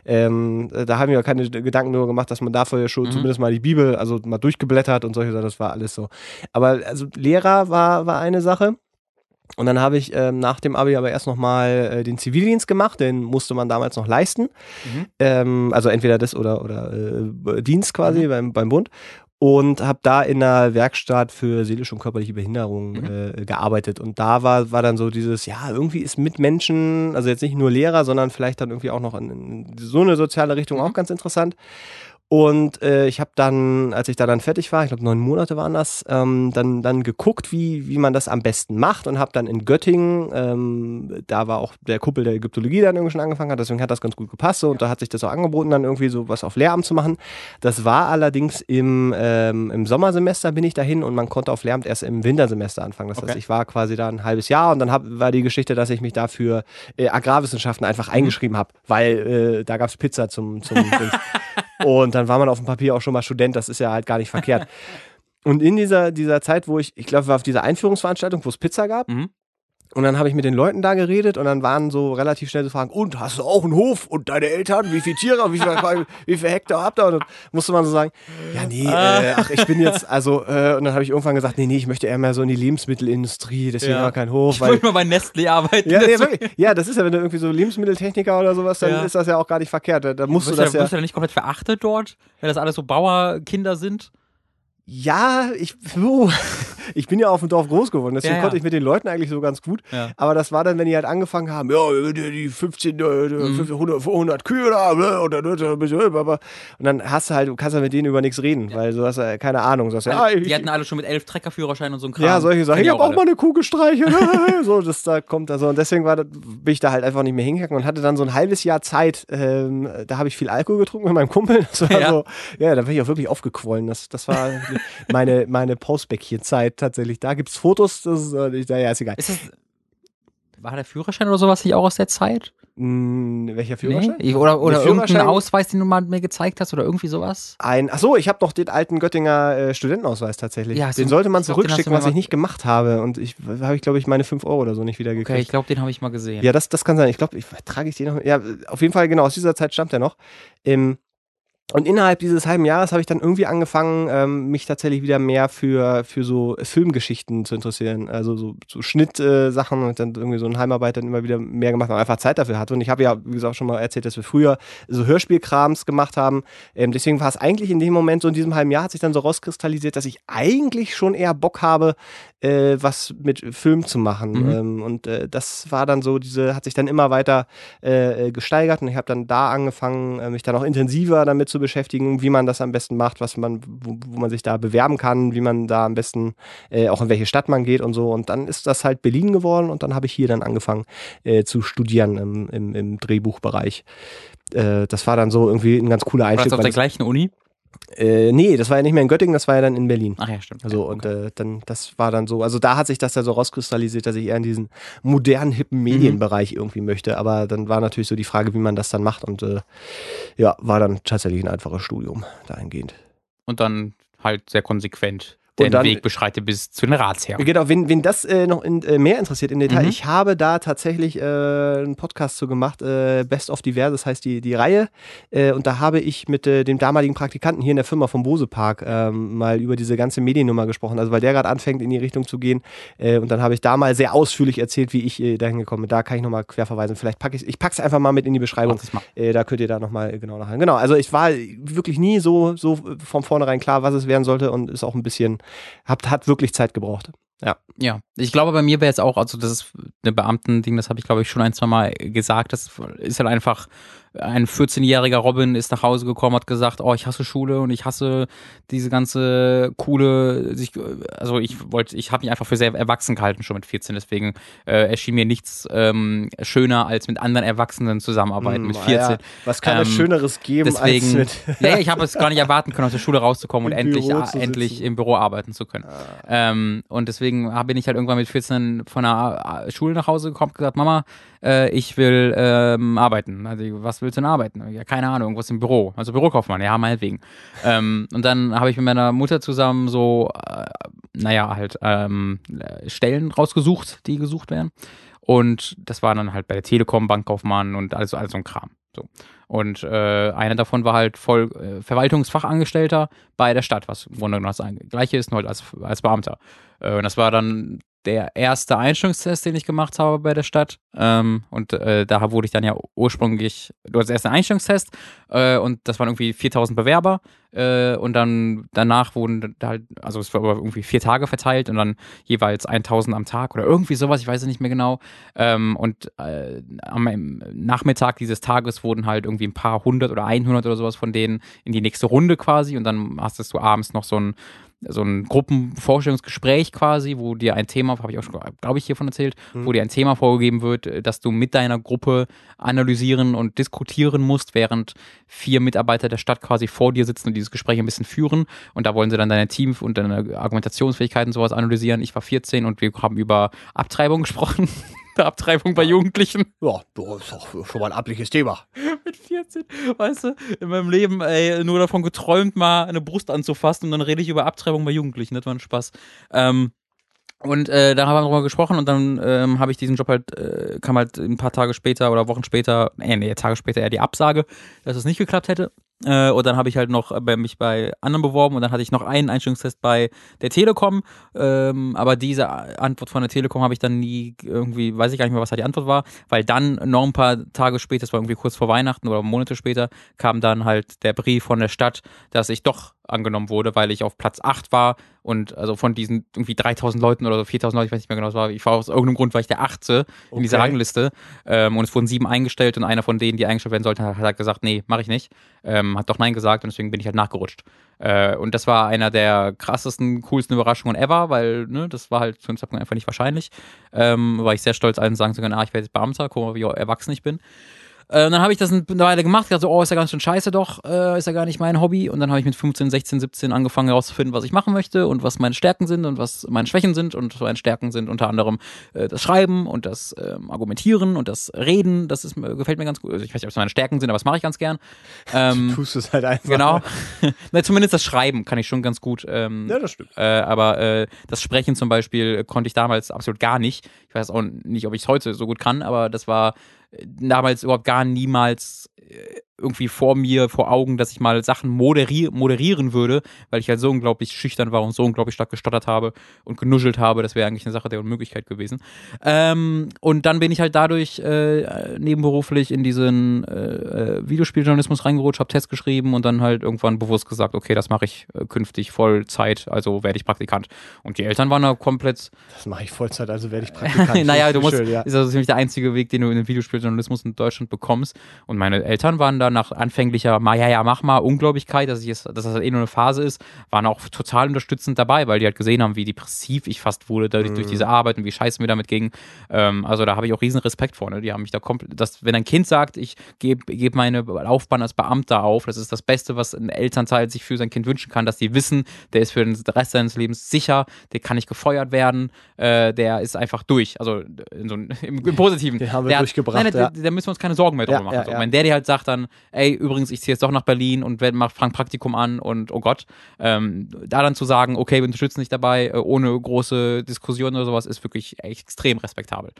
Ähm, da haben wir keine Gedanken nur gemacht, dass man dafür ja schon mhm. zumindest mal die Bibel, also mal durchgeblättert und solche Sachen, das war alles so. Aber also Lehrer war, war eine Sache. Und dann habe ich ähm, nach dem Abi aber erst nochmal äh, den Zivildienst gemacht, den musste man damals noch leisten. Mhm. Ähm, also entweder das oder, oder äh, Dienst quasi mhm. beim, beim Bund und habe da in einer Werkstatt für seelische und körperliche Behinderung mhm. äh, gearbeitet. Und da war, war dann so dieses, ja, irgendwie ist mit Menschen, also jetzt nicht nur Lehrer, sondern vielleicht dann irgendwie auch noch in, in so eine soziale Richtung mhm. auch ganz interessant. Und äh, ich habe dann, als ich da dann fertig war, ich glaube neun Monate waren das, ähm, dann, dann geguckt, wie, wie man das am besten macht und habe dann in Göttingen, ähm, da war auch der Kuppel der Ägyptologie dann irgendwie schon angefangen hat, deswegen hat das ganz gut gepasst so, und da hat sich das auch angeboten, dann irgendwie so was auf Lehramt zu machen. Das war allerdings im, ähm, im Sommersemester bin ich dahin und man konnte auf Lehramt erst im Wintersemester anfangen. Das okay. heißt, ich war quasi da ein halbes Jahr und dann hab, war die Geschichte, dass ich mich dafür äh, Agrarwissenschaften einfach mhm. eingeschrieben habe, weil äh, da gab es Pizza zum, zum Und dann war man auf dem Papier auch schon mal Student, das ist ja halt gar nicht verkehrt. Und in dieser, dieser Zeit, wo ich, ich glaube, war auf dieser Einführungsveranstaltung, wo es Pizza gab, mhm. Und dann habe ich mit den Leuten da geredet und dann waren so relativ schnell so Fragen, und hast du auch einen Hof und deine Eltern, wie viele Tiere, wie viele, wie viele Hektar habt ihr? Und dann musste man so sagen, ja nee, ah. äh, ach ich bin jetzt, also, äh, und dann habe ich irgendwann gesagt, nee, nee, ich möchte eher mehr so in die Lebensmittelindustrie, deswegen ja. kein Hof. Ich wollte mal bei Nestle arbeiten. Ja, nee, wirklich, ja, das ist ja, wenn du irgendwie so Lebensmitteltechniker oder sowas, dann ja. ist das ja auch gar nicht verkehrt. Da, musst du das ja. Wirst du ja nicht komplett verachtet dort, wenn das alles so Bauerkinder sind? Ja, ich, uh, ich bin ja auf dem Dorf groß geworden, deswegen ja, ja. konnte ich mit den Leuten eigentlich so ganz gut. Ja. Aber das war dann, wenn die halt angefangen haben, ja, die 15, mhm. 100, 100 Kühe da, oder, und dann hast du halt, du kannst ja mit denen über nichts reden, weil du hast ja keine Ahnung. Du hast ja, die hatten alle schon mit elf Treckerführerschein und so ein Kram. Ja, solche Sachen. Ich habe auch mal eine Kuh gestreichelt. so, das da kommt also. Und deswegen war, bin ich da halt einfach nicht mehr hingegangen und hatte dann so ein halbes Jahr Zeit. Ähm, da habe ich viel Alkohol getrunken mit meinem Kumpel. Das war so, ja, da bin ich auch wirklich aufgequollen. Das, das war meine, meine Postbäckchen-Zeit tatsächlich. Da gibt es Fotos, das ist, äh, ja, ist egal. Ist das, war der Führerschein oder sowas nicht auch aus der Zeit? Hm, welcher Führerschein? Nee? Oder, oder irgendein Ausweis, den du mal mir gezeigt hast oder irgendwie sowas? Ein, ach so, ich habe noch den alten Göttinger äh, Studentenausweis tatsächlich. Ja, den sollte man zurückschicken, was ich nicht gemacht habe. Und ich habe ich, glaube ich, meine 5 Euro oder so nicht wieder gekriegt. Okay, ich glaube, den habe ich mal gesehen. Ja, das, das kann sein. Ich glaube, ich trage ich den noch. Ja, auf jeden Fall, genau, aus dieser Zeit stammt er noch. Ähm, und innerhalb dieses halben Jahres habe ich dann irgendwie angefangen, ähm, mich tatsächlich wieder mehr für, für so Filmgeschichten zu interessieren. Also so, so Schnittsachen äh, und dann irgendwie so ein Heimarbeit dann immer wieder mehr gemacht, weil man einfach Zeit dafür hatte. Und ich habe ja, wie gesagt, schon mal erzählt, dass wir früher so Hörspielkrams gemacht haben. Ähm, deswegen war es eigentlich in dem Moment, so in diesem halben Jahr, hat sich dann so rauskristallisiert, dass ich eigentlich schon eher Bock habe, äh, was mit Film zu machen. Mhm. Ähm, und äh, das war dann so, diese, hat sich dann immer weiter äh, gesteigert und ich habe dann da angefangen, äh, mich dann auch intensiver damit zu beschäftigen, wie man das am besten macht, was man, wo, wo man sich da bewerben kann, wie man da am besten äh, auch in welche Stadt man geht und so. Und dann ist das halt Berlin geworden und dann habe ich hier dann angefangen äh, zu studieren im, im, im Drehbuchbereich. das war dann so irgendwie ein ganz cooler Einstieg. Warst du auf der gleichen Uni? Äh, nee, das war ja nicht mehr in Göttingen, das war ja dann in Berlin. Ach ja, stimmt. Also okay. und äh, dann, das war dann so, also da hat sich das ja so rauskristallisiert, dass ich eher in diesen modernen, hippen mhm. Medienbereich mhm. irgendwie möchte. Aber dann war natürlich so die Frage, wie man das dann macht und äh, ja, war dann tatsächlich ein einfaches Studium dahingehend. Und dann halt sehr konsequent der dann- Weg beschreitet bis zu den Ratsherren. Genau, wen, wen das äh, noch in, äh, mehr interessiert im Detail, Mhm. ich habe da tatsächlich äh, einen Podcast zu gemacht, äh, Best of Diverses heißt die, die Reihe. Äh, und da habe ich mit äh, dem damaligen Praktikanten hier in der Firma vom Bose Park ähm, mal über diese ganze Mediennummer gesprochen. Also weil der gerade anfängt, in die Richtung zu gehen. Äh, und dann habe ich da mal sehr ausführlich erzählt, wie ich äh, dahin gekommen bin. Da kann ich nochmal quer verweisen. Vielleicht packe ich ich pack's einfach mal mit in die Beschreibung. Das. Äh, da könnt ihr da nochmal genau nachher. Genau, also ich war wirklich nie so, so von vornherein klar, was es werden sollte und ist auch ein bisschen, hat, hat wirklich Zeit gebraucht. Ja. Ja, ich glaube, bei mir wäre jetzt auch, also das ist eine Beamtending, das habe ich glaube ich schon ein, zwei Mal gesagt. Das ist halt einfach, ein 14-jähriger Robin ist nach Hause gekommen, hat gesagt, oh, ich hasse Schule und ich hasse diese ganze coole, sich, also ich wollte, ich habe mich einfach für sehr erwachsen gehalten schon mit 14, deswegen äh, erschien mir nichts ähm, schöner als mit anderen Erwachsenen zusammenarbeiten mit Hm, 14. ja. Was kann es Ähm, Schöneres geben Deswegen, als mit. ja, ich habe es gar nicht erwarten können, aus der Schule rauszukommen und Im endlich, Büro ah, zu endlich im Büro arbeiten zu können. Ähm, und deswegen bin ich halt irgendwann mit 14 von der äh, Schule nach Hause gekommen und gesagt, Mama, äh, ich will ähm, arbeiten. Also, was willst du denn arbeiten? Ja, keine Ahnung, irgendwas im Büro. Also Bürokaufmann, ja, meinetwegen. ähm, und dann habe ich mit meiner Mutter zusammen so, äh, naja, halt ähm, äh, Stellen rausgesucht, die gesucht werden. Und das war dann halt bei der Telekom, Bankkaufmann und alles, alles so ein Kram. So. Und äh, einer davon war halt voll äh, Verwaltungsfachangestellter bei der Stadt, was im Grunde genommen das gleiche ist, nur halt als, als Beamter. Äh, und das war dann der erste Einstellungstest, den ich gemacht habe bei der Stadt. Ähm, und äh, da wurde ich dann ja ursprünglich, du hast erst einen Einstellungstest äh, und das waren irgendwie 4000 Bewerber. Äh, und dann danach wurden da halt, also es war irgendwie vier Tage verteilt und dann jeweils 1000 am Tag oder irgendwie sowas, ich weiß es nicht mehr genau. Ähm, und äh, am am Nachmittag dieses Tages wurden halt irgendwie ein paar hundert oder 100 oder sowas von denen in die nächste Runde quasi und dann hast du abends noch so ein so ein Gruppenvorstellungsgespräch quasi, wo dir ein Thema, habe ich auch schon, glaube ich, hiervon erzählt, wo dir ein Thema vorgegeben wird, äh, dass du mit deiner Gruppe analysieren und diskutieren musst, während vier Mitarbeiter der Stadt quasi vor dir sitzen und dieses Gespräch ein bisschen führen. Und da wollen sie dann deine Team und deine Argumentationsfähigkeiten sowas analysieren. Ich war 14 und wir haben über Abtreibung gesprochen. Abtreibung bei Jugendlichen Ja, das ist doch schon mal ein amtliches Thema. mit 14, weißt du, in meinem Leben ey, nur davon geträumt, mal eine Brust anzufassen und dann rede ich über Abtreibung bei Jugendlichen. Das war ein Spaß. Ähm, und äh, da haben wir drüber gesprochen und dann ähm, habe ich diesen Job halt, äh, kam halt ein paar Tage später oder Wochen später, nee, nee, Tage später eher die Absage, dass es nicht geklappt hätte. Äh, und dann habe ich halt noch bei mich bei anderen beworben und dann hatte ich noch einen Einstellungstest bei der Telekom. Ähm, aber diese Antwort von der Telekom habe ich dann nie irgendwie, weiß ich gar nicht mehr, was da die Antwort war, weil dann noch ein paar Tage später, das war irgendwie kurz vor Weihnachten oder Monate später, kam dann halt der Brief von der Stadt, dass ich doch angenommen wurde, weil ich auf Platz 8 war und also von diesen irgendwie 3000 Leuten oder so 4000 Leuten, ich weiß nicht mehr genau, was war, ich war aus irgendeinem Grund, war ich der Achte in dieser Okay. Rangliste ähm, und es wurden sieben eingestellt und einer von denen, die eingestellt werden sollten, hat halt gesagt, nee, mache ich nicht, ähm, hat doch nein gesagt und deswegen bin ich halt nachgerutscht. Äh, und das war einer der krassesten, coolsten Überraschungen ever, weil ne, das war halt zu dem Zeitpunkt einfach nicht wahrscheinlich. Ähm, war ich sehr stolz, allen sagen zu können, ah, ich werde jetzt Beamter, guck mal, wie erwachsen ich bin. Äh, und dann habe ich das eine Weile gemacht, dachte so, oh, ist ja ganz schön scheiße doch, äh, ist ja gar nicht mein Hobby. Und dann habe ich mit 15, 16, 17 angefangen herauszufinden, was ich machen möchte und was meine Stärken sind und was meine Schwächen sind. Und meine Stärken sind unter anderem äh, das Schreiben und das ähm, Argumentieren und das Reden. Das ist, gefällt mir ganz gut. Also ich weiß nicht, ob es meine Stärken sind, aber das mache ich ganz gern. Ähm, Tust es halt einfach. genau. Na, zumindest das Schreiben kann ich schon ganz gut. Ähm, Ja, das stimmt. äh, aber äh, das Sprechen zum Beispiel konnte ich damals absolut gar nicht. Ich weiß auch nicht, ob ich es heute so gut kann, aber das war damals überhaupt gar niemals äh, irgendwie vor mir, vor Augen, dass ich mal Sachen moderi moderieren würde, weil ich halt so unglaublich schüchtern war und so unglaublich stark gestottert habe und genuschelt habe. Das wäre eigentlich eine Sache der Unmöglichkeit gewesen. Ähm, und dann bin ich halt dadurch äh, nebenberuflich in diesen äh, äh, Videospieljournalismus reingerutscht, habe Tests geschrieben und dann halt irgendwann bewusst gesagt, okay, das mache ich äh, künftig Vollzeit, also werde ich Praktikant. Und die Eltern waren da komplett, Das mache ich Vollzeit, also werde ich Praktikant. naja, du musst, schön, ja. ist also ziemlich der einzige Weg, den du in den Videospieljournalismus in Deutschland bekommst. Und meine Eltern waren da nach anfänglicher, ja, ja, mach mal, Ungläubigkeit, dass, ich es, dass das halt eh nur eine Phase ist, waren auch total unterstützend dabei, weil die halt gesehen haben, wie depressiv ich fast wurde dadurch, Mhm. durch diese Arbeit und wie scheiße mir damit ging. Ähm, also da habe ich auch riesen Respekt vor. Ne? Die haben mich da komplett, dass, wenn ein Kind sagt, ich gebe geb meine Laufbahn als Beamter auf, das ist das Beste, was ein Elternteil sich für sein Kind wünschen kann, dass die wissen, der ist für den Rest seines Lebens sicher, der kann nicht gefeuert werden, äh, der ist einfach durch. Also so, im, im Positiven. Den haben wir der hat- durchgebracht, Nein, ja. da, müssen wir uns keine Sorgen mehr drüber Ja, machen. ja, so. ja. Mein Daddy halt sagt dann, ey, übrigens, ich ziehe jetzt doch nach Berlin und Frank Praktikum an und oh Gott, ähm, da dann zu sagen, okay, wir unterstützen dich dabei, äh, ohne große Diskussionen oder sowas, ist wirklich extrem respektabel.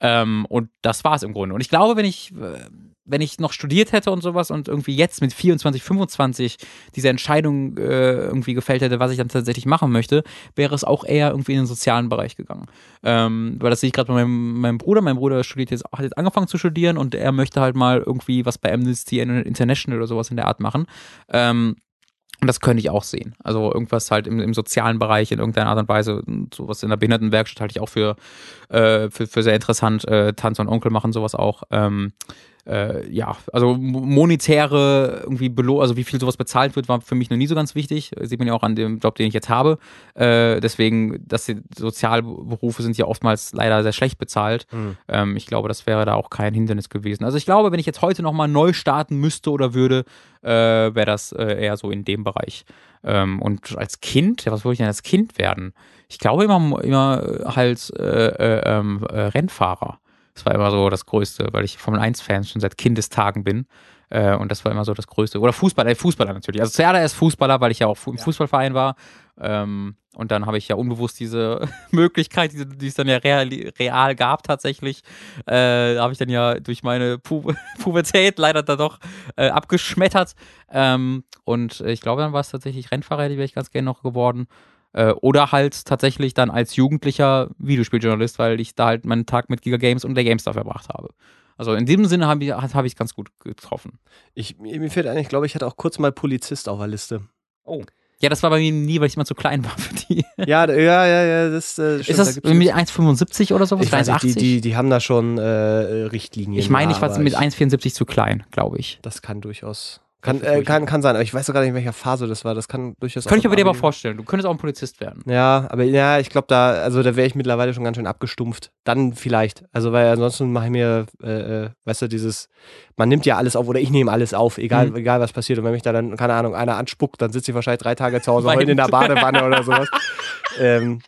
Ähm, und das war es im Grunde. Und ich glaube, wenn ich, äh, wenn ich noch studiert hätte und sowas und irgendwie jetzt mit 24, 25 diese Entscheidung äh, irgendwie gefällt hätte, was ich dann tatsächlich machen möchte, wäre es auch eher irgendwie in den sozialen Bereich gegangen. Ähm, weil das sehe ich gerade bei meinem, meinem Bruder. Mein Bruder studiert jetzt, hat jetzt angefangen zu studieren und er möchte halt mal irgendwie was bei Amnesty International oder sowas in der Art machen. Ähm, und das könnte ich auch sehen. Also irgendwas halt im, im, sozialen Bereich in irgendeiner Art und Weise, sowas in der Behindertenwerkstatt halte ich auch für, äh, für, für sehr interessant. Äh, Tanz und Onkel machen sowas auch. Ähm, äh, ja, also monetäre irgendwie belo also wie viel sowas bezahlt wird, war für mich noch nie so ganz wichtig. Sieht man ja auch an dem Job, den ich jetzt habe. Äh, deswegen, dass die Sozialberufe sind ja oftmals leider sehr schlecht bezahlt. Mhm. Ähm, ich glaube, das wäre da auch kein Hindernis gewesen. Also ich glaube, wenn ich jetzt heute nochmal neu starten müsste oder würde, äh, wäre das äh, eher so in dem Bereich. Ähm, und als Kind, ja, was wollte ich denn als Kind werden? Ich glaube immer, immer halt äh, äh, ähm, Rennfahrer. Das war immer so das Größte, weil ich Formel 1-Fan schon seit Kindestagen bin. Äh, und das war immer so das Größte. Oder Fußballer, äh, Fußballer natürlich. Also zuerst Fußballer, weil ich ja auch im. Fußballverein war. Ähm, und dann habe ich ja unbewusst diese Möglichkeit, die, die es dann ja real, real gab tatsächlich, äh, habe ich dann ja durch meine Pu Pubertät leider da doch äh, abgeschmettert. Ähm, und ich glaube, dann war es tatsächlich Rennfahrer, die wäre ich ganz gerne noch geworden. Äh, oder halt tatsächlich dann als jugendlicher Videospieljournalist, weil ich da halt meinen Tag mit Giga Games und der GameStar verbracht habe. Also in diesem Sinne habe ich es hab ganz gut getroffen. Ich, mir fällt ein, ich glaube, ich hatte auch kurz mal Polizist auf der Liste. Oh. Ja, das war bei mir nie, weil ich immer zu klein war für die. Ja, ja, ja, ja. Das, äh, ist das da mit 1,75 oder sowas? Ich weiß nicht, die, die, die haben da schon äh, Richtlinien. Ich meine, ich war mit 1,74 zu klein, glaube ich. Das kann durchaus. Kann, äh, kann, kann sein, aber ich weiß sogar nicht, in welcher Phase das war. Das kann durchaus Könnte ich aber dir aber vorstellen. Du könntest auch ein Polizist werden. Ja, aber ja, ich glaube, da, also da wäre ich mittlerweile schon ganz schön abgestumpft. Dann vielleicht. Also, weil ansonsten mache ich mir, äh, äh, weißt du, dieses, man nimmt ja alles auf oder ich nehme alles auf, egal, mhm. egal was passiert. Und wenn mich da dann, keine Ahnung, einer anspuckt, dann sitze ich wahrscheinlich drei Tage zu Hause heulend in der Badewanne oder sowas. ähm,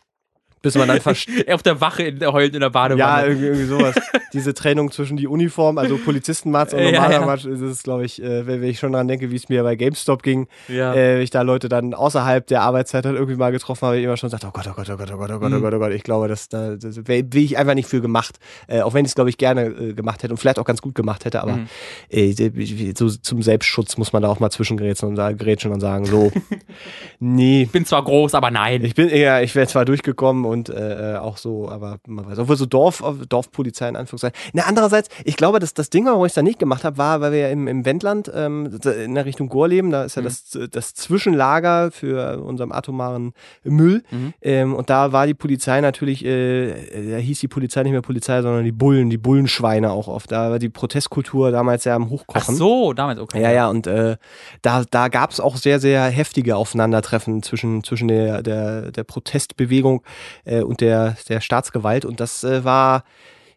bis man dann versteht. Auf der Wache in, heulend in der Badewanne. Ja, irgendwie, sowas. Diese Trennung zwischen die Uniform, also Polizistenmatz und normaler ja, ja. Match, ist es, glaube ich, äh, wenn, ich schon daran denke, wie es mir bei GameStop ging, ja. äh, ich da Leute dann außerhalb der Arbeitszeit halt irgendwie mal getroffen habe, ich immer schon gesagt, oh Gott, oh Gott, oh Gott, oh Gott, oh Gott, oh Gott, oh Gott, ich glaube, das, da das wäre ich einfach nicht für gemacht. Äh, auch wenn ich es, glaube ich, gerne äh, gemacht hätte und vielleicht auch ganz gut gemacht hätte, aber mhm. äh, so zum Selbstschutz muss man da auch mal zwischengrätschen und, sagen, und sagen, so, nee. Ich bin zwar groß, aber nein. Ich bin eher, ich wäre zwar durchgekommen und äh, äh auch so, aber man weiß, obwohl so Dorf, Dorfpolizei in Anführungszeichen. Na, andererseits, ich glaube, dass das Ding, warum ich es da nicht gemacht habe, war, weil wir ja im, im Wendland ähm, in der Richtung Gor leben, da ist ja mhm. das, das Zwischenlager für unseren atomaren Müll. Mhm. Ähm, und da war die Polizei natürlich, äh, da hieß die Polizei nicht mehr Polizei, sondern die Bullen, die Bullenschweine auch oft. Da war die Protestkultur damals ja am Hochkochen. Ach so, damals, okay. Ja, ja, und äh, da, da gab es auch sehr, sehr heftige Aufeinandertreffen zwischen, zwischen der, der, der Protestbewegung äh, und der, der Staatsgewalt. Und das äh, war,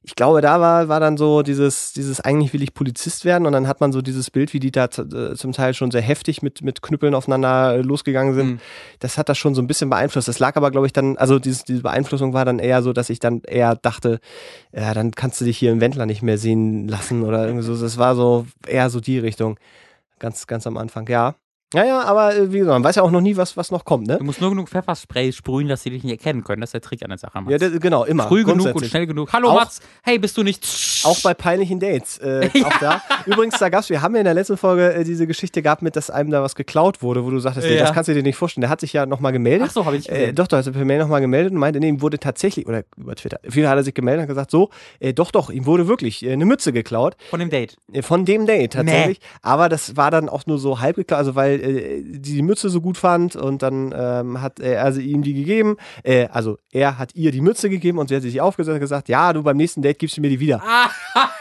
ich glaube, da war, war dann so dieses, dieses eigentlich will ich Polizist werden und dann hat man so dieses Bild, wie die da äh, zum Teil schon sehr heftig mit, mit Knüppeln aufeinander äh, losgegangen sind. Mhm. Das hat das schon so ein bisschen beeinflusst. Das lag aber, glaube ich, dann, also dieses, diese Beeinflussung war dann eher so, dass ich dann eher dachte, ja, dann kannst du dich hier im Wendler nicht mehr sehen lassen oder irgendwie so. Das war so eher so die Richtung. Ganz, ganz am Anfang, ja. Ja, ja, aber äh, wie gesagt, man weiß ja auch noch nie, was, was noch kommt, ne? Du musst nur genug Pfefferspray sprühen, dass sie dich nicht erkennen können. Das ist der Trick an der Sache, Mats. Ja, genau, immer. Früh genug und schnell genug. Hallo, auch, Mats. Hey, bist du nicht... Auch bei peinlichen Dates. Äh, ja. Auch da. Übrigens, da gab's, wir haben ja in der letzten Folge äh, diese Geschichte gehabt mit, dass einem da was geklaut wurde, wo du sagtest, nee, ja. das kannst du dir nicht vorstellen. Der hat sich ja nochmal gemeldet. Ach so, habe ich äh, Doch, da hat er per Mail nochmal gemeldet und meinte, nee, ihm wurde tatsächlich, oder über Twitter, viel hat er sich gemeldet und gesagt, so, äh, doch, doch, ihm wurde wirklich äh, eine Mütze geklaut. Von dem Date? Äh, von dem Date, tatsächlich. Nee. Aber das war dann auch nur so halb geklaut, also weil äh, die Mütze so gut fand und dann ähm, hat er also ihm die gegeben. Äh, also er hat ihr die Mütze gegeben und sie hat sich aufgesetzt und gesagt, ja, du beim nächsten Date gibst du mir die wieder.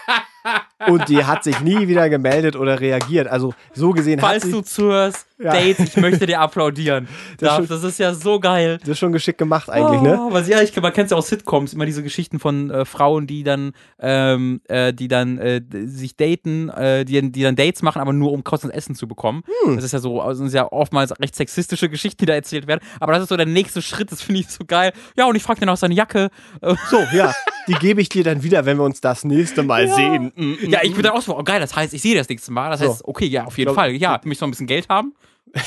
und die hat sich nie wieder gemeldet oder reagiert. Also so gesehen Falls hat du zuhörst, Ja. Dates, ich möchte dir applaudieren. Das ist das ist ja so geil. Das ist schon geschickt gemacht eigentlich, ne? Oh, was, ja, ich, man kennt es ja aus Sitcoms, immer diese Geschichten von äh, Frauen, die dann, ähm, äh, die dann äh, sich daten, äh, die, die dann Dates machen, aber nur um kostenlos Essen zu bekommen. Hm. Das ist ja so, also das sind ja oftmals recht sexistische Geschichten, die da erzählt werden. Aber das ist so der nächste Schritt, das finde ich so geil. Ja, und ich frage dann nach seine Jacke. So, ja. Die gebe ich dir dann wieder, wenn wir uns das nächste Mal sehen. Mm, mm, ja, ich bin dann auch so, oh geil, das heißt, ich sehe das nächste Mal. Das So. heißt, okay, ja, auf jeden Glaub- Fall. Ja, möchtest du noch ein bisschen Geld haben?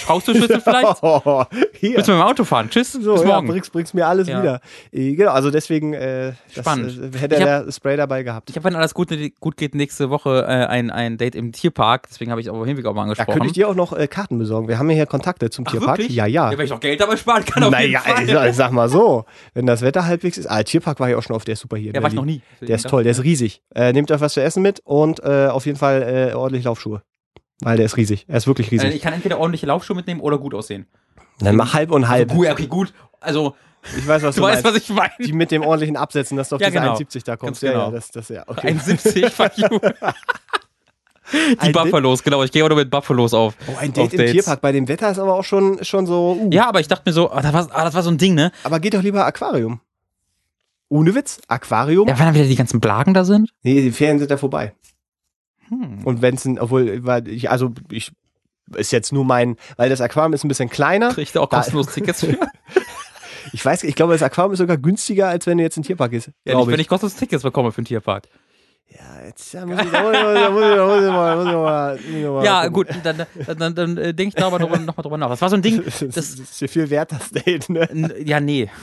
Brauchst du Schlüssel vielleicht? Oh, hier. Willst du mit dem Auto fahren? Tschüss, So, bis ja, morgen. bringst, bringst mir alles Ja. wieder. Äh, genau, also deswegen äh, das, Spannend. Äh, hätte er der Spray dabei gehabt. Ich habe, wenn alles gut, gut geht, nächste Woche äh, ein, ein Date im Tierpark. Deswegen habe ich auch Hinweg auch mal Da angesprochen. könnte ich dir auch noch äh, Karten besorgen. Wir haben ja hier Kontakte zum Ach, Tierpark. wirklich? Ja, ja. Ja, wenn ich noch Geld dabei sparen kann, auf jeden Naja, Fall. ich, sag- mal so, wenn das Wetter halbwegs ist. Ah, Tierpark war ich auch schon auf, der ist super hier. Ja, war ich noch nie. Der ist toll, der ist riesig. Nehmt euch was zu essen mit und auf jeden Fall ordentlich Laufschuhe. Weil der ist riesig. Er ist wirklich Äh, riesig. ich kann entweder ordentliche Laufschuhe mitnehmen oder gut aussehen. Dann mach halb und halb. Gut, okay, gut. Also, Ich weiß, was du du, weißt, meinst. was ich meine. Die mit dem ordentlichen Absetzen, dass du auf Ja, diese genau. 71 da kommst. Ganz Ja, ja, genau. das, das, ja, okay. 1,70, fuck you. Die Ein Buffalos, genau. Ich gehe aber nur mit Buffalos auf. Oh, ein Date im Dates. Tierpark bei dem Wetter ist aber auch schon, schon so. Uh. Ja, aber ich dachte mir so, ah, das, war, ah, das war so ein Ding, ne? Aber geht doch lieber Aquarium. Ohne Witz, Aquarium. Ja, wenn dann wieder die ganzen Blagen da sind. Nee, die Ferien sind da vorbei. Hm. Und wenn es, obwohl, weil ich, also ich, ist jetzt nur mein, weil das Aquarium ist ein bisschen kleiner. Kriegt auch kostenlos Tickets für? Ich weiß, ich glaube, das Aquarium ist sogar günstiger, als wenn du jetzt in den Tierpark gehst. Ja, nicht, glaube wenn ich kostenlos Tickets bekomme für den Tierpark. Ja, jetzt da muss ich, da muss ich, da muss ich, da muss ich mal, muss ich mal, muss ich mal Ja, gut, dann, dann, dann, dann äh, denke ich darüber noch, noch mal drüber nach. Das war so ein Ding, Das, das, ist dir viel wert, das Date, ne? Ja, nee.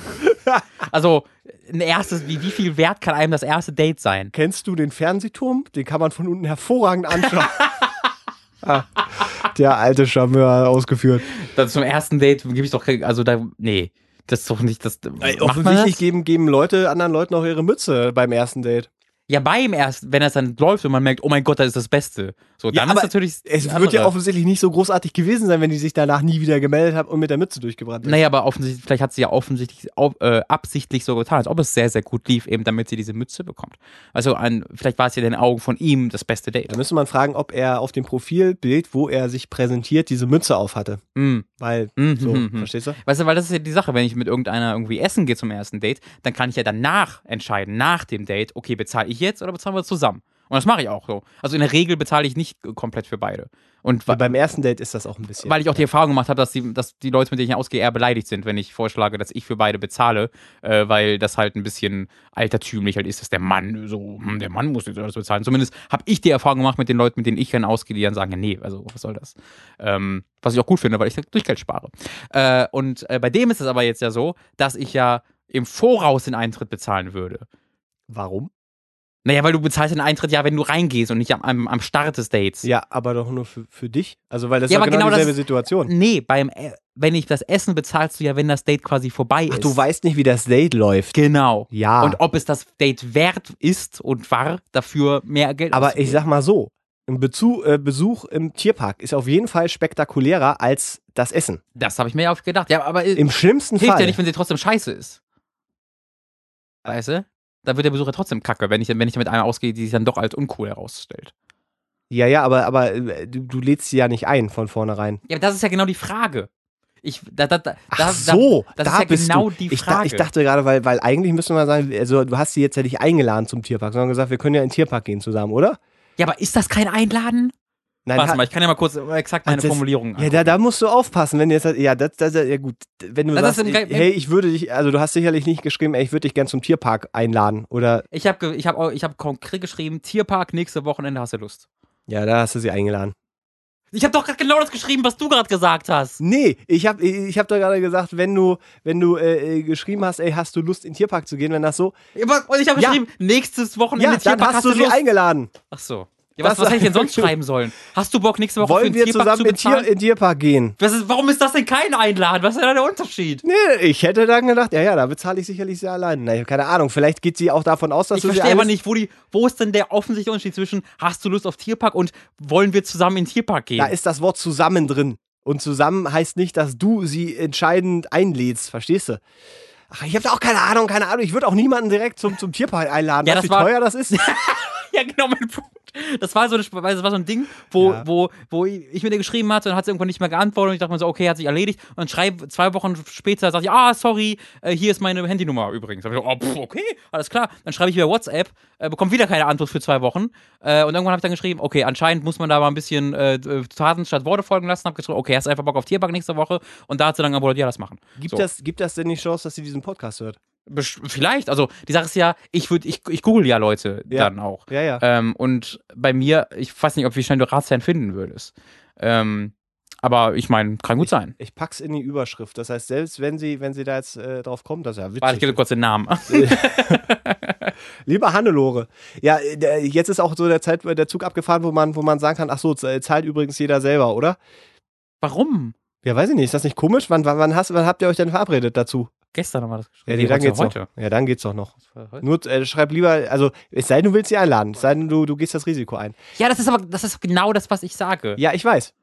Also, ein erstes, wie, wie viel wert kann einem das erste Date sein? Kennst du den Fernsehturm? Den kann man von unten hervorragend anschauen. ah, der alte Charmeur ausgeführt. Dann zum ersten Date gebe ich doch, kein- also da, nee, das ist doch nicht, das, Offensichtlich das? geben, geben Leute anderen Leuten auch ihre Mütze beim ersten Date. Ja, beim ersten, wenn das dann läuft und man merkt, oh mein Gott, das ist das Beste. So, Ja, dann aber ist natürlich Es wird ja offensichtlich nicht so großartig gewesen sein, wenn die sich danach nie wieder gemeldet haben und mit der Mütze durchgebrannt ist. Naja, aber offensichtlich, vielleicht hat sie ja offensichtlich äh, absichtlich so getan, als ob es sehr, sehr gut lief, eben damit sie diese Mütze bekommt. Also an, vielleicht war es ja den Augen von ihm das beste Date. Da müsste man fragen, ob er auf dem Profilbild, wo er sich präsentiert, diese Mütze auf hatte. Mm. Weil, Mhm, so, mhm. verstehst du? Weißt du, weil das ist ja die Sache, wenn ich mit irgendeiner irgendwie essen gehe zum ersten Date, dann kann ich ja danach entscheiden, nach dem Date, okay, bezahle ich jetzt oder bezahlen wir zusammen? Und das mache ich auch so. Also in der Regel bezahle ich nicht äh, komplett für beide. Und wa- Beim ersten Date ist das auch ein bisschen. weil ich auch die Erfahrung gemacht habe, dass die, dass die Leute, mit denen ich ausgehe, eher beleidigt sind, wenn ich vorschlage, dass ich für beide bezahle, äh, weil das halt ein bisschen altertümlich halt ist, dass der Mann so, hm, der Mann muss jetzt alles bezahlen. Zumindest habe ich die Erfahrung gemacht mit den Leuten, mit denen ich dann ausgehe, die dann sagen, ja, nee, also was soll das? Ähm, was ich auch gut finde, weil ich da Durchgeld spare. Äh, und äh, bei dem ist es aber jetzt ja so, dass ich ja im Voraus den Eintritt bezahlen würde. Warum? Naja, weil du bezahlst den Eintritt ja, wenn du reingehst und nicht am, am, am Start des Dates. Ja, aber doch nur für, für dich. Also, weil das Ja, ist aber genau, genau das dieselbe ist- Situation. Nee, beim, äh, wenn ich das Essen bezahlst du ja, wenn das Date quasi vorbei Ach, ist. du weißt nicht, wie das Date läuft. Genau. Ja. Und ob es das Date wert ist und war, dafür mehr Geld aber ich sag mal so: Ein Bezu äh, Besuch im Tierpark ist auf jeden Fall spektakulärer als das Essen. Das habe ich mir ja oft gedacht. Ja, aber äh, Im schlimmsten hilft Fall. ja nicht, wenn sie trotzdem scheiße ist. Weißt du? Da wird der Besucher trotzdem kacke, wenn ich, wenn ich mit einer ausgehe, die sich dann doch als uncool herausstellt. ja, ja, aber, aber äh, du, du lädst sie ja nicht ein von vornherein. Ja, aber das ist ja genau die Frage. Ich, da, da, da, Ach so, da, das da ist ja bist genau du. die ich, Frage. da, ich dachte gerade, weil, weil eigentlich müsste man sagen, also du hast sie jetzt ja nicht eingeladen zum Tierpark, sondern gesagt, wir können ja in den Tierpark gehen zusammen, oder? ja, aber ist das kein Einladen? Nein, Warte mal, ich kann ja mal kurz exakt meine das- Formulierung Ja, da, da musst du aufpassen, wenn du jetzt ja, das, das, ja gut, wenn du Das sagst, Ge- hey, ich würde dich, also du hast sicherlich nicht geschrieben, ey, ich würde dich gern zum Tierpark einladen oder, Ich habe ich hab, ich hab konkret geschrieben, Tierpark, nächste Wochenende hast du Lust. ja, da hast du sie eingeladen. Ich habe doch gerade genau das geschrieben, was du gerade gesagt hast. Nee, ich habe ich hab doch gerade gesagt, wenn du, wenn du äh, äh, geschrieben hast, ey, hast du Lust in den Tierpark zu gehen, wenn das so, Und ich habe Ja. geschrieben, nächstes Wochenende ja, dann Tierpark hast du sie Lust. eingeladen. Ach so. Ja, was, was hätte ich denn sonst schreiben sollen? Hast du Bock, nächste Woche für Wollen den wir Tierpark zusammen zu in, Tier, in den Tierpark gehen? Was ist, warum ist das denn kein Einladen? Was ist denn da der Unterschied? Nee, ich hätte dann gedacht, ja, ja, da bezahle ich sicherlich sie allein. Na, keine Ahnung, vielleicht geht sie auch davon aus, dass Ich du verstehe aber nicht, wo, die, wo ist denn der offensichtliche Unterschied zwischen hast du Lust auf Tierpark und wollen wir zusammen in den Tierpark gehen? Da ist das Wort zusammen drin. Und zusammen heißt nicht, dass du sie entscheidend einlädst, verstehst du? Ach, ich habe da auch keine Ahnung, keine Ahnung. Ich würde auch niemanden direkt zum, zum Tierpark einladen. Ja, das wie war- teuer das ist? ja, genau mein Punkt. Das war so, eine, das war so ein Ding, wo, Ja. wo, wo ich mit ihr geschrieben hatte und hat sie irgendwann nicht mehr geantwortet und ich dachte mir so, okay, hat sich erledigt. Und dann schreibe zwei Wochen später, sagt sie, ah, sorry, äh, hier ist meine Handynummer übrigens. Da hab ich so, oh, pff, okay, alles klar. Dann schreibe ich wieder WhatsApp, äh, bekomme wieder keine Antwort für zwei Wochen. Äh, und irgendwann habe ich dann geschrieben, okay, anscheinend muss man da mal ein bisschen äh, Taten statt Worte folgen lassen. Hab geschrieben, okay, hast du einfach Bock auf Tierpark nächste Woche? Und da hat sie dann geantwortet, ja, das machen. Gibt, So. das, gibt das denn die Chance, dass sie diesen Podcast hört? Vielleicht, also die Sache ist ja, ich würde, ich, ich google ja Leute Ja. dann auch. Ja, ja. Ähm, und bei mir, ich weiß nicht, ob wie schnell du Ratsherrn finden würdest. Ähm, aber ich meine, kann gut sein. Ich pack's in die Überschrift. Das heißt, selbst wenn sie, wenn sie da jetzt äh, drauf kommt, das ist ja witzig. Warte, ich gebe kurz den Namen. Lieber Hannelore. Ja, der- jetzt ist auch so der Zeit, der Zug abgefahren, wo man, wo man sagen kann, ach so, zahlt übrigens jeder selber, oder? Warum? Ja, weiß ich nicht. Ist das nicht komisch? Wann, wann, wann, hast, wann habt ihr euch denn verabredet dazu? Gestern war das Ja, geschrieben. nee, dann heute- geht's heute. doch. Ja, dann geht's doch noch. Das. Nur äh, schreib lieber, also es sei denn, du willst sie einladen. Es sei denn, du, du gehst das Risiko ein. Ja, das ist aber das ist genau das, was ich sage. Ja, ich weiß.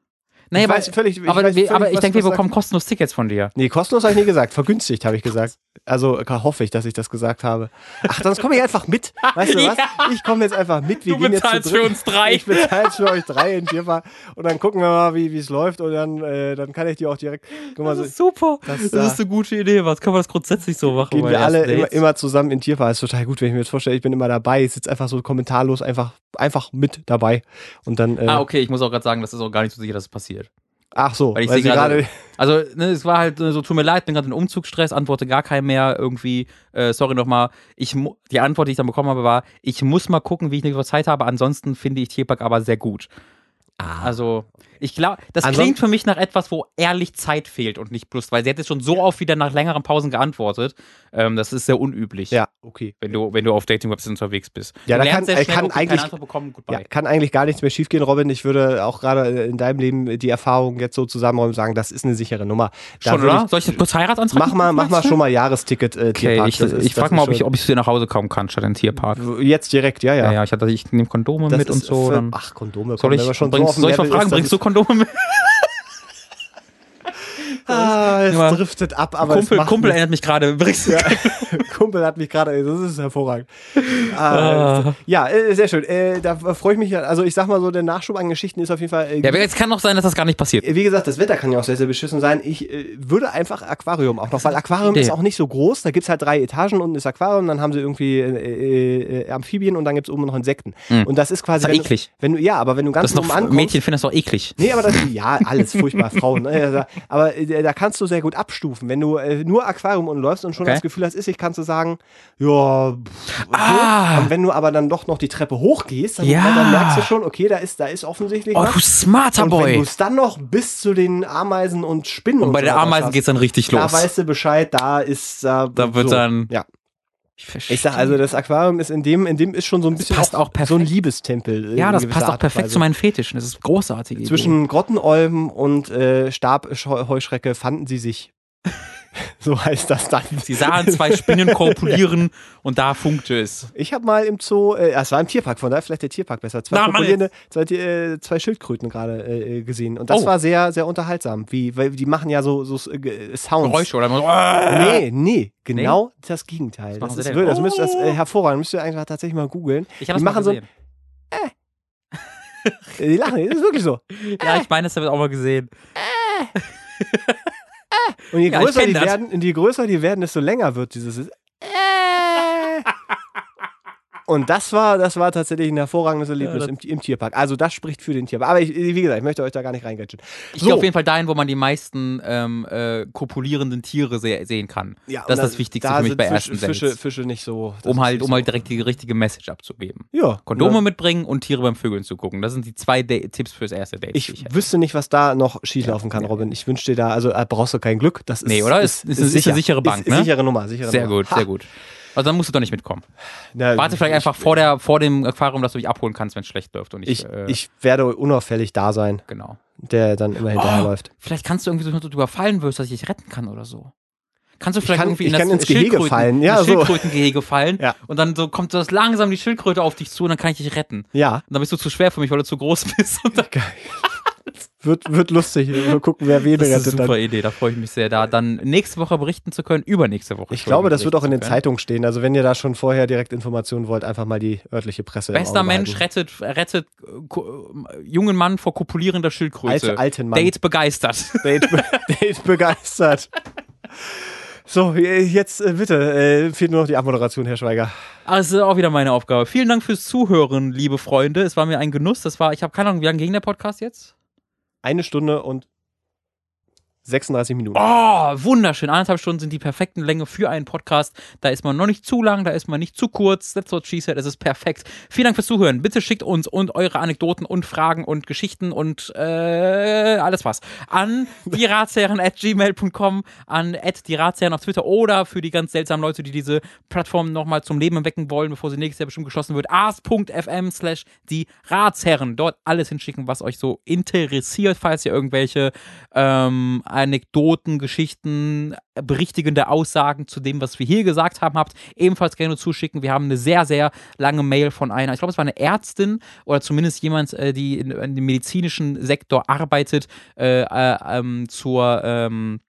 Naja, ich aber, weiß völlig, ich aber, weiß wir, völlig, aber ich denke, wir bekommen kostenlos Tickets von dir. Nee, kostenlos habe ich nie gesagt. Vergünstigt habe ich gesagt. Also äh, hoffe ich, dass ich das gesagt habe. Ach, sonst komme ich einfach mit. Weißt du was? Ja. Ich komme jetzt einfach mit. Wir Du gehen jetzt bezahlst dritt. für uns drei. Ich bezahle für euch drei in Tierpark. Und dann gucken wir mal, wie es läuft. Und dann, äh, dann kann ich die auch direkt. Guck mal, Das so, ist super. das, Das, ist eine gute Idee. Was kann man das grundsätzlich so machen? gehen wir alle immer, immer zusammen in. Das ist total gut, wenn ich mir jetzt vorstelle, ich bin immer dabei. Ich sitze einfach so kommentarlos einfach, einfach mit dabei. Und dann. Äh, Ah, okay, ich muss auch gerade sagen, das ist auch gar nicht so sicher, dass es passiert. Ach so, Weil ich sehe sie gerade-. Also, ne, es war halt äh, so, tut mir leid, bin gerade in Umzugsstress, antworte gar kein mehr irgendwie, äh, sorry nochmal. Ich die Antwort, die ich dann bekommen habe, war, ich muss mal gucken, wie ich Woche Zeit habe, ansonsten finde ich Tierpark aber sehr gut. Also, ich glaube, das Anson- klingt für mich nach etwas, wo ehrlich Zeit fehlt und nicht Lust, weil sie hat jetzt schon so oft wieder nach längeren Pausen geantwortet. Ähm, das ist sehr unüblich, Ja, okay. wenn, du, wenn du auf Dating-Websites unterwegs bist. Ja, du da kann- äh, schnell, kann eigentlich- bekommen. Ja, kann eigentlich gar nichts mehr schiefgehen, Robin. Ich würde auch gerade in deinem Leben die Erfahrung jetzt so zusammenräumen und sagen, das ist eine sichere Nummer. Da Schon, oder? Soll ich kurz Heiratsantrag Ich, mach mal, mach mal schon mal Jahresticket äh, Okay, Tierpark. ich, Das ich das frage mal, ob ich, ob ich zu dir nach Hause kommen kann, statt in den Tierpark. Jetzt direkt, ja, ja. Ja, ja, ich, hatte, ich nehme Kondome Das mit und so. für- Dann Ach, Kondome. soll ich, schon so bringst, soll ich mal fragen, bringst du Kondome mit? Ah, es Ja. driftet ab, aber Kumpel, Kumpel erinnert mich gerade. Ja. Kumpel hat mich gerade, das ist hervorragend. Ah, Ah. Ja, äh, sehr schön. Äh, da freue ich mich, ja- also ich sag mal so, der Nachschub an Geschichten ist auf jeden Fall. Äh, Ja, aber jetzt kann doch sein, dass das gar nicht passiert. Wie gesagt, das Wetter kann ja auch sehr, sehr beschissen sein. Ich würde einfach Aquarium auch noch, weil Aquarium ist auch nicht so groß. Da gibt es halt drei Etagen, unten ist Aquarium, dann haben sie irgendwie äh, äh, Amphibien und dann gibt es oben noch Insekten. Mhm. Und das ist quasi. Das ist wenn eklig. Du, wenn du, ja, aber wenn du Das ganz ist oben noch, ankommst. Mädchen finden das doch eklig. Nee, aber das, ja, alles furchtbar, Frauen. Ne? Aber da kannst du sehr gut abstufen. Wenn du äh, nur Aquarium unten läufst und schon Okay. das Gefühl hast, ist, ich kannst du sagen, ja, pff, Ah. Und wenn du aber dann doch noch die Treppe hochgehst, dann, Ja. dann merkst du schon, okay, da ist, da ist offensichtlich Oh, was. du smarter Und wenn du Boy. es dann noch bis zu den Ameisen und Spinnen Und bei so den Ameisen schaffst, geht's dann richtig Da los. weißt du Bescheid, da ist da, Da wird so. dann- Ja, Ich verstehe. ich sag also, das Aquarium ist in dem, in dem ist schon so ein bisschen passt auch perfekt. so ein Liebestempel. äh, ja, das passt auch perfekt zu meinen Fetischen. Das ist großartig. Zwischen Grottenolm und äh, Stabheuschrecke fanden sie sich. so heißt das dann. Sie sahen zwei Spinnen korpulieren und da funkte es. Ich habe mal im Zoo, äh, es war im Tierpark, von daher vielleicht der Tierpark besser, zwei, Na, Mann, kopulierende, zwei, äh, zwei Schildkröten gerade äh, gesehen. Und das Oh. war sehr, sehr unterhaltsam. Wie, weil die machen ja so, so äh, Sounds. Geräusche oder so. Nee, nee, genau das Gegenteil. Das sie ist denn? wild. Das müsst das äh, Oh. hervorragend. Müsst ihr einfach tatsächlich mal googeln. Ich habe das mal machen so- gesehen. Äh, Die lachen, das ist wirklich so. Ja, ich meine, das habe ich auch mal gesehen. Und je Ja, größer kenn die werden, und je größer die werden, desto länger wird dieses. Und das war, das war tatsächlich ein hervorragendes Erlebnis Ja, im, im Tierpark. Also das spricht für den Tierpark. Aber ich, wie gesagt, ich möchte euch da gar nicht reingrätschen. Ich So. gehe auf jeden Fall dahin, wo man die meisten ähm, äh, kopulierenden Tiere se sehen kann. Ja, das ist da- das Wichtigste da für mich bei Fische, ersten Fische, Dates. Fische nicht so. Um ist halt, um so. halt direkt die richtige Message abzugeben. Ja. Kondome Ja. mitbringen und Tiere beim Vögeln zu gucken. Das sind die zwei Da- Tipps fürs erste Date. Ich hätte. wüsste nicht, was da noch schieflaufen kann, Robin. Ich wünsche dir da, also äh, brauchst du kein Glück. Das ist, Nee, oder? Ist- ist eine- ist eine sichere Bank, ist, ne? Sichere Nummer, sichere sehr Nummer. gut, sehr gut. Also dann musst du doch nicht mitkommen. Na, Warte vielleicht ich- einfach vor, der, vor dem Aquarium, dass du dich abholen kannst, wenn es schlecht läuft. Und ich, Ich, äh, ich werde unauffällig da sein, genau. der dann immer hinterherläuft. Vielleicht kannst du irgendwie so, dass du überfallen wirst, dass ich dich retten kann oder so. Kannst du vielleicht kann- irgendwie ich in kann das ins Gehege fallen, ja, so. Schildkrötengehege fallen Ja. und dann so kommt das langsam die Schildkröte auf dich zu und dann kann ich dich retten. Ja. Und dann bist du zu schwer für mich, weil du zu groß bist. Und dann, Wird, wird lustig. Wir gucken, wer wen Das ist eine rettet super dann. Idee, da freue ich mich sehr, da dann nächste Woche berichten zu können, übernächste Woche. Ich glaube, das wird auch in den Zeitungen stehen. Also wenn ihr da schon vorher direkt Informationen wollt, einfach mal die örtliche Presse. Bester Mensch behalten. rettet, rettet äh, äh, jungen Mann vor kopulierender Schildkröte. Alte, alten Mann. Date begeistert. Date, Date begeistert. So, jetzt äh, bitte, äh, fehlt nur noch die Abmoderation, Herr Schweiger. Also auch wieder meine Aufgabe. Vielen Dank fürs Zuhören, liebe Freunde. Es war mir ein Genuss. Das war, ich habe keine Ahnung, wie lange ging der Podcast jetzt? Eine Stunde und 36 Minuten. Oh, wunderschön. Eineinhalb Stunden sind die perfekten Länge für einen Podcast. Da ist man noch nicht zu lang, da ist man nicht zu kurz. That's what she said. Es ist perfekt. Vielen Dank fürs Zuhören. Bitte schickt uns und eure Anekdoten und Fragen und Geschichten und äh, alles was an die at gmail.com, an at die auf Twitter oder für die ganz seltsamen Leute, die diese Plattform nochmal zum Leben wecken wollen, bevor sie nächstes Jahr bestimmt geschlossen wird, ars.fm slash die Ratsherren. Dort alles hinschicken, was euch so interessiert, falls ihr irgendwelche ähm, Anekdoten, Geschichten, berichtigende Aussagen zu dem, was wir hier gesagt haben, habt, ebenfalls gerne zuschicken. Wir haben eine sehr, sehr lange Mail von einer, ich glaube, es war eine Ärztin oder zumindest jemand, äh, die in, in dem medizinischen Sektor arbeitet, äh, äh, ähm, zur ähm,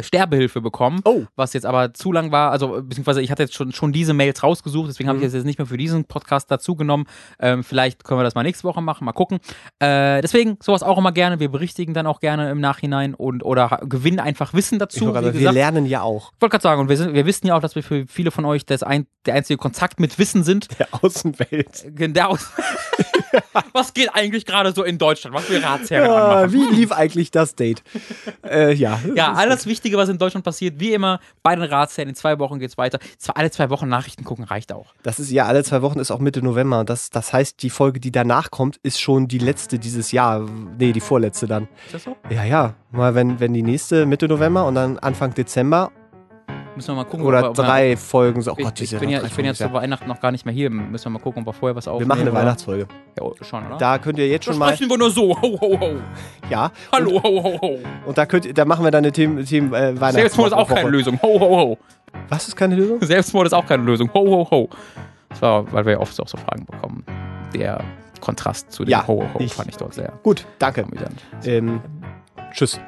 Sterbehilfe bekommen, Oh. was jetzt aber zu lang war, also beziehungsweise ich hatte jetzt schon, schon diese Mails rausgesucht, deswegen habe ich Mhm. das jetzt nicht mehr für diesen Podcast dazu genommen. Ähm, vielleicht können wir das mal nächste Woche machen, mal gucken. Äh, deswegen sowas auch immer gerne. Wir berichtigen dann auch gerne im Nachhinein und oder gewinnen einfach Wissen dazu. Wie sagen, wir gesagt, lernen ja auch. ich wollte gerade sagen, und wir, sind, wir wissen ja auch, dass wir für viele von euch das ein, der einzige Kontakt mit Wissen sind. Der Außenwelt. Genau. Was geht eigentlich gerade so in Deutschland? Was wir Ratsherren Ah, anmachen? wie lief eigentlich das Date? äh, ja. Ja, alles Wichtige, was in Deutschland passiert, wie immer bei den Ratsherren. In zwei Wochen geht's weiter. Zwar alle zwei Wochen Nachrichten gucken reicht auch. Das ist ja alle zwei Wochen ist auch Mitte November. Das, das heißt, die Folge, die danach kommt, ist schon die letzte dieses Jahr. Nee, die vorletzte dann. Ist das so? Ja, ja. Mal wenn, wenn die nächste Mitte November und dann Anfang Dezember Müssen wir mal gucken. oder ob wir- drei Folgen. So, oh Ich, Gott, ich, ist bin ja, ich bin Folgen, jetzt zu Weihnachten noch gar nicht mehr hier. Müssen wir mal gucken, ob wir vorher was Wir aufnehmen. machen eine oder- Weihnachtsfolge. Ja, oh, schon, oder? Da könnt ihr jetzt schon mal. sprechen wir nur so. Ho, ho, ho. Ja. Hallo, ho, ho, ho. Und, und da könnt da machen wir dann eine Themen, Themen äh, Weihnachts Selbstmord ist auch keine. Lösung. Ho, ho, ho. Was ist keine Lösung? Selbstmord ist auch keine Lösung. Ho, ho, ho. Das war, weil wir ja oft auch so Fragen bekommen. Der Kontrast zu dem Ja, Ho, ho, ho ich- fand ich dort sehr Gut, danke. Ähm, tschüss.